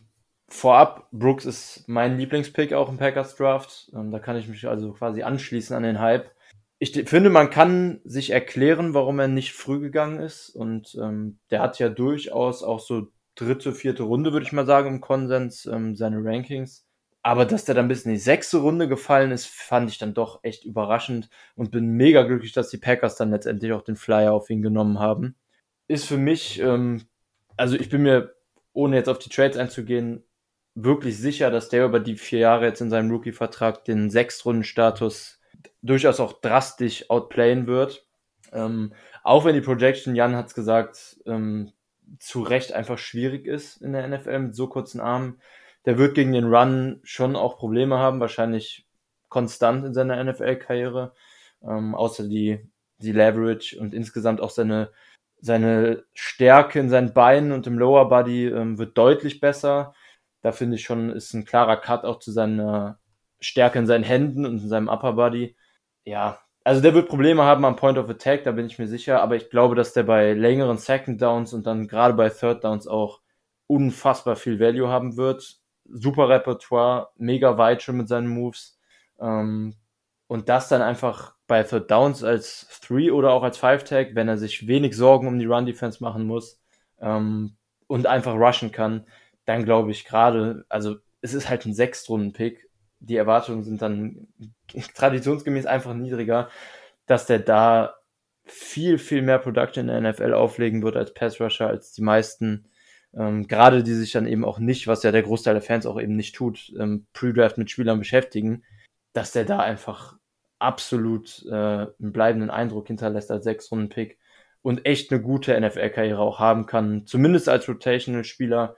Speaker 2: vorab, Brooks ist mein Lieblingspick auch im Packers Draft. Ähm, da kann ich mich also quasi anschließen an den Hype ich finde, man kann sich erklären, warum er nicht früh gegangen ist. Und ähm, der hat ja durchaus auch so dritte, vierte Runde, würde ich mal sagen, im Konsens, ähm, seine Rankings. Aber dass der dann bis in die sechste Runde gefallen ist, fand ich dann doch echt überraschend und bin mega glücklich, dass die Packers dann letztendlich auch den Flyer auf ihn genommen haben. Ist für mich, ähm, also ich bin mir, ohne jetzt auf die Trades einzugehen, wirklich sicher, dass der über die vier Jahre jetzt in seinem Rookie-Vertrag den Sechstrunden-Status durchaus auch drastisch outplayen wird. Ähm, auch wenn die Projection, Jan hat es gesagt, ähm, zu Recht einfach schwierig ist in der NFL mit so kurzen Armen. Der wird gegen den Run schon auch Probleme haben, wahrscheinlich konstant in seiner NFL-Karriere. Ähm, außer die, die Leverage und insgesamt auch seine, seine Stärke in seinen Beinen und im Lower Body ähm, wird deutlich besser. Da finde ich schon, ist ein klarer Cut auch zu seiner Stärke in seinen Händen und in seinem Upper Body. Ja, also der wird Probleme haben am Point of Attack, da bin ich mir sicher, aber ich glaube, dass der bei längeren Second Downs und dann gerade bei Third Downs auch unfassbar viel Value haben wird. Super Repertoire, mega weit schon mit seinen Moves. Ähm, und das dann einfach bei Third Downs als Three oder auch als Five Tag, wenn er sich wenig Sorgen um die Run Defense machen muss ähm, und einfach rushen kann, dann glaube ich gerade, also es ist halt ein Sechstrunden-Pick. Die Erwartungen sind dann [laughs] traditionsgemäß einfach niedriger, dass der da viel, viel mehr Production in der NFL auflegen wird als Pass Rusher, als die meisten. Ähm, gerade die sich dann eben auch nicht, was ja der Großteil der Fans auch eben nicht tut, ähm, Pre-Draft mit Spielern beschäftigen, dass der da einfach absolut äh, einen bleibenden Eindruck hinterlässt als Sechs-Runden-Pick und echt eine gute NFL-Karriere auch haben kann, zumindest als Rotational-Spieler.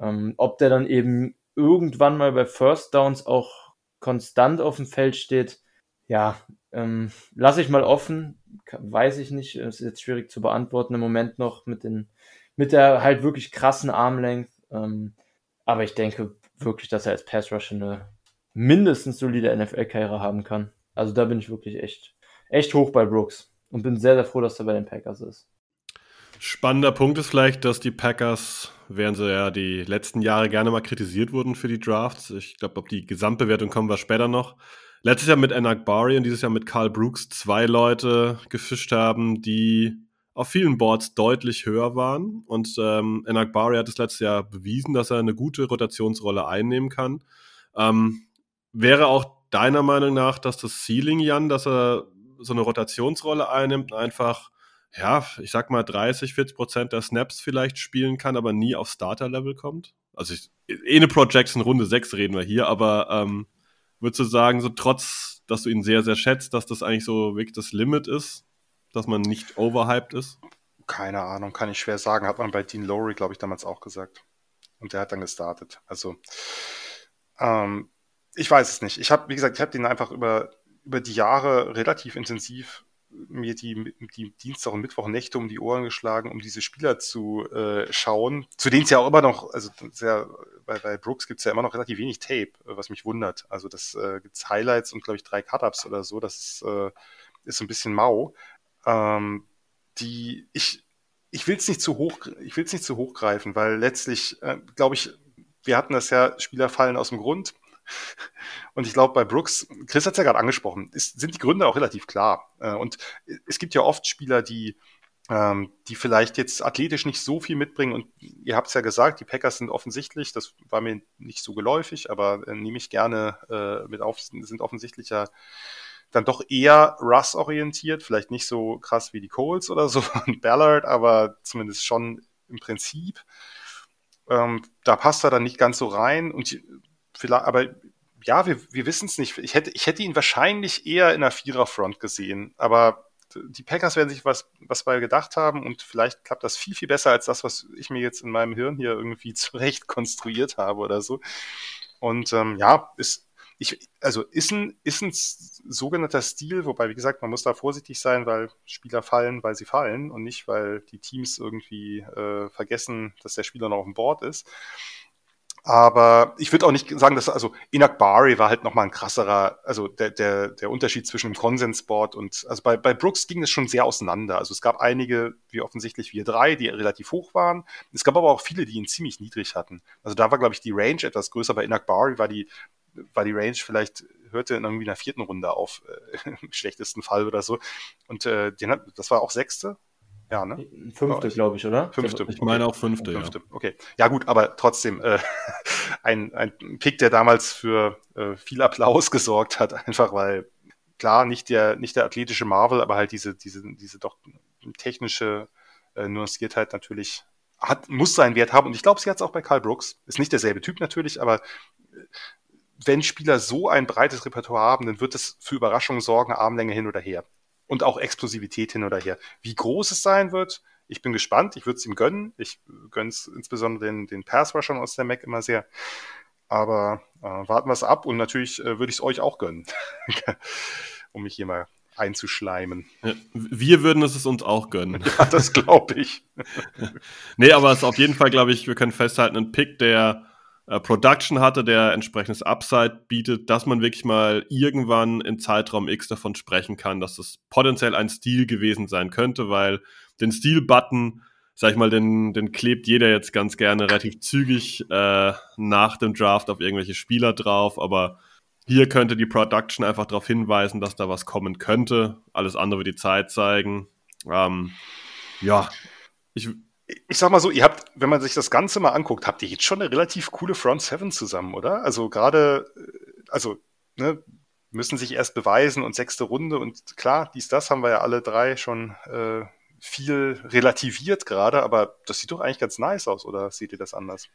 Speaker 2: Ähm, ob der dann eben irgendwann mal bei First Downs auch konstant auf dem Feld steht, ja, ähm, lasse ich mal offen. Weiß ich nicht. Ist jetzt schwierig zu beantworten im Moment noch mit den, mit der halt wirklich krassen Armlength. Ähm, aber ich denke wirklich, dass er als Pass Rusher eine mindestens solide NFL-Karriere haben kann. Also da bin ich wirklich echt, echt hoch bei Brooks und bin sehr, sehr froh, dass er bei den Packers ist.
Speaker 1: Spannender Punkt ist vielleicht, dass die Packers, während sie ja die letzten Jahre gerne mal kritisiert wurden für die Drafts, ich glaube, ob die Gesamtbewertung kommen wir später noch, letztes Jahr mit Enak Bari und dieses Jahr mit Carl Brooks zwei Leute gefischt haben, die auf vielen Boards deutlich höher waren. Und ähm, Enak Bari hat es letztes Jahr bewiesen, dass er eine gute Rotationsrolle einnehmen kann. Ähm, wäre auch deiner Meinung nach, dass das Ceiling, Jan, dass er so eine Rotationsrolle einnimmt, einfach ja, ich sag mal 30, 40 Prozent der Snaps vielleicht spielen kann, aber nie auf Starter-Level kommt. Also ich, eh eine Projection Runde 6 reden wir hier, aber ähm, würdest du sagen, so trotz, dass du ihn sehr, sehr schätzt, dass das eigentlich so wirklich das Limit ist, dass man nicht overhyped ist?
Speaker 3: Keine Ahnung, kann ich schwer sagen. Hat man bei Dean Lowry, glaube ich, damals auch gesagt. Und der hat dann gestartet. Also, ähm, ich weiß es nicht. Ich habe, wie gesagt, ich habe den einfach über, über die Jahre relativ intensiv mir die, die Dienstag und Mittwoch Nächte um die Ohren geschlagen, um diese Spieler zu äh, schauen, zu denen es ja auch immer noch, also sehr, bei, bei Brooks gibt es ja immer noch relativ wenig Tape, was mich wundert. Also das äh, gibt Highlights und glaube ich drei Cut-Ups oder so, das äh, ist so ein bisschen mau. Ähm, die, ich, ich will es nicht zu hoch, ich will es nicht zu hoch greifen, weil letztlich, äh, glaube ich, wir hatten das ja, Spieler fallen aus dem Grund. [laughs] Und ich glaube, bei Brooks, Chris hat es ja gerade angesprochen, ist, sind die Gründe auch relativ klar. Äh, und es gibt ja oft Spieler, die, ähm, die vielleicht jetzt athletisch nicht so viel mitbringen. Und ihr habt es ja gesagt, die Packers sind offensichtlich, das war mir nicht so geläufig, aber äh, nehme ich gerne äh, mit auf, sind offensichtlich ja dann doch eher Russ-orientiert, vielleicht nicht so krass wie die Coles oder so [laughs] und Ballard, aber zumindest schon im Prinzip. Ähm, da passt er dann nicht ganz so rein und vielleicht, aber ja, wir, wir wissen es nicht. Ich hätte, ich hätte ihn wahrscheinlich eher in einer Viererfront gesehen, aber die Packers werden sich was, was bei gedacht haben und vielleicht klappt das viel, viel besser als das, was ich mir jetzt in meinem Hirn hier irgendwie [laughs] zurecht konstruiert habe oder so. Und ähm, ja, ist, ich, also ist ein, ist ein sogenannter Stil, wobei, wie gesagt, man muss da vorsichtig sein, weil Spieler fallen, weil sie fallen und nicht, weil die Teams irgendwie äh, vergessen, dass der Spieler noch auf dem Board ist. Aber ich würde auch nicht sagen, dass, also Inak Bari war halt nochmal ein krasserer, also der, der, der Unterschied zwischen dem Konsensboard und, also bei, bei Brooks ging es schon sehr auseinander. Also es gab einige, wie offensichtlich wir drei, die relativ hoch waren. Es gab aber auch viele, die ihn ziemlich niedrig hatten. Also da war, glaube ich, die Range etwas größer. Bei Inak Bari war die, war die Range vielleicht, hörte in irgendwie einer vierten Runde auf, äh, [laughs] im schlechtesten Fall oder so. Und äh, den hat, das war auch sechste, Ja, ne?
Speaker 2: Fünfte, glaube ich, oder?
Speaker 3: Fünfte.
Speaker 1: Ich meine auch fünfte,
Speaker 3: fünfte. Ja. Okay. Ja, gut, aber trotzdem äh, [laughs] ein, ein Pick, der damals für äh, viel Applaus [laughs] gesorgt hat, einfach weil, klar, nicht der, nicht der athletische Marvel, aber halt diese, diese, diese doch technische äh, Nuanciertheit natürlich hat, muss seinen Wert haben. Und ich glaube, sie hat es auch bei Karl Brooks. Ist nicht derselbe Typ natürlich, aber äh, wenn Spieler so ein breites Repertoire haben, dann wird es für Überraschungen sorgen, Armlänge hin oder her. Und auch Explosivität hin oder her. Wie groß es sein wird, ich bin gespannt. Ich würde es ihm gönnen. Ich gönne es insbesondere den, den Pass-Rushern aus der Mac immer sehr. Aber äh, warten wir es ab und natürlich äh, würde ich es euch auch gönnen, [laughs] um mich hier mal einzuschleimen.
Speaker 1: Wir würden es uns auch gönnen. [laughs]
Speaker 3: Ja, das glaube ich. [laughs]
Speaker 1: nee, aber es ist auf jeden Fall, glaube ich, wir können festhalten, ein Pick, der äh, Production hatte, der entsprechendes Upside bietet, dass man wirklich mal irgendwann in Zeitraum X davon sprechen kann, dass das potenziell ein Stil gewesen sein könnte, weil den Stil-Button, sag ich mal, den, den klebt jeder jetzt ganz gerne relativ zügig äh, nach dem Draft auf irgendwelche Spieler drauf, aber hier könnte die Production einfach darauf hinweisen, dass da was kommen könnte. Alles andere wird die Zeit zeigen. Ähm, ja,
Speaker 3: ich, ich sag mal so, ihr habt, wenn man sich das Ganze mal anguckt, habt ihr jetzt schon eine relativ coole Front Seven zusammen, oder? Also gerade, also, ne, müssen sich erst beweisen und sechste Runde und klar, dies, das haben wir ja alle drei schon äh, viel relativiert gerade, aber das sieht doch eigentlich ganz nice aus, oder seht ihr das anders?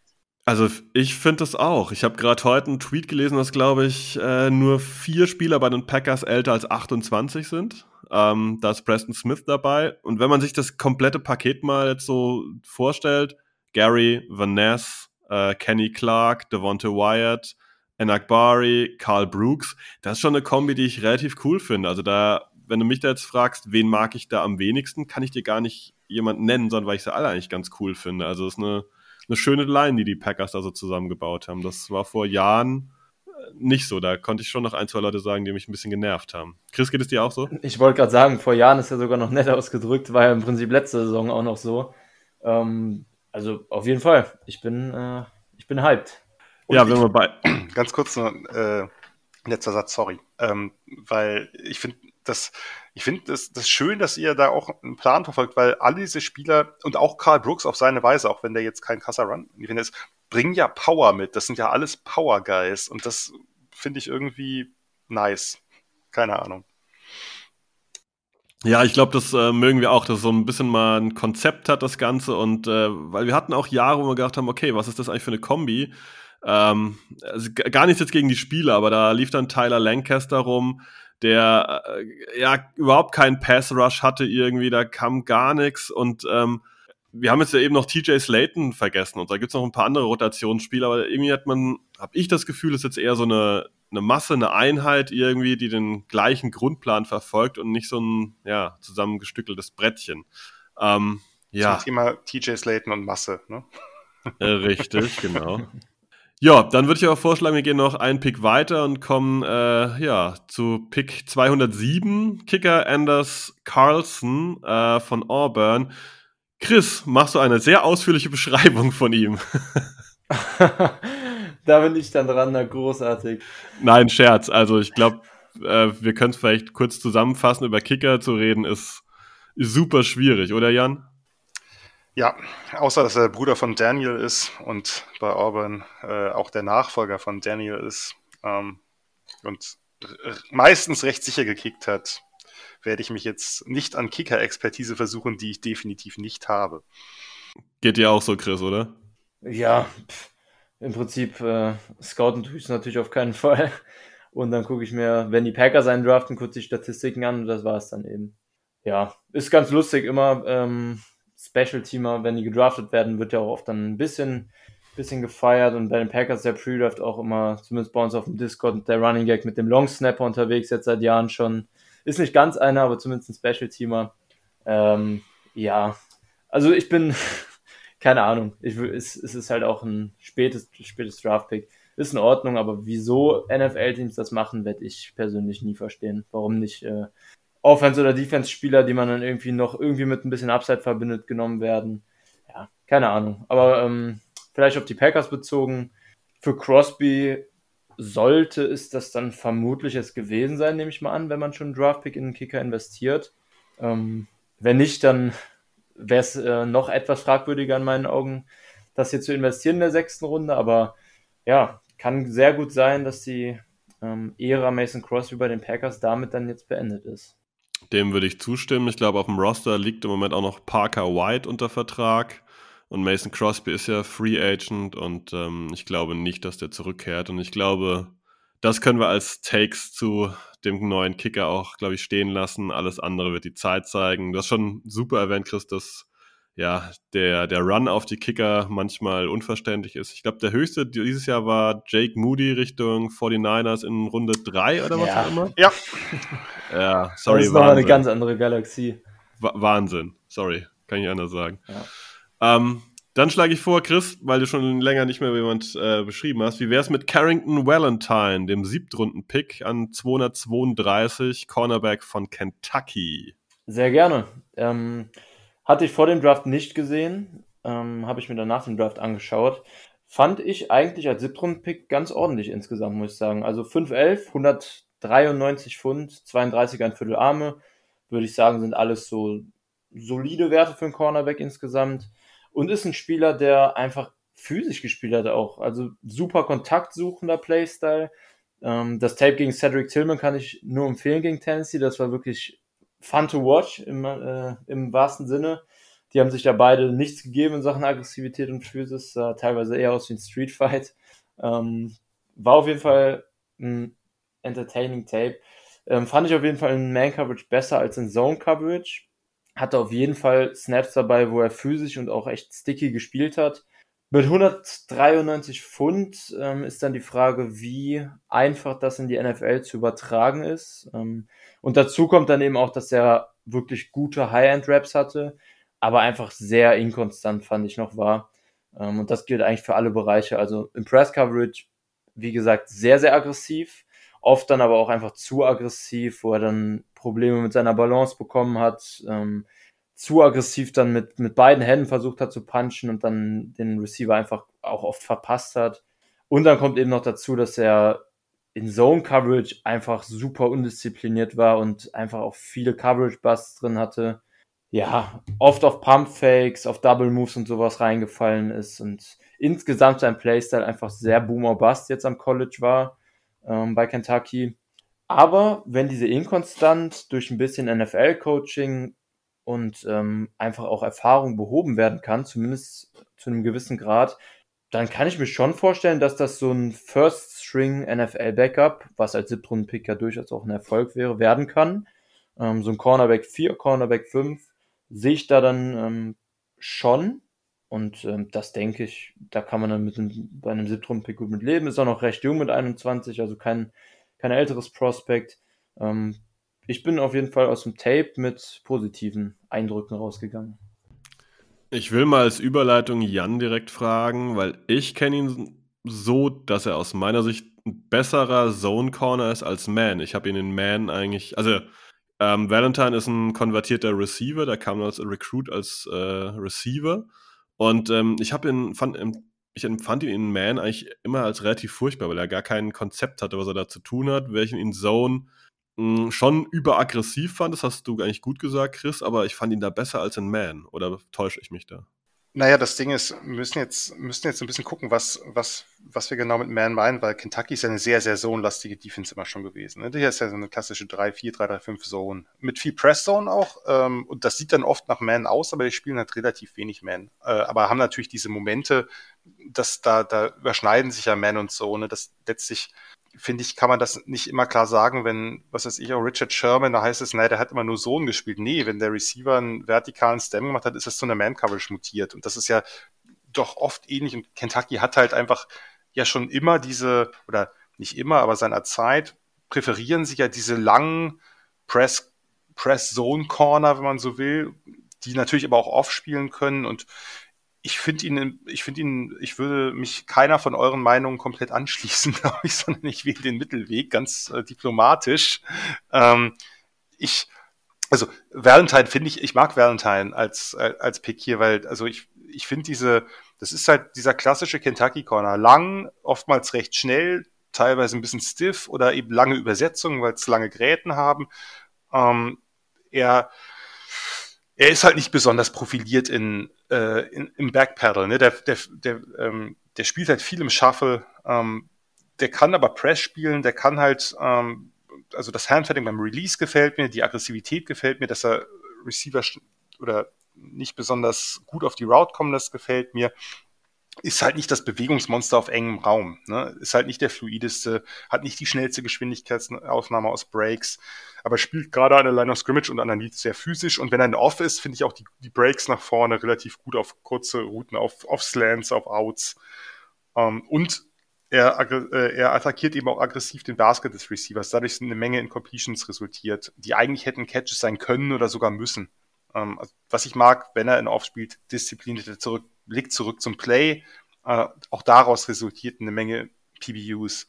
Speaker 1: Also ich finde das auch. Ich habe gerade heute einen Tweet gelesen, dass, glaube ich, äh, nur vier Spieler bei den Packers älter als 28 sind. Ähm, da ist Preston Smith dabei. Und wenn man sich das komplette Paket mal jetzt so vorstellt, Gary, Vanessa, äh, Kenny Clark, Devonta Wyatt, Enakbari, Carl Brooks, das ist schon eine Kombi, die ich relativ cool finde. Also da, wenn du mich da jetzt fragst, wen mag ich da am wenigsten, kann ich dir gar nicht jemanden nennen, sondern weil ich sie alle eigentlich ganz cool finde. Also es ist eine eine schöne Line, die die Packers da so zusammengebaut haben. Das war vor Jahren nicht so. Da konnte ich schon noch ein, zwei Leute sagen, die mich ein bisschen genervt haben. Chris, geht es dir auch so?
Speaker 2: Ich wollte gerade sagen, vor Jahren ist ja sogar noch nett ausgedrückt, war ja im Prinzip letzte Saison auch noch so. Ähm, also auf jeden Fall, ich bin, äh, ich bin hyped.
Speaker 3: Und ja, wenn wir bei. [clears throat] Ganz kurz noch, äh, letzter Satz, sorry. Ähm, weil ich finde, das, ich finde das, das schön, dass ihr da auch einen Plan verfolgt, weil alle diese Spieler und auch Karl Brooks auf seine Weise, auch wenn der jetzt kein krasser Run ist, bringen ja Power mit. Das sind ja alles Power Guys und das finde ich irgendwie nice. Keine Ahnung.
Speaker 1: Ja, ich glaube, das äh, mögen wir auch, dass so ein bisschen mal ein Konzept hat, das Ganze. Und äh, weil wir hatten auch Jahre, wo wir gedacht haben, okay, was ist das eigentlich für eine Kombi? Ähm, also gar nichts jetzt gegen die Spieler, aber da lief dann Tyler Lancaster rum, der äh, ja überhaupt keinen Pass-Rush hatte irgendwie, da kam gar nichts und ähm, wir haben jetzt ja eben noch TJ Slayton vergessen und da gibt es noch ein paar andere Rotationsspieler, aber irgendwie hat man, habe ich das Gefühl, ist jetzt eher so eine, eine Masse, eine Einheit irgendwie, die den gleichen Grundplan verfolgt und nicht so ein ja, zusammengestückeltes Brettchen. Ähm, ja.
Speaker 3: Zum Thema TJ Slayton und Masse, ne?
Speaker 1: Äh, richtig, genau. Ja, dann würde ich aber vorschlagen, wir gehen noch einen Pick weiter und kommen äh, ja, zu Pick 207, Kicker Anders Carlson äh, von Auburn. Chris, machst du eine sehr ausführliche Beschreibung von ihm? [laughs]
Speaker 2: da bin ich dann dran, na großartig.
Speaker 1: Nein, Scherz. Also ich glaube, äh, wir können es vielleicht kurz zusammenfassen. Über Kicker zu reden ist, ist super schwierig, oder Jan?
Speaker 3: Ja, außer dass er Bruder von Daniel ist und bei Auburn äh, auch der Nachfolger von Daniel ist ähm, und meistens recht sicher gekickt hat, werde ich mich jetzt nicht an Kicker-Expertise versuchen, die ich definitiv nicht habe.
Speaker 1: Geht dir auch so, Chris, oder?
Speaker 2: Ja, pff, im Prinzip äh, scouten tue ich es natürlich auf keinen [laughs] Fall. Und dann gucke ich mir, wenn die Packers einen draften, kurz die Statistiken an und das war es dann eben. Ja, ist ganz lustig immer. Ähm, Special-Teamer, wenn die gedraftet werden, wird ja auch oft dann ein bisschen, bisschen gefeiert und bei den Packers der Pre-Draft auch immer, zumindest bei uns auf dem Discord, der Running Gag mit dem Long Snapper unterwegs, jetzt seit Jahren schon. Ist nicht ganz einer, aber zumindest ein Special-Teamer. Ähm, ja, also ich bin, [laughs] keine Ahnung, ich, es, es ist halt auch ein spätes, spätes Draft-Pick. Ist in Ordnung, aber wieso NFL-Teams das machen, werde ich persönlich nie verstehen. Warum nicht äh, Offense- oder Defense-Spieler, die man dann irgendwie noch irgendwie mit ein bisschen Upside verbindet, genommen werden. Ja, keine Ahnung. Aber ähm, vielleicht auf die Packers bezogen. Für Crosby sollte es das dann vermutlich es gewesen sein, nehme ich mal an, wenn man schon einen Draftpick in einen Kicker investiert. Ähm, wenn nicht, dann wäre es äh, noch etwas fragwürdiger in meinen Augen, das hier zu investieren in der sechsten Runde. Aber ja, kann sehr gut sein, dass die ähm, Ära Mason Crosby bei den Packers damit dann jetzt beendet ist.
Speaker 1: Dem würde ich zustimmen. Ich glaube, auf dem Roster liegt im Moment auch noch Parker White unter Vertrag. Und Mason Crosby ist ja Free Agent und ähm, ich glaube nicht, dass der zurückkehrt. Und ich glaube, das können wir als Takes zu dem neuen Kicker auch, glaube ich, stehen lassen. Alles andere wird die Zeit zeigen. Du hast schon super erwähnt, Chris, dass ja, der, der Run auf die Kicker manchmal unverständlich ist. Ich glaube, der höchste dieses Jahr war Jake Moody Richtung 49ers in Runde 3 oder was
Speaker 2: Ja.
Speaker 1: auch immer.
Speaker 3: Ja, [laughs]
Speaker 1: Ja, sorry,
Speaker 2: das ist nochmal eine ganz andere Galaxie.
Speaker 1: Wa- Wahnsinn. Sorry, kann ich anders sagen.
Speaker 2: Ja.
Speaker 1: Ähm, dann schlage ich vor, Chris, weil du schon länger nicht mehr jemand äh, beschrieben hast, wie wäre es mit Carrington Valentine, dem Siebtrunden-Pick an 232, Cornerback von Kentucky?
Speaker 2: Sehr gerne. Ähm, hatte ich vor dem Draft nicht gesehen, ähm, habe ich mir dann nach dem Draft angeschaut. Fand ich eigentlich als Siebtrunden-Pick ganz ordentlich insgesamt, muss ich sagen. Also 5'11, 193 Pfund, 32 ein Viertel Arme, würde ich sagen, sind alles so solide Werte für einen Cornerback insgesamt. Und ist ein Spieler, der einfach physisch gespielt hat auch. Also super kontaktsuchender Playstyle. Ähm, das Tape gegen Cedric Tillman kann ich nur empfehlen gegen Tennessee. Das war wirklich fun to watch im, äh, im wahrsten Sinne. Die haben sich da beide nichts gegeben in Sachen Aggressivität und Physis, sah teilweise eher aus wie ein Streetfight. Ähm, war auf jeden Fall ein entertaining Tape. Ähm, fand ich auf jeden Fall in Man-Coverage besser als in Zone-Coverage. Hatte auf jeden Fall Snaps dabei, wo er physisch und auch echt sticky gespielt hat. Mit 193 Pfund ähm, ist dann die Frage, wie einfach das in die NFL zu übertragen ist. Ähm, und dazu kommt dann eben auch, dass er wirklich gute High-End-Raps hatte, aber einfach sehr inkonstant, fand ich noch war. Ähm, und das gilt eigentlich für alle Bereiche. Also im Press-Coverage, wie gesagt, sehr, sehr aggressiv. Oft dann aber auch einfach zu aggressiv, wo er dann Probleme mit seiner Balance bekommen hat. Ähm, zu aggressiv dann mit, mit beiden Händen versucht hat zu punchen und dann den Receiver einfach auch oft verpasst hat. Und dann kommt eben noch dazu, dass er in Zone Coverage einfach super undiszipliniert war und einfach auch viele Coverage Busts drin hatte. Ja, oft auf Pump Fakes, auf Double Moves und sowas reingefallen ist und insgesamt sein Playstyle einfach sehr Boomer Bust jetzt am College war ähm, bei Kentucky. Aber wenn diese Inkonstant durch ein bisschen NFL-Coaching und ähm, einfach auch Erfahrung behoben werden kann, zumindest zu einem gewissen Grad, dann kann ich mir schon vorstellen, dass das so ein First-String NFL-Backup, was als Siebtrunden-Pick ja durchaus auch ein Erfolg wäre, werden kann. Ähm, so ein Cornerback 4, Cornerback 5 sehe ich da dann ähm, schon. Und ähm, das denke ich, da kann man dann mit einem, bei einem Siebtrunden-Pick gut mit leben. Ist auch noch recht jung mit 21, also kein, kein älteres Prospect. Ähm, ich bin auf jeden Fall aus dem Tape mit positiven Eindrücken rausgegangen.
Speaker 1: Ich will mal als Überleitung Jan direkt fragen, weil ich kenne ihn so, dass er aus meiner Sicht ein besserer Zone Corner ist als Man. Ich habe ihn in Man eigentlich, also ähm, Valentine ist ein konvertierter Receiver, der kam als Recruit als äh, Receiver und ähm, ich habe ihn fand ich empfand ihn in Man eigentlich immer als relativ furchtbar, weil er gar kein Konzept hatte, was er da zu tun hat, welchen in Zone mh, schon überaggressiv fand, das hast du eigentlich gut gesagt, Chris, aber ich fand ihn da besser als in Man. Oder täusche ich mich da?
Speaker 3: Naja, das Ding ist, wir müssen jetzt, müssen jetzt ein bisschen gucken, was, was, was wir genau mit Man meinen, weil Kentucky ist ja eine sehr, sehr zone-lastige Defense immer schon gewesen. Ne? Hier ist ja so eine klassische 3-4, 3-3-5 Zone. Mit viel Press-Zone auch. Ähm, und das sieht dann oft nach Man aus, aber die spielen halt relativ wenig Man. Äh, aber haben natürlich diese Momente, dass da, da überschneiden sich ja Man und Zone. Das letztlich finde ich, kann man das nicht immer klar sagen, wenn, was weiß ich, auch Richard Sherman, da heißt es, naja, der hat immer nur Zone gespielt. Nee, wenn der Receiver einen vertikalen Stem gemacht hat, ist das zu einer Man-Coverage mutiert. Und das ist ja doch oft ähnlich. Und Kentucky hat halt einfach ja schon immer diese, oder nicht immer, aber seiner Zeit, präferieren sich ja diese langen Press, Press-Zone-Corner, wenn man so will, die natürlich aber auch off spielen können und ich finde ihn, ich finde ihn, ich würde mich keiner von euren Meinungen komplett anschließen, [laughs] glaube ich, sondern ich wähle den Mittelweg, ganz äh, diplomatisch. Ähm, ich, also Valentine finde ich, ich mag Valentine als, als Pick hier, weil, also ich, ich finde diese, das ist halt dieser klassische Kentucky Corner. Lang, oftmals recht schnell, teilweise ein bisschen stiff oder eben lange Übersetzungen, weil es lange Gräten haben. Ähm, er, er ist halt nicht besonders profiliert in, äh, in im Backpedal. Ne? Der, der, der, ähm, der spielt halt viel im Shuffle. Ähm, der kann aber Press spielen, der kann halt, ähm, also das Handsetting beim Release gefällt mir, die Aggressivität gefällt mir, dass er Receiver oder nicht besonders gut auf die Route kommen lässt, gefällt mir ist halt nicht das Bewegungsmonster auf engem Raum. Ne? Ist halt nicht der fluideste, hat nicht die schnellste Geschwindigkeitsaufnahme aus Breaks, aber spielt gerade an der Line of Scrimmage und an der Lead sehr physisch. Und wenn er in Off ist, finde ich auch die, die Breaks nach vorne relativ gut auf kurze Routen, auf, auf Slants, auf Outs. Ähm, und er, äh, er attackiert eben auch aggressiv den Basket des Receivers. Dadurch sind eine Menge Incompletions resultiert, die eigentlich hätten Catches sein können oder sogar müssen. Ähm, also was ich mag, wenn er in Off spielt, diszipliniert zurück, Blick zurück zum Play. Äh, auch daraus resultiert eine Menge PBUs.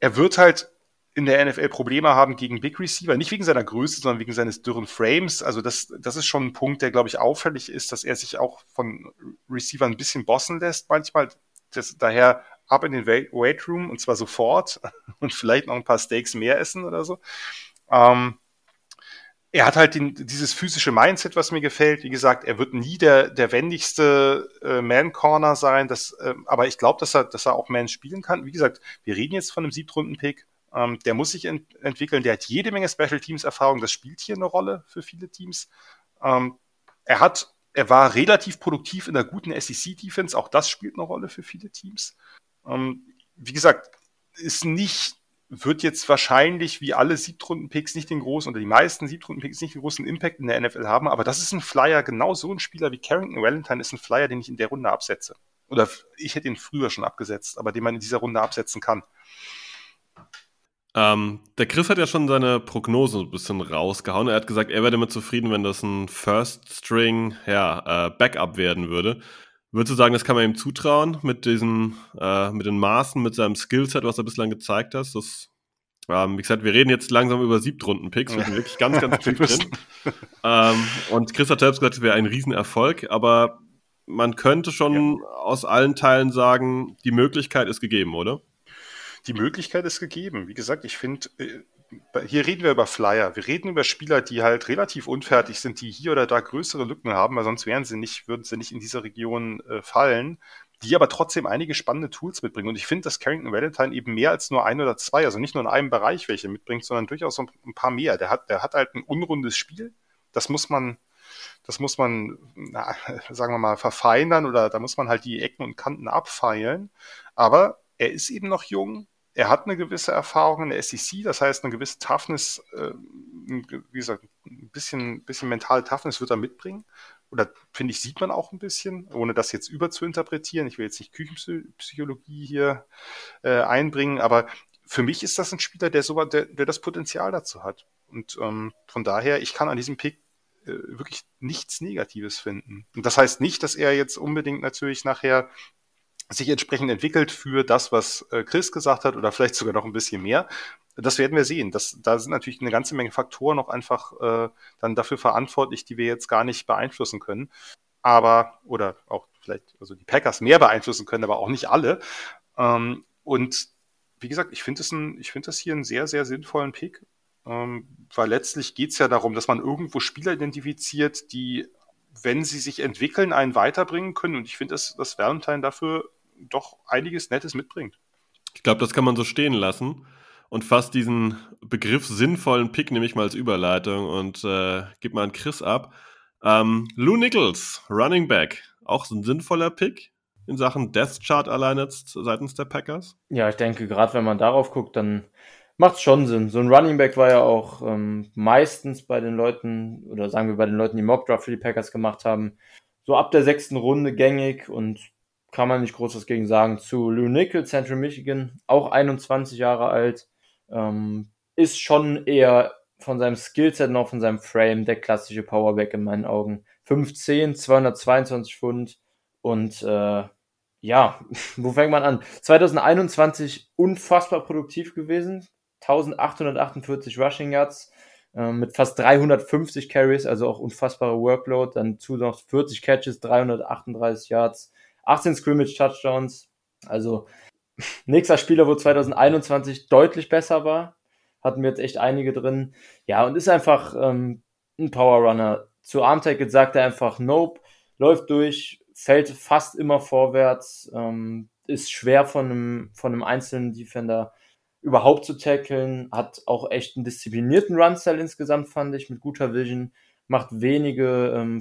Speaker 3: Er wird halt in der NFL Probleme haben gegen Big Receiver, nicht wegen seiner Größe, sondern wegen seines dürren Frames. Also das, das ist schon ein Punkt, der, glaube ich, auffällig ist, dass er sich auch von Receiver ein bisschen bossen lässt manchmal. Das, daher ab in den Weight Room und zwar sofort [laughs] und vielleicht noch ein paar Steaks mehr essen oder so. Ähm, er hat halt den, dieses physische Mindset, was mir gefällt. Wie gesagt, er wird nie der, der wendigste äh, Man-Corner sein, das, äh, aber ich glaube, dass er, dass er auch Man spielen kann. Wie gesagt, wir reden jetzt von einem Siebtrunden-Pick. Ähm, der muss sich ent entwickeln. Der hat jede Menge Special Teams-Erfahrung. Das spielt hier eine Rolle für viele Teams. Ähm, er hat, er war relativ produktiv in der guten SEC-Defense. Auch das spielt eine Rolle für viele Teams. Ähm, wie gesagt, ist nicht wird jetzt wahrscheinlich wie alle Siebtrunden-Picks nicht den großen oder die meisten Siebtrunden-Picks nicht den großen Impact in der NFL haben, aber das ist ein Flyer, genau so ein Spieler wie Carrington Valentine ist ein Flyer, den ich in der Runde absetze. Oder ich hätte ihn früher schon abgesetzt, aber den man in dieser Runde absetzen kann.
Speaker 1: Ähm, der Chris hat ja schon seine Prognose ein bisschen rausgehauen. Er hat gesagt, er wäre damit zufrieden, wenn das ein First String ja, äh, Backup werden würde. Würdest du sagen, das kann man ihm zutrauen mit diesen, äh, mit den Maßen, mit seinem Skillset, was er bislang gezeigt hat? Das, ähm, wie gesagt, wir reden jetzt langsam über Siebtrunden-Picks. Wir sind [laughs] wirklich ganz, ganz tief drin. [laughs] ähm, und Chris hat selbst gesagt, es wäre ein Riesenerfolg, aber man könnte schon ja. aus allen Teilen sagen, die Möglichkeit ist gegeben, oder?
Speaker 3: Die Möglichkeit ist gegeben. Wie gesagt, ich finde, äh, hier reden wir über Flyer. Wir reden über Spieler, die halt relativ unfertig sind, die hier oder da größere Lücken haben, weil sonst wären sie nicht, würden sie nicht in dieser Region äh, fallen, die aber trotzdem einige spannende Tools mitbringen. Und ich finde, dass Carrington Valentine eben mehr als nur ein oder zwei, also nicht nur in einem Bereich welche mitbringt, sondern durchaus ein paar mehr. Der hat, der hat halt ein unrundes Spiel. Das muss man, das muss man, na, sagen wir mal, verfeinern oder da muss man halt die Ecken und Kanten abfeilen. Aber er ist eben noch jung, er hat eine gewisse Erfahrung in der SEC, das heißt eine gewisse Toughness, äh, wie gesagt, ein bisschen, bisschen mentale Toughness wird er mitbringen. Oder finde ich, sieht man auch ein bisschen, ohne das jetzt überzuinterpretieren. Ich will jetzt nicht Küchenpsychologie hier äh, einbringen, aber für mich ist das ein Spieler, der, so, der, der das Potenzial dazu hat. Und ähm, von daher, ich kann an diesem Pick äh, wirklich nichts Negatives finden. Und das heißt nicht, dass er jetzt unbedingt natürlich nachher sich entsprechend entwickelt für das, was äh, Chris gesagt hat oder vielleicht sogar noch ein bisschen mehr. Das werden wir sehen. Das, da sind natürlich eine ganze Menge Faktoren noch einfach äh, dann dafür verantwortlich, die wir jetzt gar nicht beeinflussen können. Aber, oder auch vielleicht, also die Packers mehr beeinflussen können, aber auch nicht alle. Ähm, und wie gesagt, ich finde finde das hier einen sehr, sehr sinnvollen Pick. Ähm, weil letztlich geht es ja darum, dass man irgendwo Spieler identifiziert, die, wenn sie sich entwickeln, einen weiterbringen können. Und ich finde, dass, dass Valentine dafür doch einiges Nettes mitbringt.
Speaker 1: Ich glaube, das kann man so stehen lassen und fast diesen Begriff sinnvollen Pick nehme ich mal als Überleitung und äh, gib mal an Chris ab. Ähm, Lou Nichols, Running Back, auch ein sinnvoller Pick in Sachen Death Chart allein jetzt seitens der Packers?
Speaker 2: Ja, ich denke, gerade wenn man darauf guckt, dann macht es schon Sinn. So ein Running Back war ja auch ähm, meistens bei den Leuten, oder sagen wir bei den Leuten, die Mock Draft für die Packers gemacht haben, so ab der sechsten Runde gängig und kann man nicht groß was gegen sagen. Zu Lou Nickel, Central Michigan, auch 21 Jahre alt, ähm, ist schon eher von seinem Skillset noch von seinem Frame der klassische Powerback in meinen Augen. 5'10, 222 Pfund und äh, ja, [laughs] wo fängt man an? 2021 unfassbar produktiv gewesen, 1848 Rushing Yards äh, mit fast 350 Carries, also auch unfassbare Workload, dann zu noch 40 Catches, 338 Yards, 18 Scrimmage-Touchdowns. Also [laughs] nächster Spieler, wo 2021 deutlich besser war. Hatten wir jetzt echt einige drin. Ja, und ist einfach ähm, ein Power Runner. zu Arm-Tackle sagt er einfach Nope, läuft durch, fällt fast immer vorwärts, ähm, ist schwer von einem, von einem einzelnen Defender überhaupt zu tackeln, hat auch echt einen disziplinierten Run-Style insgesamt, fand ich, mit guter Vision, macht wenige ähm,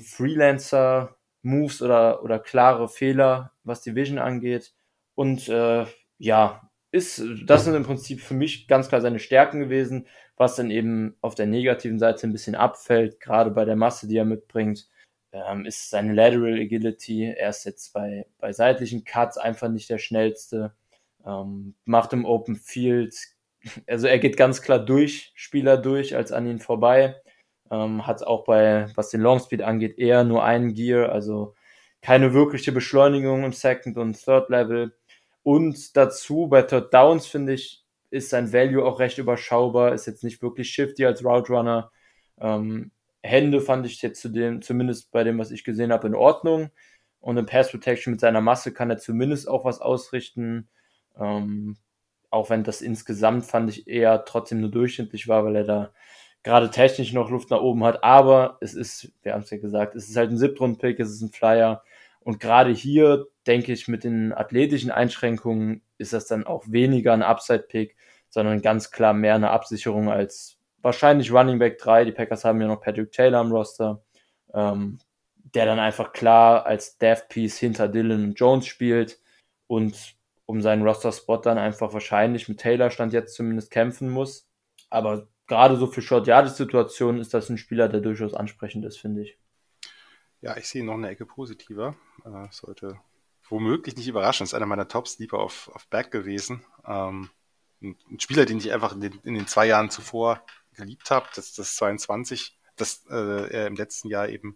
Speaker 2: Freelancer-Moves oder, oder klare Fehler, was die Vision angeht. Und äh, ja, ist, das sind im Prinzip für mich ganz klar seine Stärken gewesen, was dann eben auf der negativen Seite ein bisschen abfällt, gerade bei der Masse, die er mitbringt, ähm, ist seine Lateral Agility. Er ist jetzt bei, bei seitlichen Cuts einfach nicht der schnellste, ähm, macht im Open Field, also er geht ganz klar durch, Spieler durch, als an ihn vorbei. Ähm, hat auch bei, was den Longspeed angeht, eher nur einen Gear, also keine wirkliche Beschleunigung im Second und Third Level und dazu bei Third Downs, finde ich, ist sein Value auch recht überschaubar, ist jetzt nicht wirklich shifty als Route Runner. Ähm, Hände fand ich jetzt zudem, zumindest bei dem, was ich gesehen habe, in Ordnung. Und im Pass Protection mit seiner Masse kann er zumindest auch was ausrichten. Ähm, auch wenn das insgesamt fand ich eher trotzdem nur durchschnittlich war, weil er da gerade technisch noch Luft nach oben hat. Aber es ist, wir haben es ja gesagt, es ist halt ein Siebtrunden-Pick, es ist ein Flyer. Und gerade hier, denke ich, mit den athletischen Einschränkungen ist das dann auch weniger ein Upside-Pick, sondern ganz klar mehr eine Absicherung als wahrscheinlich Running Back 3. Die Packers haben ja noch Patrick Taylor am Roster, ähm, der dann einfach klar als Death Piece hinter Dylan Jones spielt und um seinen Roster-Spot dann einfach wahrscheinlich mit Taylor stand jetzt zumindest kämpfen muss. Aber gerade so für Short-Yardage-Situationen ist das ein Spieler, der durchaus ansprechend ist, finde ich.
Speaker 3: Ja, ich sehe noch eine Ecke positiver. Äh, sollte womöglich nicht überraschen. Ist einer meiner Top-Sleeper auf, auf Back gewesen. Ähm, ein, ein, Spieler, den ich einfach in den, in den zwei Jahren zuvor geliebt habe. Das, das 22, dass äh, er im letzten Jahr eben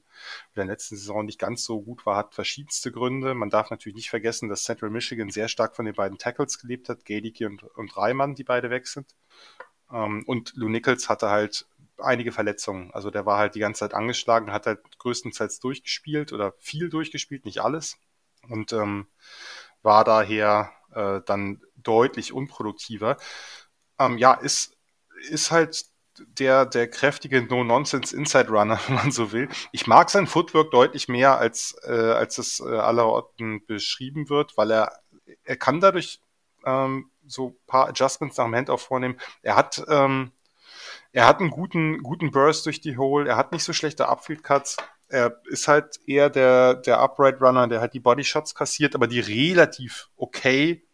Speaker 3: in der letzten Saison nicht ganz so gut war, hat verschiedenste Gründe. Man darf natürlich nicht vergessen, dass Central Michigan sehr stark von den beiden Tackles gelebt hat, Gadicki und, und Reimann, die beide weg sind. Ähm, und Lou Nichols hatte halt einige Verletzungen. Also der war halt die ganze Zeit angeschlagen, hat halt größtenteils durchgespielt oder viel durchgespielt, nicht alles. Und ähm, war daher äh, dann deutlich unproduktiver. Ähm, ja, ist, ist halt der, der kräftige No-Nonsense Inside Runner, [laughs] wenn man so will. Ich mag sein Footwork deutlich mehr, als, äh, als es äh, allerorten beschrieben wird, weil er, er kann dadurch ähm, so paar Adjustments nach dem Handoff vornehmen. Er hat ähm, er hat einen guten, guten Burst durch die Hole, er hat nicht so schlechte Upfield Cuts. Er ist halt eher der, der Upright Runner, der halt die Bodyshots kassiert, aber die relativ okay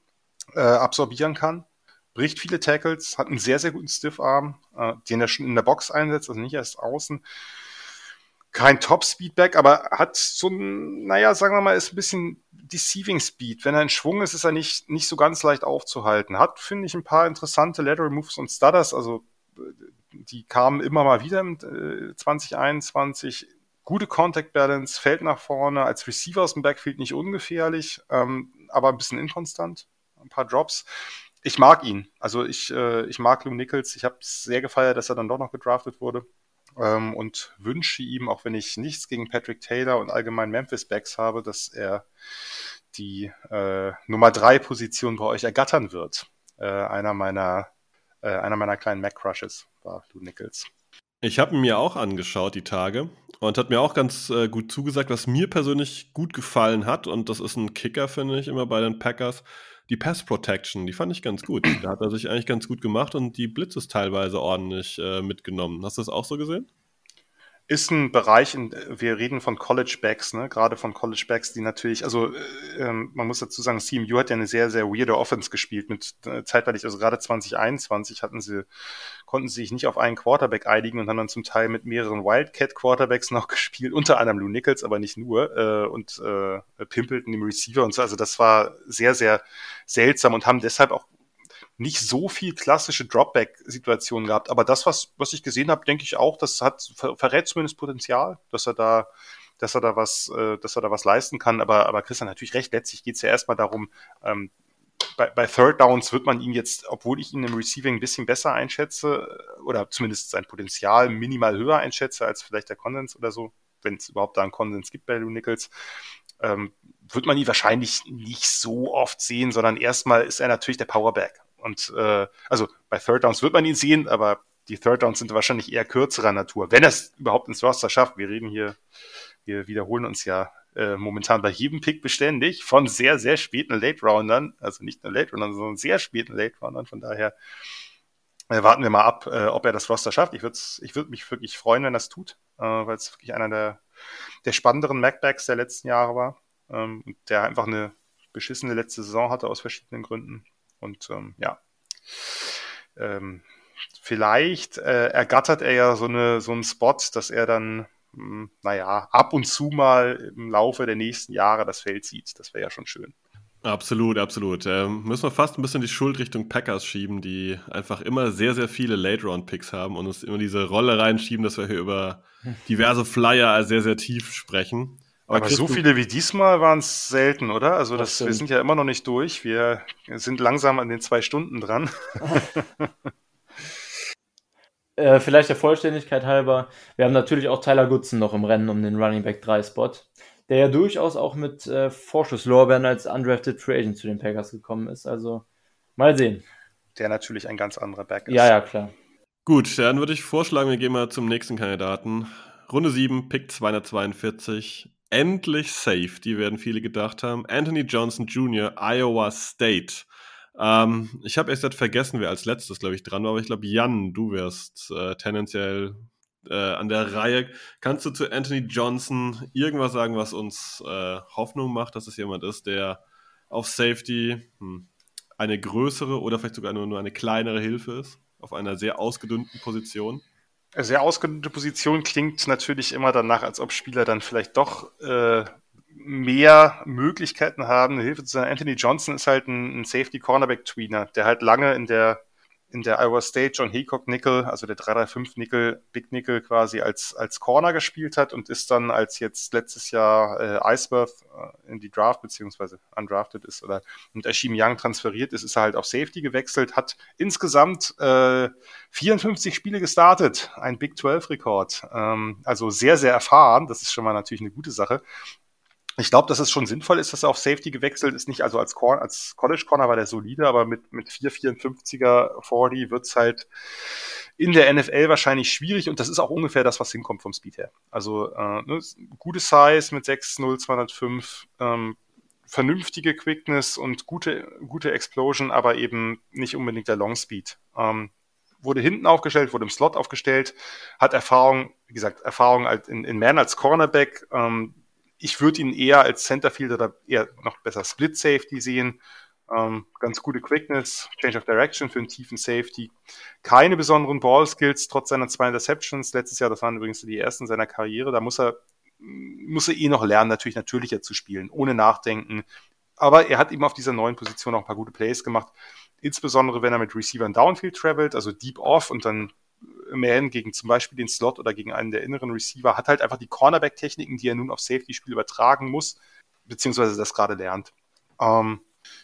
Speaker 3: äh, absorbieren kann. Bricht viele Tackles, hat einen sehr, sehr guten Stiffarm, äh, den er schon in der Box einsetzt, also nicht erst außen. Kein Top-Speedback, aber hat so ein, naja, sagen wir mal, ist ein bisschen Deceiving Speed. Wenn er in Schwung ist, ist er nicht, nicht so ganz leicht aufzuhalten. Hat, finde ich, ein paar interessante Lateral Moves und Stutters, also die kamen immer mal wieder im äh, 2021. Gute Contact Balance, fällt nach vorne, als Receiver aus dem Backfield nicht ungefährlich, ähm, aber ein bisschen inkonstant. Ein paar Drops. Ich mag ihn. Also ich, äh, ich mag Lou Nichols. Ich habe es sehr gefeiert, dass er dann doch noch gedraftet wurde. Ähm, und wünsche ihm, auch wenn ich nichts gegen Patrick Taylor und allgemein Memphis Backs habe, dass er die äh, Nummer 3 Position bei euch ergattern wird. Äh, einer meiner äh, einer meiner kleinen Mac-Crushes war Lou Nichols.
Speaker 1: Ich habe mir auch angeschaut, die Tage, und hat mir auch ganz äh, gut zugesagt, was mir persönlich gut gefallen hat, und das ist ein Kicker, finde ich, immer bei den Packers. Die Pass Protection, die fand ich ganz gut. Da hat er sich eigentlich ganz gut gemacht und die Blitzes teilweise ordentlich äh, mitgenommen. Hast du das auch so gesehen?
Speaker 3: ist ein Bereich, in, wir reden von College Backs, ne? gerade von College Backs, die natürlich, also äh, ähm, man muss dazu sagen, CMU hat ja eine sehr, sehr weirde Offense gespielt mit äh, zeitweilig, also gerade 2021 hatten sie, konnten sie sich nicht auf einen Quarterback einigen und haben dann zum Teil mit mehreren Wildcat Quarterbacks noch [laughs] gespielt, unter anderem Lou Nichols, aber nicht nur, äh, und äh, Pimpleton im Receiver und so, also das war sehr, sehr seltsam und haben deshalb auch nicht so viel klassische Dropback-Situationen gehabt. Aber das, was, was ich gesehen habe, denke ich auch, das hat verrät zumindest Potenzial, dass er da, dass er da was, äh, dass er da was leisten kann. Aber, aber Christian natürlich recht. Letztlich geht es ja erstmal darum, ähm, bei, bei Third Downs wird man ihn jetzt, obwohl ich ihn im Receiving ein bisschen besser einschätze, oder zumindest sein Potenzial minimal höher einschätze als vielleicht der Konsens oder so, wenn es überhaupt da einen Konsens gibt bei Lou Nichols, ähm, wird man ihn wahrscheinlich nicht so oft sehen, sondern erstmal ist er natürlich der Powerback. Und äh, also bei Third Downs wird man ihn sehen, aber die Third Downs sind wahrscheinlich eher kürzerer Natur, wenn er es überhaupt ins Roster schafft. Wir reden hier, wir wiederholen uns ja äh, momentan bei jedem Pick beständig von sehr, sehr späten Late-Roundern, also nicht nur Late-Roundern, sondern sehr späten Late-Roundern. Von daher äh, warten wir mal ab, äh, ob er das Roster schafft. Ich würde ich würd mich wirklich freuen, wenn es tut, äh, weil es wirklich einer der, der spannenderen Macbacks der letzten Jahre war ähm, der einfach eine beschissene letzte Saison hatte aus verschiedenen Gründen. Und ähm, ja, ähm, vielleicht äh, ergattert er ja so, eine, so einen Spot, dass er dann, naja, ab und zu mal im Laufe der nächsten Jahre das Feld sieht. Das wäre ja schon schön.
Speaker 1: Absolut, absolut. Ähm, müssen wir fast ein bisschen die Schuld Richtung Packers schieben, die einfach immer sehr, sehr viele Late-Round-Picks haben und uns immer diese Rolle reinschieben, dass wir hier über diverse Flyer sehr, sehr tief sprechen.
Speaker 3: Aber, Aber so viele wie diesmal waren es selten, oder? Also das, wir sind ja immer noch nicht durch. Wir sind langsam an den zwei Stunden dran. [laughs] [laughs]
Speaker 2: äh, vielleicht der Vollständigkeit halber. Wir haben natürlich auch Tyler Goodson noch im Rennen um den Running Back 3 Spot, der ja durchaus auch mit äh, Vorschusslorbeeren als undrafted Free Agent zu den Packers gekommen ist. Also mal sehen.
Speaker 3: Der natürlich ein ganz anderer Back
Speaker 2: ist. Ja, ja, klar.
Speaker 1: Gut, dann würde ich vorschlagen, wir gehen mal zum nächsten Kandidaten. Runde 7, Pick 242 endlich safe, die werden viele gedacht haben. Anthony Johnson Jr., Iowa State. Ähm, ich habe erst jetzt vergessen, wer als letztes, glaube ich, dran war, aber ich glaube, Jan, du wärst äh, tendenziell äh, an der Reihe. Kannst du zu Anthony Johnson irgendwas sagen, was uns äh, Hoffnung macht, dass es jemand ist, der auf Safety hm, eine größere oder vielleicht sogar nur eine kleinere Hilfe ist, auf einer sehr ausgedünnten Position?
Speaker 3: sehr ausgedehnte Position klingt natürlich immer danach, als ob Spieler dann vielleicht doch äh, mehr Möglichkeiten haben, eine Hilfe zu sein. Anthony Johnson ist halt ein, ein Safety-Cornerback-Tweener, der halt lange in der in der Iowa State John Haycock Nickel, also der 335 Nickel, Big Nickel quasi als, als Corner gespielt hat und ist dann als jetzt letztes Jahr äh, Iceworth äh, in die Draft beziehungsweise undrafted ist oder mit Ashim Young transferiert ist, ist er halt auf Safety gewechselt, hat insgesamt äh, 54 Spiele gestartet, ein Big 12 Rekord, ähm, also sehr, sehr erfahren, das ist schon mal natürlich eine gute Sache ich glaube, dass es schon sinnvoll ist, dass er auf Safety gewechselt ist. Nicht also als, Corner, als College Corner war der solide, aber mit, mit 4,54er 40 wird's halt in der NFL wahrscheinlich schwierig und das ist auch ungefähr das, was hinkommt vom Speed her. Also äh, ne, gute Size mit 6,0, 205, ähm, vernünftige Quickness und gute, gute Explosion, aber eben nicht unbedingt der Long Speed. Ähm, wurde hinten aufgestellt, wurde im Slot aufgestellt, hat Erfahrung, wie gesagt, Erfahrung in, in Man als Cornerback, ähm, ich würde ihn eher als Centerfield oder eher noch besser Split Safety sehen. Ähm, ganz gute Quickness, Change of Direction für einen tiefen Safety. Keine besonderen Ball Skills, trotz seiner zwei Interceptions. Letztes Jahr, das waren übrigens die ersten seiner Karriere. Da muss er, muss er eh noch lernen, natürlich natürlicher zu spielen, ohne Nachdenken. Aber er hat eben auf dieser neuen Position auch ein paar gute Plays gemacht. Insbesondere, wenn er mit Receivern Downfield travelt, also Deep Off und dann Man gegen zum Beispiel den Slot oder gegen einen der inneren Receiver, hat halt einfach die Cornerback-Techniken, die er nun auf Safety-Spiel übertragen muss, beziehungsweise das gerade lernt. Ähm,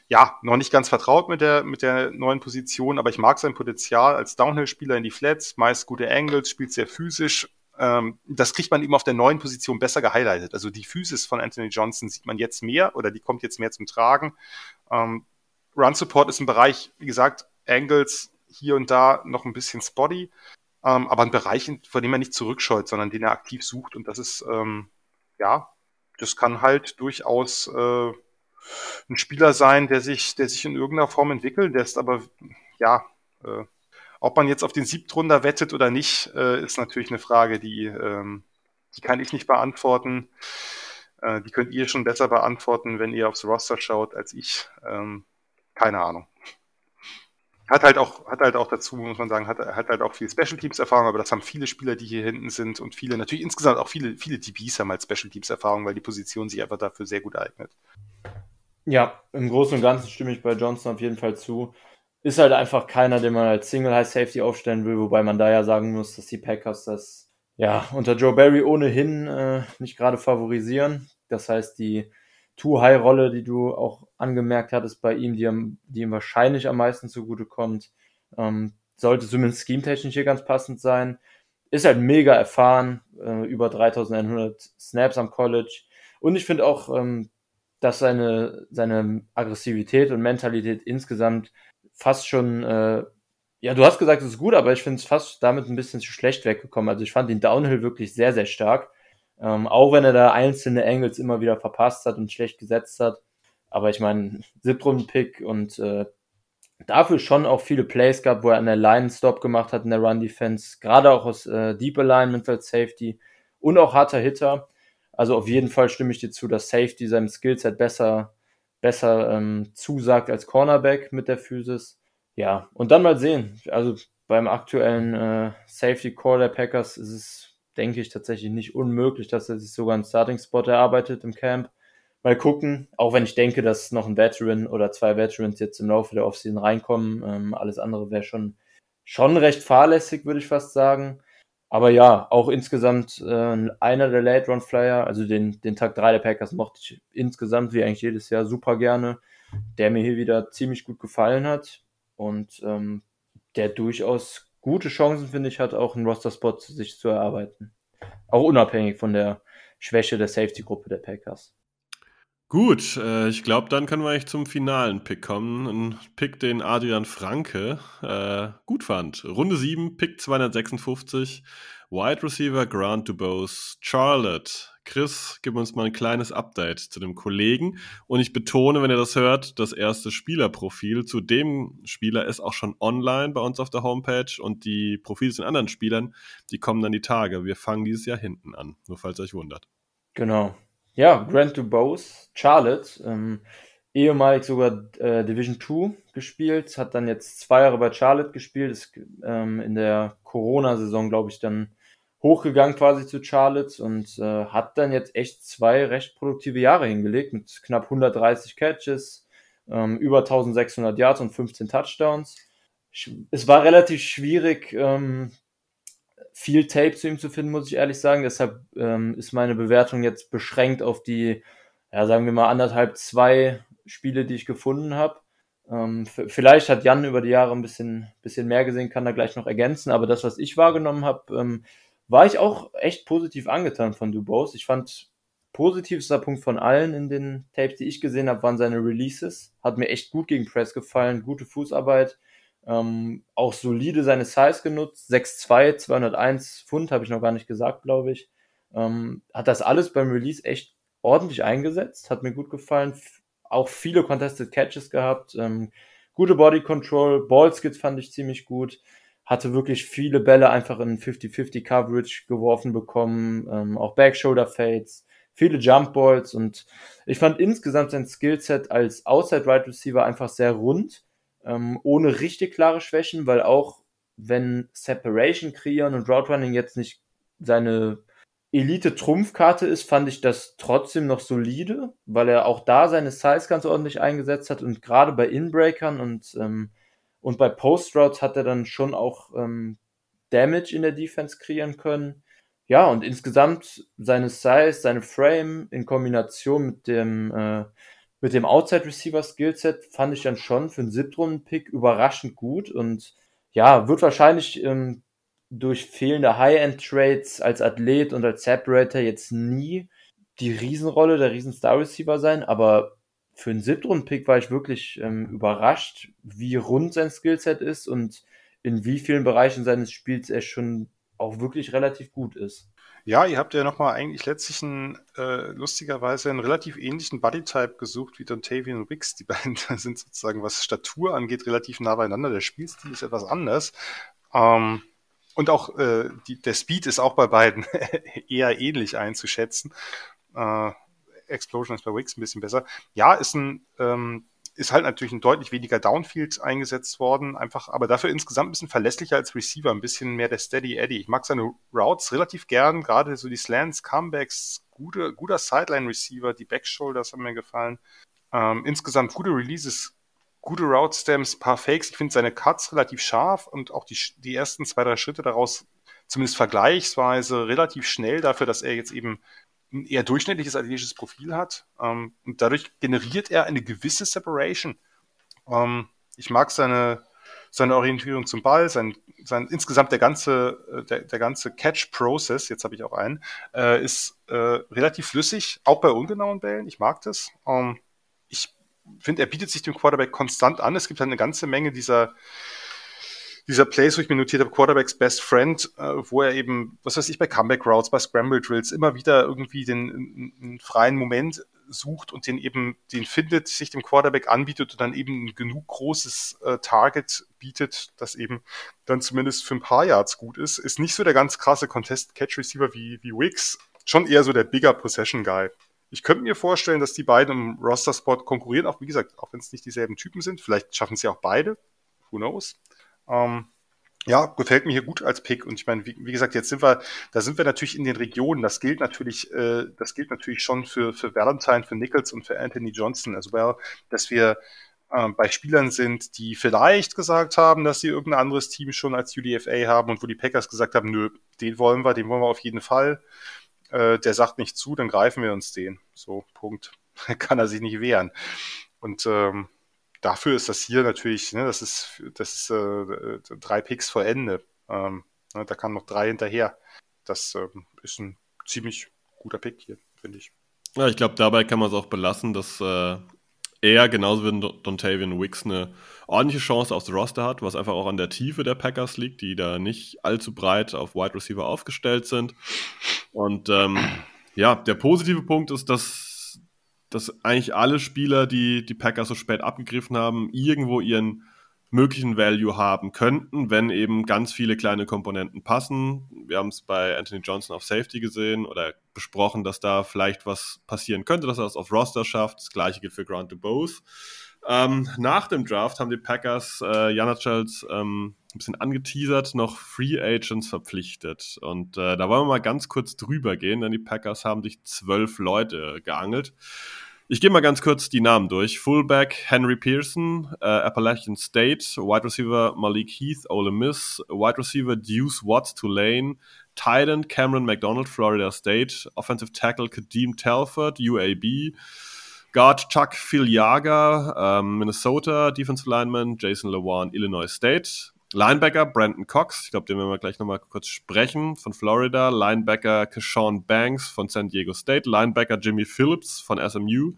Speaker 3: ja, noch nicht ganz vertraut mit der, mit der neuen Position, aber ich mag sein Potenzial als Downhill-Spieler in die Flats, meist gute Angles, spielt sehr physisch. Ähm, das kriegt man eben auf der neuen Position besser gehighlightet. Also die Physis von Anthony Johnson sieht man jetzt mehr oder die kommt jetzt mehr zum Tragen. Ähm, Run Support ist ein Bereich, wie gesagt, Angles hier und da noch ein bisschen spotty ähm, aber ein Bereich, vor dem er nicht zurückscheut, sondern den er aktiv sucht. Und das ist, ähm, ja, das kann halt durchaus äh, ein Spieler sein, der sich, der sich in irgendeiner Form entwickeln lässt. Aber ja, äh, ob man jetzt auf den Siebtrunder wettet oder nicht, äh, ist natürlich eine Frage, die, ähm, die kann ich nicht beantworten. Äh, die könnt ihr schon besser beantworten, wenn ihr aufs Roster schaut, als ich. Ähm, keine Ahnung hat halt auch, hat halt auch dazu, muss man sagen, hat, hat halt auch viel Special Teams Erfahrung, aber das haben viele Spieler, die hier hinten sind und viele, natürlich insgesamt auch viele, viele DBs haben halt Special Teams Erfahrung, weil die Position sich einfach dafür sehr gut eignet.
Speaker 2: Ja, im Großen und Ganzen stimme ich bei Johnson auf jeden Fall zu. Ist halt einfach keiner, den man als Single High Safety aufstellen will, wobei man da ja sagen muss, dass die Packers das ja unter Joe Barry ohnehin äh, nicht gerade favorisieren. Das heißt, die Too-High-Rolle, die du auch angemerkt hattest bei ihm, die, die ihm wahrscheinlich am meisten zugutekommt. Ähm, sollte zumindest scheme-technisch hier ganz passend sein. Ist halt mega erfahren, äh, über 3100 Snaps am College. Und ich finde auch, ähm, dass seine, seine Aggressivität und Mentalität insgesamt fast schon äh, Ja, du hast gesagt, es ist gut, aber ich finde es fast damit ein bisschen zu schlecht weggekommen. Also ich fand den Downhill wirklich sehr, sehr stark. Ähm, auch wenn er da einzelne Angles immer wieder verpasst hat und schlecht gesetzt hat. Aber ich meine, Siebtrunden-Pick und äh, dafür schon auch viele Plays gab, wo er an der Line Stop gemacht hat in der Run Defense, gerade auch aus äh, Deep Alignment als Safety und auch harter Hitter. Also auf jeden Fall stimme ich dir zu, dass Safety seinem Skillset besser, besser ähm, zusagt als Cornerback mit der Physis. Ja, und dann mal sehen. Also beim aktuellen äh, Safety Core der Packers ist es denke ich, tatsächlich nicht unmöglich, dass er sich sogar einen Starting-Spot erarbeitet im Camp. Mal gucken, auch wenn ich denke, dass noch ein Veteran oder zwei Veterans jetzt im Laufe der Offseason reinkommen. Ähm, alles andere wäre schon, schon recht fahrlässig, würde ich fast sagen. Aber ja, auch insgesamt äh, einer der Late-Run-Flyer, also den, den Tag 3 der Packers mochte ich insgesamt, wie eigentlich jedes Jahr, super gerne, der mir hier wieder ziemlich gut gefallen hat und ähm, der durchaus gute Chancen, finde ich, hat auch einen Roster-Spot sich zu erarbeiten. Auch unabhängig von der Schwäche der Safety-Gruppe der Packers.
Speaker 1: Gut, äh, ich glaube, dann können wir eigentlich zum finalen Pick kommen. Ein Pick, den Adrian Franke äh, gut fand. Runde 7, Pick 256. Wide Receiver Grant Dubose, Charlotte. Chris, gib uns mal ein kleines Update zu dem Kollegen. Und ich betone, wenn ihr das hört, das erste Spielerprofil zu dem Spieler ist auch schon online bei uns auf der Homepage und die Profile zu den anderen Spielern, die kommen dann die Tage. Wir fangen dieses Jahr hinten an, nur falls ihr euch wundert.
Speaker 2: Genau. Ja, Grant Dubose, Charlotte, ähm, ehemalig sogar äh, Division 2 gespielt, hat dann jetzt zwei Jahre bei Charlotte gespielt, ist ähm, in der Corona-Saison, glaube ich, dann hochgegangen quasi zu Charlotte und äh, hat dann jetzt echt zwei recht produktive Jahre hingelegt mit knapp 130 Catches, ähm, über 1600 Yards und 15 Touchdowns. Es war relativ schwierig, ähm, viel Tape zu ihm zu finden, muss ich ehrlich sagen. Deshalb ähm, ist meine Bewertung jetzt beschränkt auf die, ja, sagen wir mal, anderthalb, zwei Spiele, die ich gefunden habe. Ähm, vielleicht hat Jan über die Jahre ein bisschen, bisschen mehr gesehen, kann er gleich noch ergänzen, aber das, was ich wahrgenommen habe, ähm, war ich auch echt positiv angetan von Dubose. Ich fand, positivster Punkt von allen in den Tapes, die ich gesehen habe, waren seine Releases. Hat mir echt gut gegen Press gefallen, gute Fußarbeit. Ähm, auch solide seine Size genutzt. 6'2, 201 Pfund, habe ich noch gar nicht gesagt, glaube ich. Ähm, hat das alles beim Release echt ordentlich eingesetzt. Hat mir gut gefallen. Auch viele Contested Catches gehabt. Ähm, gute Body Control. Ballskits fand ich ziemlich gut hatte wirklich viele Bälle einfach in 50-50 Coverage geworfen bekommen, ähm, auch Backshoulder Fades, viele Jump Balls und ich fand insgesamt sein Skillset als Outside Right Receiver einfach sehr rund, ähm, ohne richtig klare Schwächen, weil auch wenn Separation kreieren und Route Running jetzt nicht seine Elite-Trumpfkarte ist, fand ich das trotzdem noch solide, weil er auch da seine Size ganz ordentlich eingesetzt hat und gerade bei Inbreakern und ähm, und bei Post Routes hat er dann schon auch ähm, Damage in der Defense kreieren können. Ja, und insgesamt seine Size, seine Frame in Kombination mit dem, äh, mit dem Outside Receiver Skillset fand ich dann schon für einen Siebtrunden-Pick überraschend gut und ja, wird wahrscheinlich ähm, durch fehlende High-End-Trades als Athlet und als Separator jetzt nie die Riesenrolle der Riesen-Star-Receiver sein, aber für einen Siebtrunden-Pick war ich wirklich ähm, überrascht, wie rund sein Skillset ist und in wie vielen Bereichen seines Spiels er schon auch wirklich relativ gut ist.
Speaker 3: Ja, ihr habt ja nochmal eigentlich letztlich einen, äh, lustigerweise einen relativ ähnlichen Bodytype gesucht wie Dontavian Wicks. Die [laughs] beiden sind sozusagen, was Statur angeht, relativ nah beieinander. Der Spielstil ist etwas anders. Ähm, und auch äh, die, der Speed ist auch bei beiden [laughs] eher ähnlich einzuschätzen. Äh, Explosion ist bei Wix ein bisschen besser. Ja, ist ein, ähm, ist halt natürlich ein deutlich weniger Downfield eingesetzt worden, einfach, aber dafür insgesamt ein bisschen verlässlicher als Receiver, ein bisschen mehr der Steady Eddie. Ich mag seine Routes relativ gern, gerade so die Slants, Comebacks, gute, guter Sideline-Receiver, die Backshoulders haben mir gefallen. Ähm, insgesamt gute Releases, gute Route Stems, paar Fakes. Ich finde seine Cuts relativ scharf und auch die, die ersten zwei, drei Schritte daraus zumindest vergleichsweise relativ schnell dafür, dass er jetzt eben ein eher durchschnittliches athletisches Profil hat. Ähm, und dadurch generiert er eine gewisse Separation. Ähm, ich mag seine, seine Orientierung zum Ball, sein, sein insgesamt der ganze, äh, der, der ganze Catch-Process, jetzt habe ich auch einen, äh, ist äh, relativ flüssig, auch bei ungenauen Bällen. Ich mag das. Ähm, ich finde, er bietet sich dem Quarterback konstant an. Es gibt halt eine ganze Menge dieser dieser Place, wo ich mir notiert habe, Quarterbacks Best Friend, äh, wo er eben, was weiß ich, bei Comeback Routes, bei Scramble Drills immer wieder irgendwie den einen freien Moment sucht und den eben, den findet, sich dem Quarterback anbietet und dann eben ein genug großes äh, Target bietet, das eben dann zumindest für ein paar Yards gut ist. Ist nicht so der ganz krasse Contest-Catch-Receiver wie, wie Wicks, schon eher so der bigger Possession-Guy. Ich könnte mir vorstellen, dass die beiden im Roster-Spot konkurrieren, auch wie gesagt, auch wenn es nicht dieselben Typen sind. Vielleicht schaffen sie auch beide. Who knows? Ähm, ja, gefällt mir hier gut als Pick. Und ich meine, wie, wie, gesagt, jetzt sind wir, da sind wir natürlich in den Regionen. Das gilt natürlich, äh, das gilt natürlich schon für, für Valentine, für Nichols und für Anthony Johnson as well, dass wir äh, bei Spielern sind, die vielleicht gesagt haben, dass sie irgendein anderes Team schon als UDFA haben und wo die Packers gesagt haben, nö, den wollen wir, den wollen wir auf jeden Fall. Äh, der sagt nicht zu, dann greifen wir uns den. So, Punkt. [laughs] Kann er sich nicht wehren. Und ähm, dafür ist das hier natürlich, ne, das ist, das ist äh, drei Picks vor Ende. Ähm, ne, da kann noch drei hinterher. Das ähm, ist ein ziemlich guter Pick hier, finde ich.
Speaker 1: Ja, ich glaube, dabei kann man es auch belassen, dass äh, er genauso wie Dontavian Wicks eine ordentliche Chance aufs Roster hat, was einfach auch an der Tiefe der Packers liegt, die da nicht allzu breit auf Wide Receiver aufgestellt sind. Und ähm, ja, der positive Punkt ist, dass dass eigentlich alle Spieler, die die Packers so spät abgegriffen haben, irgendwo ihren möglichen Value haben könnten, wenn eben ganz viele kleine Komponenten passen. Wir haben es bei Anthony Johnson auf Safety gesehen oder besprochen, dass da vielleicht was passieren könnte, dass er das auf Roster schafft. Das gleiche gilt für Grant DeBose. Ähm, nach dem Draft haben die Packers äh, Janacels ähm, ein bisschen angeteasert, noch Free Agents verpflichtet. Und äh, da wollen wir mal ganz kurz drüber gehen, denn die Packers haben sich zwölf Leute geangelt. Ich gehe mal ganz kurz die Namen durch. Fullback Henry Pearson, äh, Appalachian State, Wide Receiver Malik Heath, Ole Miss, Wide Receiver Deuce Watts, Tulane, Titan Cameron McDonald, Florida State, Offensive Tackle Kadeem Telford, UAB, Guard Chuck Filiaga, ähm, Minnesota, Defensive Lineman Jason Lewan, Illinois State, Linebacker Brandon Cox, ich glaube, den werden wir gleich nochmal kurz sprechen, von Florida. Linebacker Keshawn Banks von San Diego State. Linebacker Jimmy Phillips von SMU.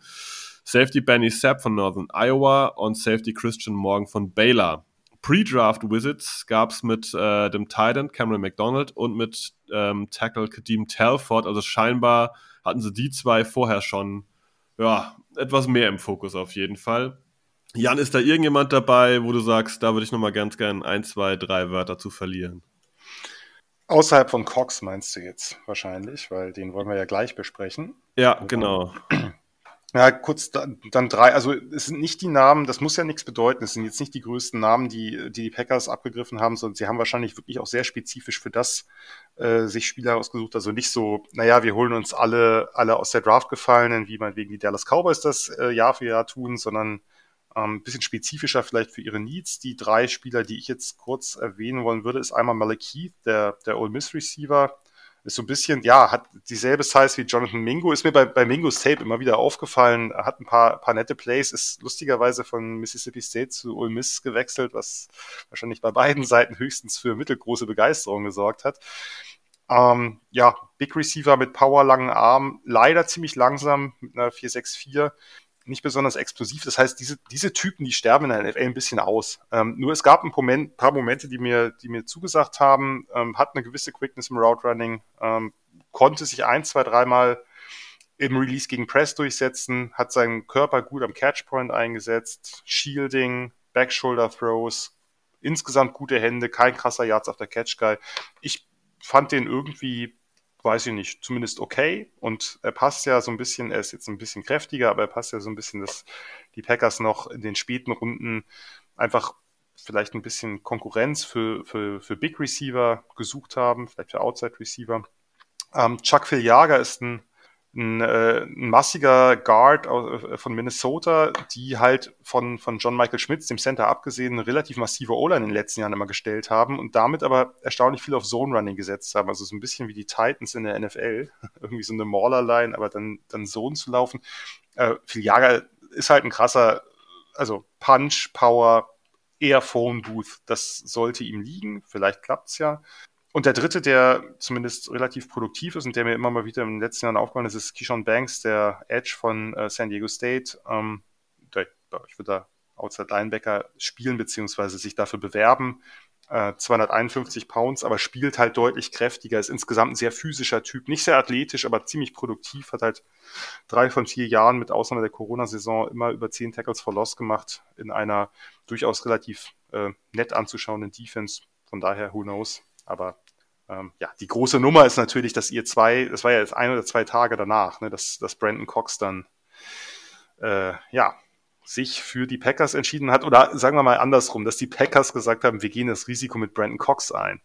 Speaker 1: Safety Benny Sapp von Northern Iowa und Safety Christian Morgan von Baylor. Pre-Draft Visits gab es mit äh, dem Titan Cameron McDonald und mit ähm, Tackle Kadeem Telford. Also scheinbar hatten sie die zwei vorher schon ja, etwas mehr im Fokus auf jeden Fall. Jan, ist da irgendjemand dabei, wo du sagst, da würde ich nochmal ganz gern ein, zwei, drei Wörter zu verlieren?
Speaker 3: Außerhalb von Cox meinst du jetzt wahrscheinlich, weil den wollen wir ja gleich besprechen.
Speaker 1: Ja, genau.
Speaker 3: Ja, kurz dann, dann drei. Also es sind nicht die Namen, das muss ja nichts bedeuten. Es sind jetzt nicht die größten Namen, die die, die Packers abgegriffen haben, sondern sie haben wahrscheinlich wirklich auch sehr spezifisch für das äh, sich Spieler ausgesucht. Also nicht so, naja, wir holen uns alle alle aus der Draft gefallenen, wie man wegen die Dallas Cowboys das äh, Jahr für Jahr tun, sondern ähm, bisschen spezifischer vielleicht für ihre Needs. Die drei Spieler, die ich jetzt kurz erwähnen wollen würde, ist einmal Malik Heath, der, der Ole Miss Receiver. Ist so ein bisschen, ja, hat dieselbe Size wie Jonathan Mingo. Ist mir bei, bei Mingos Tape immer wieder aufgefallen. Hat ein paar, paar nette Plays, ist lustigerweise von Mississippi State zu Ole Miss gewechselt, was wahrscheinlich bei beiden Seiten höchstens für mittelgroße Begeisterung gesorgt hat. Ähm, ja, Big Receiver mit Power, langen Arm, leider ziemlich langsam mit einer 464 nicht besonders explosiv. Das heißt, diese, diese Typen, die sterben in der NFL ein bisschen aus. Ähm, nur es gab ein Moment, paar Momente, die mir, die mir zugesagt haben, ähm, hat eine gewisse Quickness im Route Running, ähm, konnte sich ein, zwei, dreimal im Release gegen Press durchsetzen, hat seinen Körper gut am Catchpoint eingesetzt, Shielding, Backshoulder Throws, insgesamt gute Hände, kein krasser Yards auf der Catch Guy. Ich fand den irgendwie weiß ich nicht, zumindest okay. Und er passt ja so ein bisschen, er ist jetzt ein bisschen kräftiger, aber er passt ja so ein bisschen, dass die Packers noch in den späten Runden einfach vielleicht ein bisschen Konkurrenz für, für, für Big Receiver gesucht haben, vielleicht für Outside Receiver. Ähm, Chuck Filiaga ist ein ein, äh, ein massiger Guard äh, von Minnesota, die halt von, von John Michael Schmitz, dem Center abgesehen, eine relativ massive O-Line in den letzten Jahren immer gestellt haben und damit aber erstaunlich viel auf Zone Running gesetzt haben. Also so ein bisschen wie die Titans in der NFL. [laughs] Irgendwie so eine Mauler-Line, aber dann, dann Zone zu laufen. Äh, Filiaga ist halt ein krasser, also Punch, Power, eher Phone Booth. Das sollte ihm liegen. Vielleicht klappt's ja. Und der dritte, der zumindest relativ produktiv ist und der mir immer mal wieder in den letzten Jahren aufgefallen ist, ist Keyshawn Banks, der Edge von äh, San Diego State. Ähm, der, ich würde da Outside Linebacker spielen, beziehungsweise sich dafür bewerben. äh, 251 Pounds, aber spielt halt deutlich kräftiger, ist insgesamt ein sehr physischer Typ, nicht sehr athletisch, aber ziemlich produktiv, hat halt drei von vier Jahren mit Ausnahme der Corona-Saison immer über zehn Tackles for Loss gemacht in einer durchaus relativ äh, nett anzuschauenden Defense. Von daher, who knows? Aber ähm, ja, die große Nummer ist natürlich, dass ihr zwei, das war ja jetzt ein oder zwei Tage danach, ne, dass, dass Brandon Cox dann äh, ja, sich für die Packers entschieden hat, oder sagen wir mal andersrum, dass die Packers gesagt haben, wir gehen das Risiko mit Brandon Cox ein.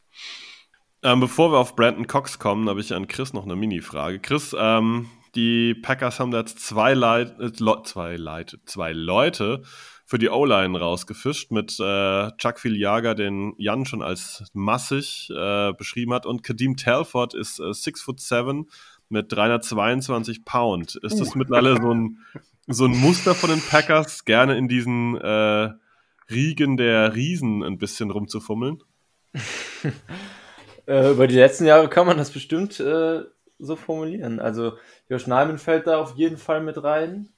Speaker 1: Ähm, bevor wir auf Brandon Cox kommen, habe ich an Chris noch eine Mini-Frage. Chris, ähm, die Packers haben da jetzt zwei, Leit äh, zwei, Leit zwei Leute für die O-Line rausgefischt mit äh, Chuck Filiaga, den Jan schon als massig äh, beschrieben hat, und Kadeem Telford ist äh, 6 foot 7 mit 322 Pound. Ist das uh. mittlerweile so ein so ein Muster von den Packers, gerne in diesen äh, Riegen der Riesen ein bisschen rumzufummeln? [laughs]
Speaker 2: äh, über die letzten Jahre kann man das bestimmt äh, so formulieren. Also Josh Neiman fällt da auf jeden Fall mit rein,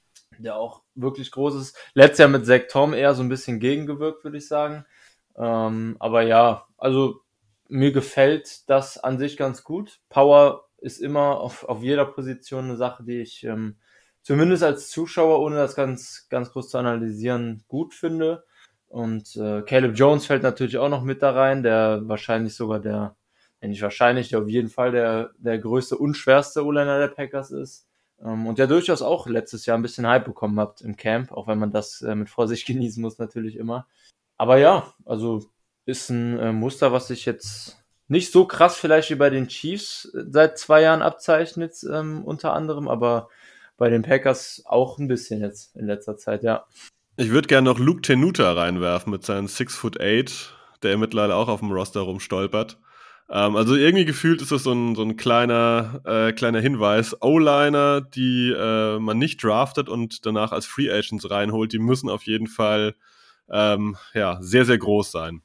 Speaker 2: der auch wirklich groß ist. Letztes Jahr mit Zach Tom eher so ein bisschen gegengewirkt, würde ich sagen. Ähm, aber ja, also mir gefällt das an sich ganz gut. Power ist immer auf, auf jeder Position eine Sache, die ich ähm, zumindest als Zuschauer, ohne das ganz, ganz groß zu analysieren, gut finde. Und äh, Caleb Jones fällt natürlich auch noch mit da rein, der wahrscheinlich sogar der, wenn nicht wahrscheinlich, der auf jeden Fall der, der größte und schwerste O-Liner der Packers ist. Ähm, und der durchaus auch letztes Jahr ein bisschen Hype bekommen hat im Camp, auch wenn man das äh, mit Vorsicht [laughs] genießen muss natürlich immer. Aber ja, also ist ein äh, Muster, was sich jetzt nicht so krass vielleicht wie bei den Chiefs äh, seit zwei Jahren abzeichnet, ähm, unter anderem, aber bei den Packers auch ein bisschen jetzt in letzter Zeit, ja.
Speaker 1: Ich würde gerne noch Luke Tenuta reinwerfen mit seinen 6 foot 8, der mittlerweile auch auf dem Roster rumstolpert. Ähm, also irgendwie gefühlt ist das so ein, so ein kleiner, äh, kleiner Hinweis. O-Liner, die äh, man nicht draftet und danach als Free Agents reinholt, die müssen auf jeden Fall ähm, ja, sehr, sehr groß sein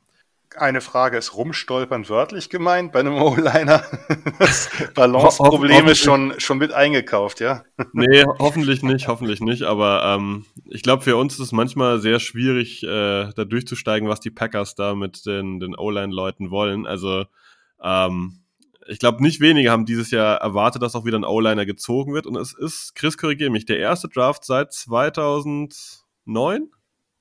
Speaker 3: eine Frage, ist rumstolpern wörtlich gemeint bei einem O-Liner? [laughs] Das Balanceproblem ist schon, schon mit eingekauft, ja? [laughs]
Speaker 1: Nee, hoffentlich nicht, hoffentlich nicht. Aber ähm, ich glaube, für uns ist es manchmal sehr schwierig, äh, da durchzusteigen, was die Packers da mit den, den O-Line-Leuten wollen. Also ähm, ich glaube, nicht wenige haben dieses Jahr erwartet, dass auch wieder ein O-Liner gezogen wird. Und es ist, Chris, korrigiere mich, der erste Draft seit 2009?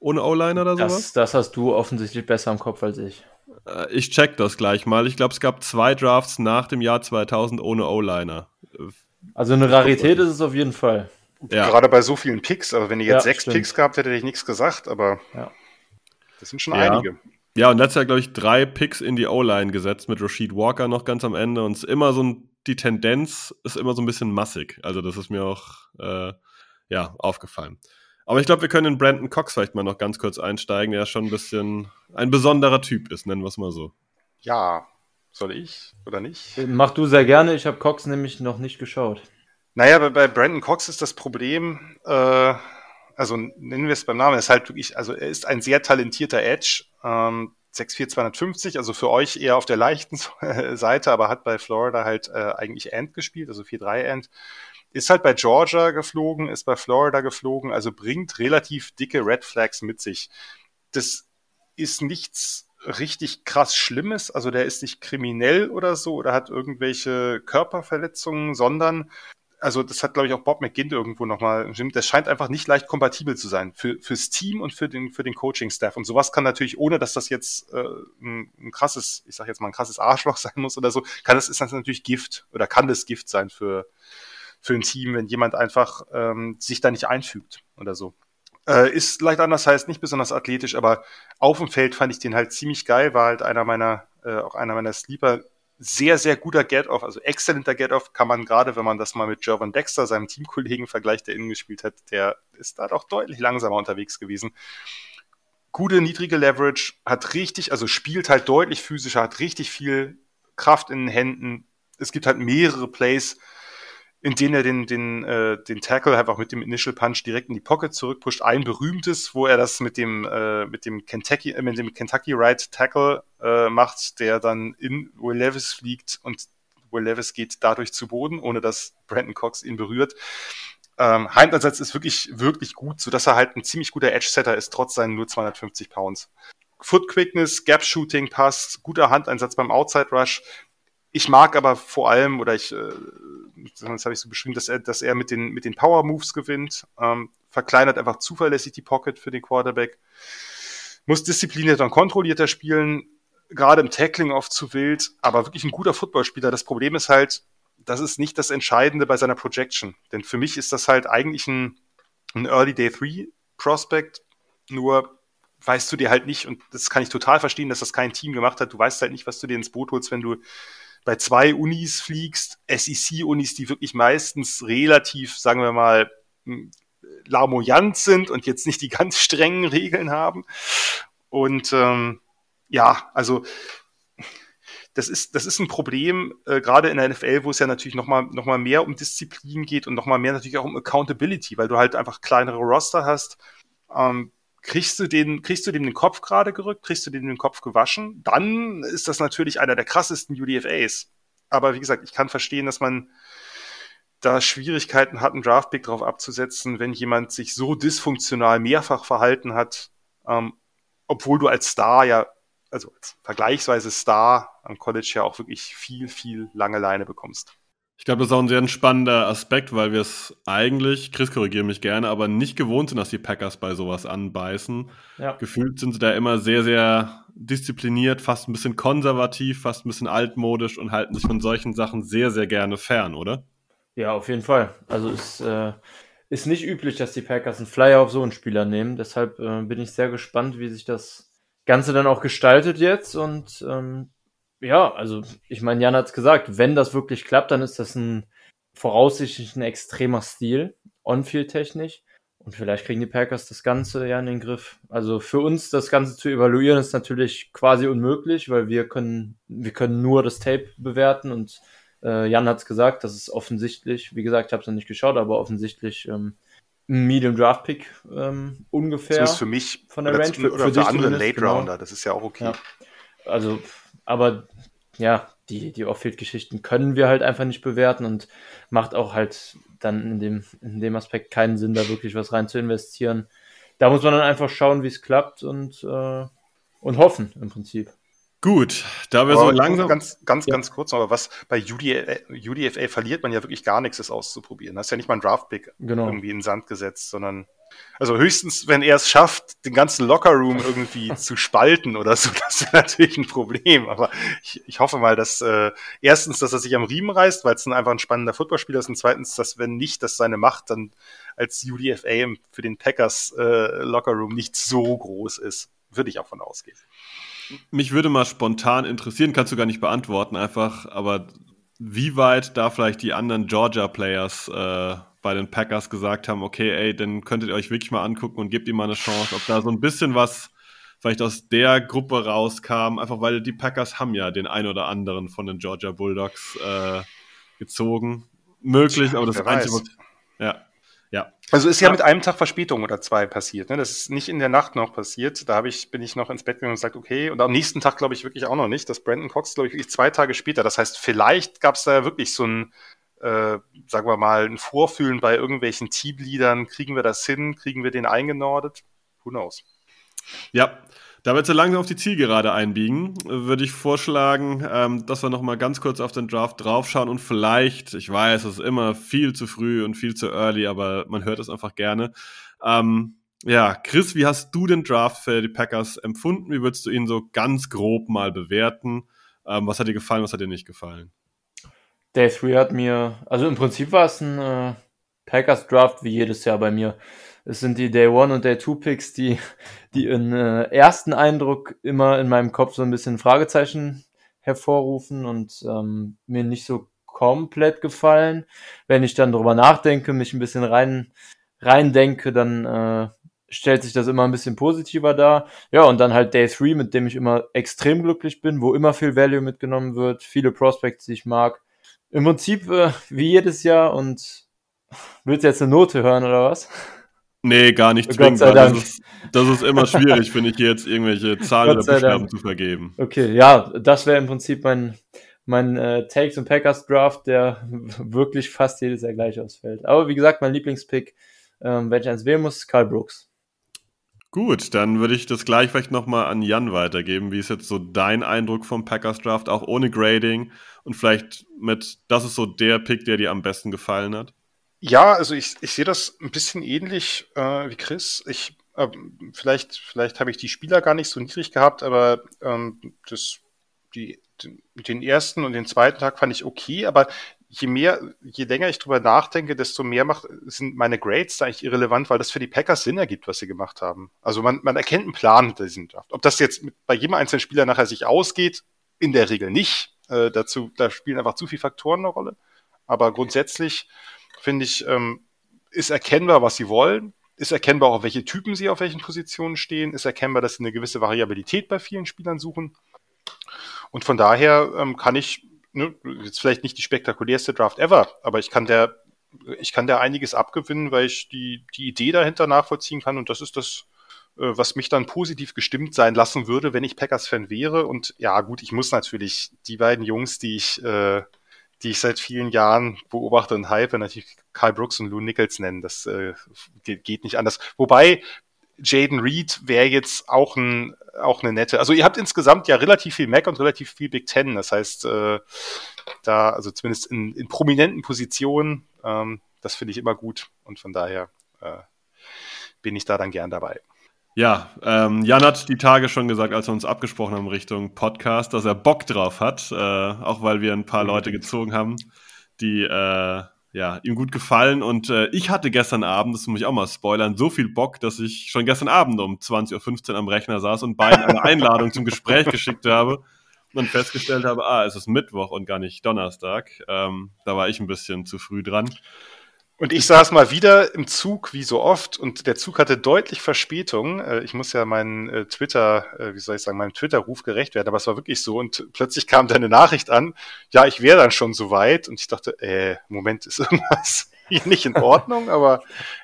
Speaker 1: ohne O-Line oder sowas?
Speaker 2: Das, das hast du offensichtlich besser im Kopf als ich.
Speaker 1: Äh, ich check das gleich mal. Ich glaube, es gab zwei Drafts nach dem Jahr 2000 ohne O-Liner.
Speaker 2: Also eine Rarität ist es auf jeden Fall.
Speaker 3: Ja. Gerade bei so vielen Picks. Aber wenn ihr jetzt ja, sechs stimmt. Picks gehabt hätte, hätte ich nichts gesagt. Aber ja. das sind schon einige.
Speaker 1: Ja, und letztes Jahr, glaube ich, drei Picks in die O-Line gesetzt mit Rashid Walker noch ganz am Ende. Und es ist immer so ein, die Tendenz ist immer so ein bisschen massig. Also, das ist mir auch äh, ja, aufgefallen. Aber ich glaube, wir können in Brandon Cox vielleicht mal noch ganz kurz einsteigen, der ja schon ein bisschen ein besonderer Typ ist, nennen wir es mal so.
Speaker 3: Ja, soll ich oder nicht?
Speaker 2: Mach du sehr gerne, ich habe Cox nämlich noch nicht geschaut.
Speaker 3: Naja, bei, bei Brandon Cox ist das Problem, äh, also nennen wir es beim Namen, ist halt wirklich, also er ist ein sehr talentierter Edge, ähm, 6'4", 250, also für euch eher auf der leichten [laughs] Seite, aber hat bei Florida halt äh, eigentlich End gespielt, also 4-3 End. Ist halt bei Georgia geflogen, ist bei Florida geflogen, also bringt relativ dicke Red Flags mit sich. Das ist nichts richtig krass Schlimmes, also der ist nicht kriminell oder so oder hat irgendwelche Körperverletzungen, sondern also das hat, glaube ich, auch Bob McGinn irgendwo nochmal das scheint einfach nicht leicht kompatibel zu sein für, fürs Team und für den, für den Coaching-Staff. Und sowas kann natürlich, ohne dass das jetzt äh, ein, ein krasses, ich sage jetzt mal ein krasses Arschloch [laughs] sein muss oder so, kann das ist das natürlich Gift oder kann das Gift sein für, für ein Team, wenn jemand einfach ähm, sich da nicht einfügt oder so. Äh, ist leicht anders, heißt nicht besonders athletisch, aber auf dem Feld fand ich den halt ziemlich geil, war halt einer meiner, äh, auch einer meiner Sleeper. Sehr, sehr guter Get-Off, also exzellenter Get-Off kann man gerade, wenn man das mal mit Jervon Dexter, seinem Teamkollegen vergleicht, der innen gespielt hat, der ist da doch deutlich langsamer unterwegs gewesen. Gute, niedrige Leverage, hat richtig, also spielt halt deutlich physischer, hat richtig viel Kraft in den Händen. Es gibt halt mehrere Plays, in denen er den, den, äh, den Tackle einfach mit dem Initial Punch direkt in die Pocket zurückpusht. Ein berühmtes, wo er das mit dem, äh, mit dem Kentucky, äh, mit dem Kentucky Right Tackle äh, macht, der dann in Will Levis fliegt und Will Levis geht dadurch zu Boden, ohne dass Brandon Cox ihn berührt. Ähm, Heimansatz ist wirklich, wirklich gut, so dass er halt ein ziemlich guter Edge-Setter ist, trotz seinen nur 250 Pounds. Foot Quickness, Gap Shooting passt, guter Handeinsatz beim Outside Rush. Ich mag aber vor allem, oder ich, äh, das habe ich so beschrieben, dass er, dass er mit den, mit den Power Moves gewinnt, ähm, verkleinert einfach zuverlässig die Pocket für den Quarterback, muss disziplinierter und kontrollierter spielen, gerade im Tackling oft zu wild, aber wirklich ein guter Footballspieler. Das Problem ist halt, das ist nicht das Entscheidende bei seiner Projection. Denn für mich ist das halt eigentlich ein, ein Early Day 3 Prospect, nur weißt du dir halt nicht, und das kann ich total verstehen, dass das kein Team gemacht hat, du weißt halt nicht, was du dir ins Boot holst, wenn du bei zwei Unis fliegst, SEC-Unis, die wirklich meistens relativ, sagen wir mal, hm, lamoyant sind und jetzt nicht die ganz strengen Regeln haben. Und ähm, ja, also das ist, das ist ein Problem, äh, gerade in der NFL, wo es ja natürlich nochmal noch mal mehr um Disziplin geht und nochmal mehr natürlich auch um Accountability, weil du halt einfach kleinere Roster hast. Ähm, kriegst du den, kriegst du dem den Kopf gerade gerückt, kriegst du dem den Kopf gewaschen, dann ist das natürlich einer der krassesten UDFAs. Aber wie gesagt, ich kann verstehen, dass man da Schwierigkeiten hat, einen Draftpick drauf abzusetzen, wenn jemand sich so dysfunktional mehrfach verhalten hat, ähm, obwohl du als Star ja, also als vergleichsweise Star am College ja auch wirklich viel, viel lange Leine bekommst.
Speaker 1: Ich glaube, das ist auch ein sehr spannender Aspekt, weil wir es eigentlich, Chris korrigiere mich gerne, aber nicht gewohnt sind, dass die Packers bei sowas anbeißen. Ja. Gefühlt sind sie da immer sehr, sehr diszipliniert, fast ein bisschen konservativ, fast ein bisschen altmodisch und halten sich von solchen Sachen sehr, sehr gerne fern, oder?
Speaker 2: Ja, auf jeden Fall. Also es äh, ist nicht üblich, dass die Packers einen Flyer auf so einen Spieler nehmen. Deshalb äh, bin ich sehr gespannt, wie sich das Ganze dann auch gestaltet jetzt und ähm, ja, also ich meine, Jan hat es gesagt, wenn das wirklich klappt, dann ist das ein voraussichtlich ein extremer Stil, on-field-technisch. Und vielleicht kriegen die Packers das Ganze ja in den Griff. Also für uns das Ganze zu evaluieren ist natürlich quasi unmöglich, weil wir können, wir können nur das Tape bewerten und äh, Jan hat es gesagt, das ist offensichtlich, wie gesagt, ich habe es noch nicht geschaut, aber offensichtlich ähm, ein Medium Draft Pick ähm, ungefähr. Das
Speaker 3: ist für mich von der Range für, oder für, für andere Late genau. Rounder, das ist ja auch okay. Ja.
Speaker 2: Also aber ja, die, die Off-Field-Geschichten können wir halt einfach nicht bewerten und macht auch halt dann in dem, in dem Aspekt keinen Sinn, da wirklich was rein zu investieren. Da muss man dann einfach schauen, wie es klappt und, äh, und hoffen im Prinzip.
Speaker 1: Gut, da wir aber so langsam.
Speaker 3: Ganz, ganz, ja. ganz kurz noch, aber was bei UDFA, UDFA verliert man ja wirklich gar nichts, das auszuprobieren. Das ist ja nicht mal ein Draft-Pick genau. irgendwie in den Sand gesetzt, sondern also höchstens, wenn er es schafft, den ganzen Lockerroom irgendwie [laughs] zu spalten oder so, das ist natürlich ein Problem. Aber ich, ich hoffe mal, dass äh, erstens, dass er sich am Riemen reißt, weil es einfach ein spannender Footballspieler ist, und zweitens, dass wenn nicht, dass seine Macht dann als UDFA für den Packers äh, Lockerroom nicht so groß ist. Würde ich auch von ausgehen.
Speaker 1: Mich würde mal spontan interessieren, kannst du gar nicht beantworten, einfach, aber wie weit da vielleicht die anderen Georgia-Players äh, bei den Packers gesagt haben, okay, ey, dann könntet ihr euch wirklich mal angucken und gebt ihm mal eine Chance, ob da so ein bisschen was vielleicht aus der Gruppe rauskam, einfach weil die Packers haben ja den ein oder anderen von den Georgia Bulldogs äh, gezogen. Möglich, aber das Einzige, ja, ja.
Speaker 3: Also ist ja, ja, mit einem Tag Verspätung oder zwei passiert. Ne? Das ist nicht in der Nacht noch passiert. Da habe ich, bin ich noch ins Bett gegangen und gesagt, okay. Und am nächsten Tag glaube ich wirklich auch noch nicht. Das Brandon Cox, glaube ich, wirklich zwei Tage später. Das heißt, vielleicht gab es da ja wirklich so ein äh, sagen wir mal, ein Vorfühlen bei irgendwelchen Teamleadern. Kriegen wir das hin? Kriegen wir den eingenordet? Who knows?
Speaker 1: Ja, da wir jetzt so langsam auf die Zielgerade einbiegen, würde ich vorschlagen, ähm, dass wir nochmal ganz kurz auf den Draft draufschauen und vielleicht, ich weiß, es ist immer viel zu früh und viel zu early, aber man hört es einfach gerne. Ähm, ja, Chris, wie hast du den Draft für die Packers empfunden? Wie würdest du ihn so ganz grob mal bewerten? Ähm, was hat dir gefallen, was hat dir nicht gefallen?
Speaker 2: Day 3 hat mir, also im Prinzip war es ein äh, Packers Draft wie jedes Jahr bei mir. Es sind die Day 1 und Day 2 Picks, die, die in äh, ersten Eindruck immer in meinem Kopf so ein bisschen Fragezeichen hervorrufen und ähm, mir nicht so komplett gefallen. Wenn ich dann drüber nachdenke, mich ein bisschen rein, rein denke, dann äh, stellt sich das immer ein bisschen positiver dar. Ja, und dann halt Day 3, mit dem ich immer extrem glücklich bin, wo immer viel Value mitgenommen wird, viele Prospects, die ich mag im Prinzip äh, wie jedes Jahr und willst du jetzt eine Note hören oder was?
Speaker 1: Nee, gar nicht zwingend. Das ist, das ist immer schwierig, finde ich, jetzt irgendwelche [laughs] Zahlen oder Buchstaben zu vergeben.
Speaker 2: Okay, ja, das wäre im Prinzip mein, mein äh, Takes und Packers Draft, der wirklich fast jedes Jahr gleich ausfällt. Aber wie gesagt, mein Lieblingspick, ähm, wenn ich eins wählen muss, Karl Brooks.
Speaker 1: Gut, dann würde ich das gleich vielleicht nochmal an Jan weitergeben. Wie ist jetzt so dein Eindruck vom Packers Draft, auch ohne Grading und vielleicht mit, das ist so der Pick, der dir am besten gefallen hat?
Speaker 3: Ja, also ich, ich sehe das ein bisschen ähnlich äh, wie Chris. Ich, äh, vielleicht vielleicht habe ich die Spieler gar nicht so niedrig gehabt, aber ähm, das, die, den ersten und den zweiten Tag fand ich okay, aber je mehr, je länger ich drüber nachdenke, desto mehr macht, sind meine Grades da eigentlich irrelevant, weil das für die Packers Sinn ergibt, was sie gemacht haben. Also man, man erkennt einen Plan hinter diesem Draft. Ob das jetzt mit, bei jedem einzelnen Spieler nachher sich ausgeht, in der Regel nicht. Äh, dazu, da spielen einfach zu viele Faktoren eine Rolle. Aber grundsätzlich finde ich, ähm, ist erkennbar, was sie wollen. Ist erkennbar auch, welche Typen sie auf welchen Positionen stehen. Ist erkennbar, dass sie eine gewisse Variabilität bei vielen Spielern suchen. Und von daher ähm, kann ich ne, jetzt vielleicht nicht die spektakulärste Draft ever, aber ich kann der, ich kann der einiges abgewinnen, weil ich die, die Idee dahinter nachvollziehen kann und das ist das, äh, was mich dann positiv gestimmt sein lassen würde, wenn ich Packers-Fan wäre. Und ja, gut, ich muss natürlich die beiden Jungs, die ich, äh, die ich seit vielen Jahren beobachte und hype, natürlich Kyle Brooks und Lou Nichols nennen. Das äh, geht, geht nicht anders. Wobei Jaden Reed wäre jetzt auch, ein, auch eine nette. Also ihr habt insgesamt ja relativ viel Mac und relativ viel Big Ten. Das heißt, äh, da, also zumindest in, in prominenten Positionen, ähm, das finde ich immer gut. Und von daher äh, bin ich da dann gern dabei.
Speaker 1: Ja, ähm, Jan hat die Tage schon gesagt, als wir uns abgesprochen haben Richtung Podcast, dass er Bock drauf hat, äh, auch weil wir ein paar Leute gezogen haben, die äh, ja, ihm gut gefallen. Und äh, ich hatte gestern Abend, das muss ich auch mal spoilern, so viel Bock, dass ich schon gestern Abend um 20.15 Uhr am Rechner saß und beiden eine [laughs] Einladung zum Gespräch geschickt habe und dann festgestellt habe, ah, es ist Mittwoch und gar nicht Donnerstag. Ähm, da war ich ein bisschen zu früh dran.
Speaker 3: Und ich saß mal wieder im Zug, wie so oft, und der Zug hatte deutlich Verspätung. Äh, ich muss ja meinen äh, Twitter, äh, wie soll ich sagen, meinem Twitter-Ruf gerecht werden, aber es war wirklich so. Und plötzlich kam deine Nachricht an, ja, ich wäre dann schon so weit. Und ich dachte, äh, Moment, ist [laughs] irgendwas hier nicht in Ordnung, aber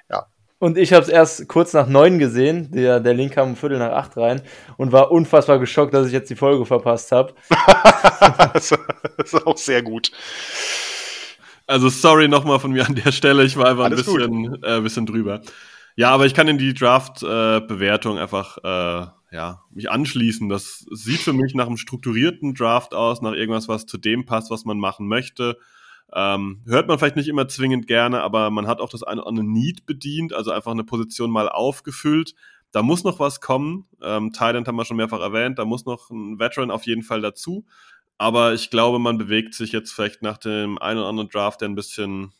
Speaker 3: ja.
Speaker 2: Und ich habe es erst kurz nach neun gesehen. Der, der Link kam um Viertel nach acht rein und war unfassbar geschockt, dass ich jetzt die Folge verpasst habe. [laughs]
Speaker 3: das ist auch sehr gut.
Speaker 1: Also sorry nochmal von mir an der Stelle, ich war einfach Alles ein bisschen, äh, bisschen drüber. Ja, aber ich kann in die Draft-Bewertung äh, einfach äh, ja, mich anschließen. Das sieht für mich nach einem strukturierten Draft aus, nach irgendwas, was zu dem passt, was man machen möchte. Ähm, hört man vielleicht nicht immer zwingend gerne, aber man hat auch das eine oder andere Need bedient, also einfach eine Position mal aufgefüllt. Da muss noch was kommen. Ähm, Thailand haben wir schon mehrfach erwähnt, da muss noch ein Veteran auf jeden Fall dazu. Aber ich glaube, man bewegt sich jetzt vielleicht nach dem einen oder anderen Draft, der ein bisschen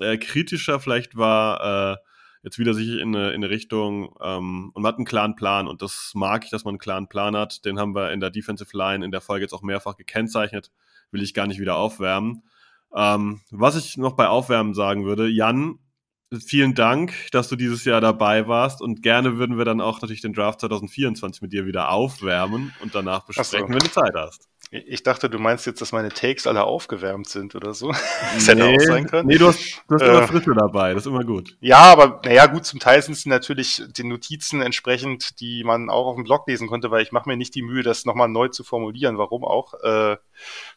Speaker 1: äh, kritischer vielleicht war, äh, jetzt wieder sich in eine, in eine Richtung ähm, und man hat einen klaren Plan. Und das mag ich, dass man einen klaren Plan hat. Den haben wir in der Defensive Line in der Folge jetzt auch mehrfach gekennzeichnet. Will ich gar nicht wieder aufwärmen. Ähm, was ich noch bei Aufwärmen sagen würde, Jan, vielen Dank, dass du dieses Jahr dabei warst und gerne würden wir dann auch natürlich den Draft 2024 mit dir wieder aufwärmen und danach besprechen, so. wenn du Zeit hast.
Speaker 3: Ich dachte, du meinst jetzt, dass meine Takes alle aufgewärmt sind oder so. [laughs]
Speaker 1: das nee, hätte auch sein können. Nee, du hast, du hast äh, immer Frische dabei, das ist immer gut.
Speaker 3: Ja, aber naja, gut, zum Teil sind es natürlich die Notizen entsprechend, die man auch auf dem Blog lesen konnte, weil ich mache mir nicht die Mühe, das nochmal neu zu formulieren, warum auch. Äh,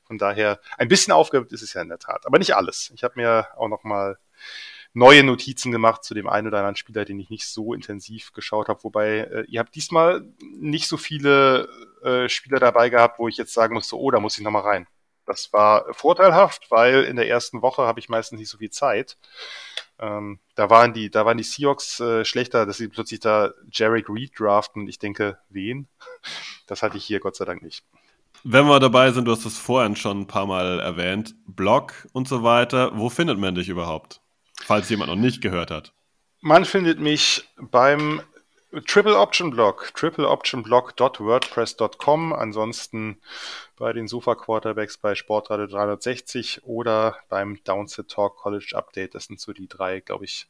Speaker 3: von daher, ein bisschen aufgewärmt ist es ja in der Tat, aber nicht alles. Ich habe mir auch nochmal neue Notizen gemacht zu dem einen oder anderen Spieler, den ich nicht so intensiv geschaut habe. Wobei, äh, ihr habt diesmal nicht so viele äh, Spieler dabei gehabt, wo ich jetzt sagen musste, oh, da muss ich nochmal rein. Das war vorteilhaft, weil in der ersten Woche habe ich meistens nicht so viel Zeit. Ähm, da waren die, da waren die Seahawks äh, schlechter, dass sie plötzlich da Jarek Reed draften. Ich denke, wen? Das hatte ich hier Gott sei Dank nicht.
Speaker 1: Wenn wir dabei sind, du hast es vorhin schon ein paar Mal erwähnt, Blog und so weiter. Wo findet man dich überhaupt? Falls jemand noch nicht gehört hat.
Speaker 3: Man findet mich beim Triple Option Blog, tripleoptionblog.wordpress.com. Ansonsten bei den Sofa Quarterbacks bei Sportradio 360 oder beim Downset Talk College Update. Das sind so die drei, glaube ich,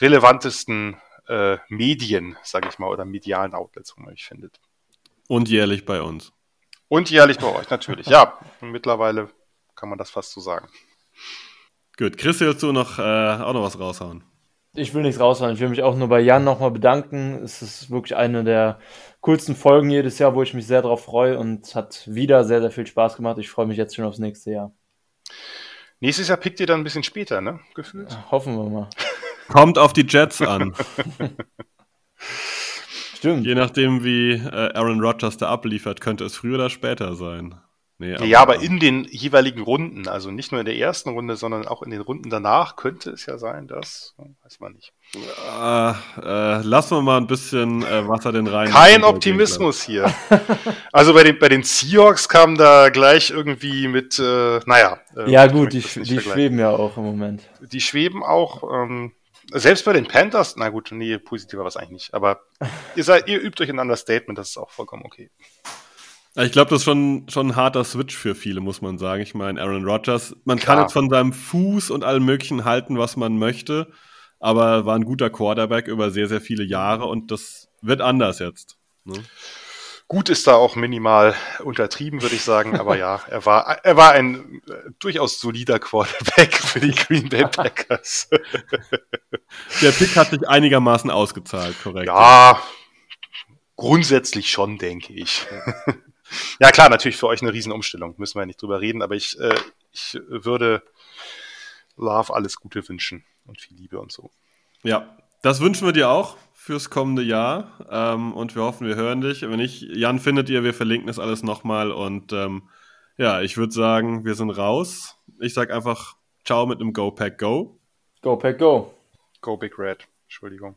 Speaker 3: relevantesten äh, Medien, sage ich mal, oder medialen Outlets, wo man mich findet.
Speaker 1: Und jährlich bei uns.
Speaker 3: Und jährlich bei euch, natürlich. ja, mittlerweile kann man das fast so sagen.
Speaker 1: Gut, Chris, willst du noch, äh, auch noch was raushauen?
Speaker 2: Ich will nichts raushauen. Ich will mich auch nur bei Jan nochmal bedanken. Es ist wirklich eine der coolsten Folgen jedes Jahr, wo ich mich sehr darauf freue und es hat wieder sehr, sehr viel Spaß gemacht. Ich freue mich jetzt schon aufs nächste Jahr.
Speaker 3: Nächstes Jahr pickt ihr dann ein bisschen später, ne?
Speaker 2: Gefühlt. Ja, hoffen wir mal. [laughs]
Speaker 1: Kommt auf die Jets an. [laughs] Stimmt. Je nachdem, wie äh, Aaron Rodgers da abliefert, könnte es früher oder später sein.
Speaker 3: Nee, aber ja, aber in den jeweiligen Runden, also nicht nur in der ersten Runde, sondern auch in den Runden danach könnte es ja sein, das weiß man nicht.
Speaker 1: Äh, äh, lassen wir mal ein bisschen äh, Wasser den rein.
Speaker 3: Kein Optimismus hier. [laughs] also bei den, bei den Seahawks kam da gleich irgendwie mit, äh, naja.
Speaker 2: Äh, ja gut, die, die schweben ja auch im Moment.
Speaker 3: Die schweben auch, ähm, selbst bei den Panthers, na gut, nee, positiver war es eigentlich nicht, aber ihr seid, ihr übt euch ein Understatement, das ist auch vollkommen okay.
Speaker 1: Ich glaube, das ist schon, schon ein harter Switch für viele, muss man sagen. Ich meine, Aaron Rodgers, man Klar. kann jetzt von seinem Fuß und allem Möglichen halten, was man möchte, aber war ein guter Quarterback über sehr, sehr viele Jahre und das wird anders jetzt. Ne?
Speaker 3: Gut ist da auch minimal untertrieben, würde ich sagen, aber ja, er war, er war ein äh, durchaus solider Quarterback [laughs] für die Green Bay Packers. [laughs]
Speaker 1: Der Pick hat sich einigermaßen ausgezahlt, korrekt?
Speaker 3: Ja, grundsätzlich schon, denke ich. Ja, klar, natürlich für euch eine Riesenumstellung, müssen wir ja nicht drüber reden, aber ich, äh, ich würde Love alles Gute wünschen und viel Liebe und so.
Speaker 1: Ja, das wünschen wir dir auch fürs kommende Jahr ähm, und wir hoffen, wir hören dich. Wenn nicht, Jan findet ihr, wir verlinken das alles nochmal und ähm, ja, ich würde sagen, wir sind raus. Ich sag einfach Ciao mit einem Go Pack Go.
Speaker 2: Go Pack Go.
Speaker 3: Go Big Red. Entschuldigung.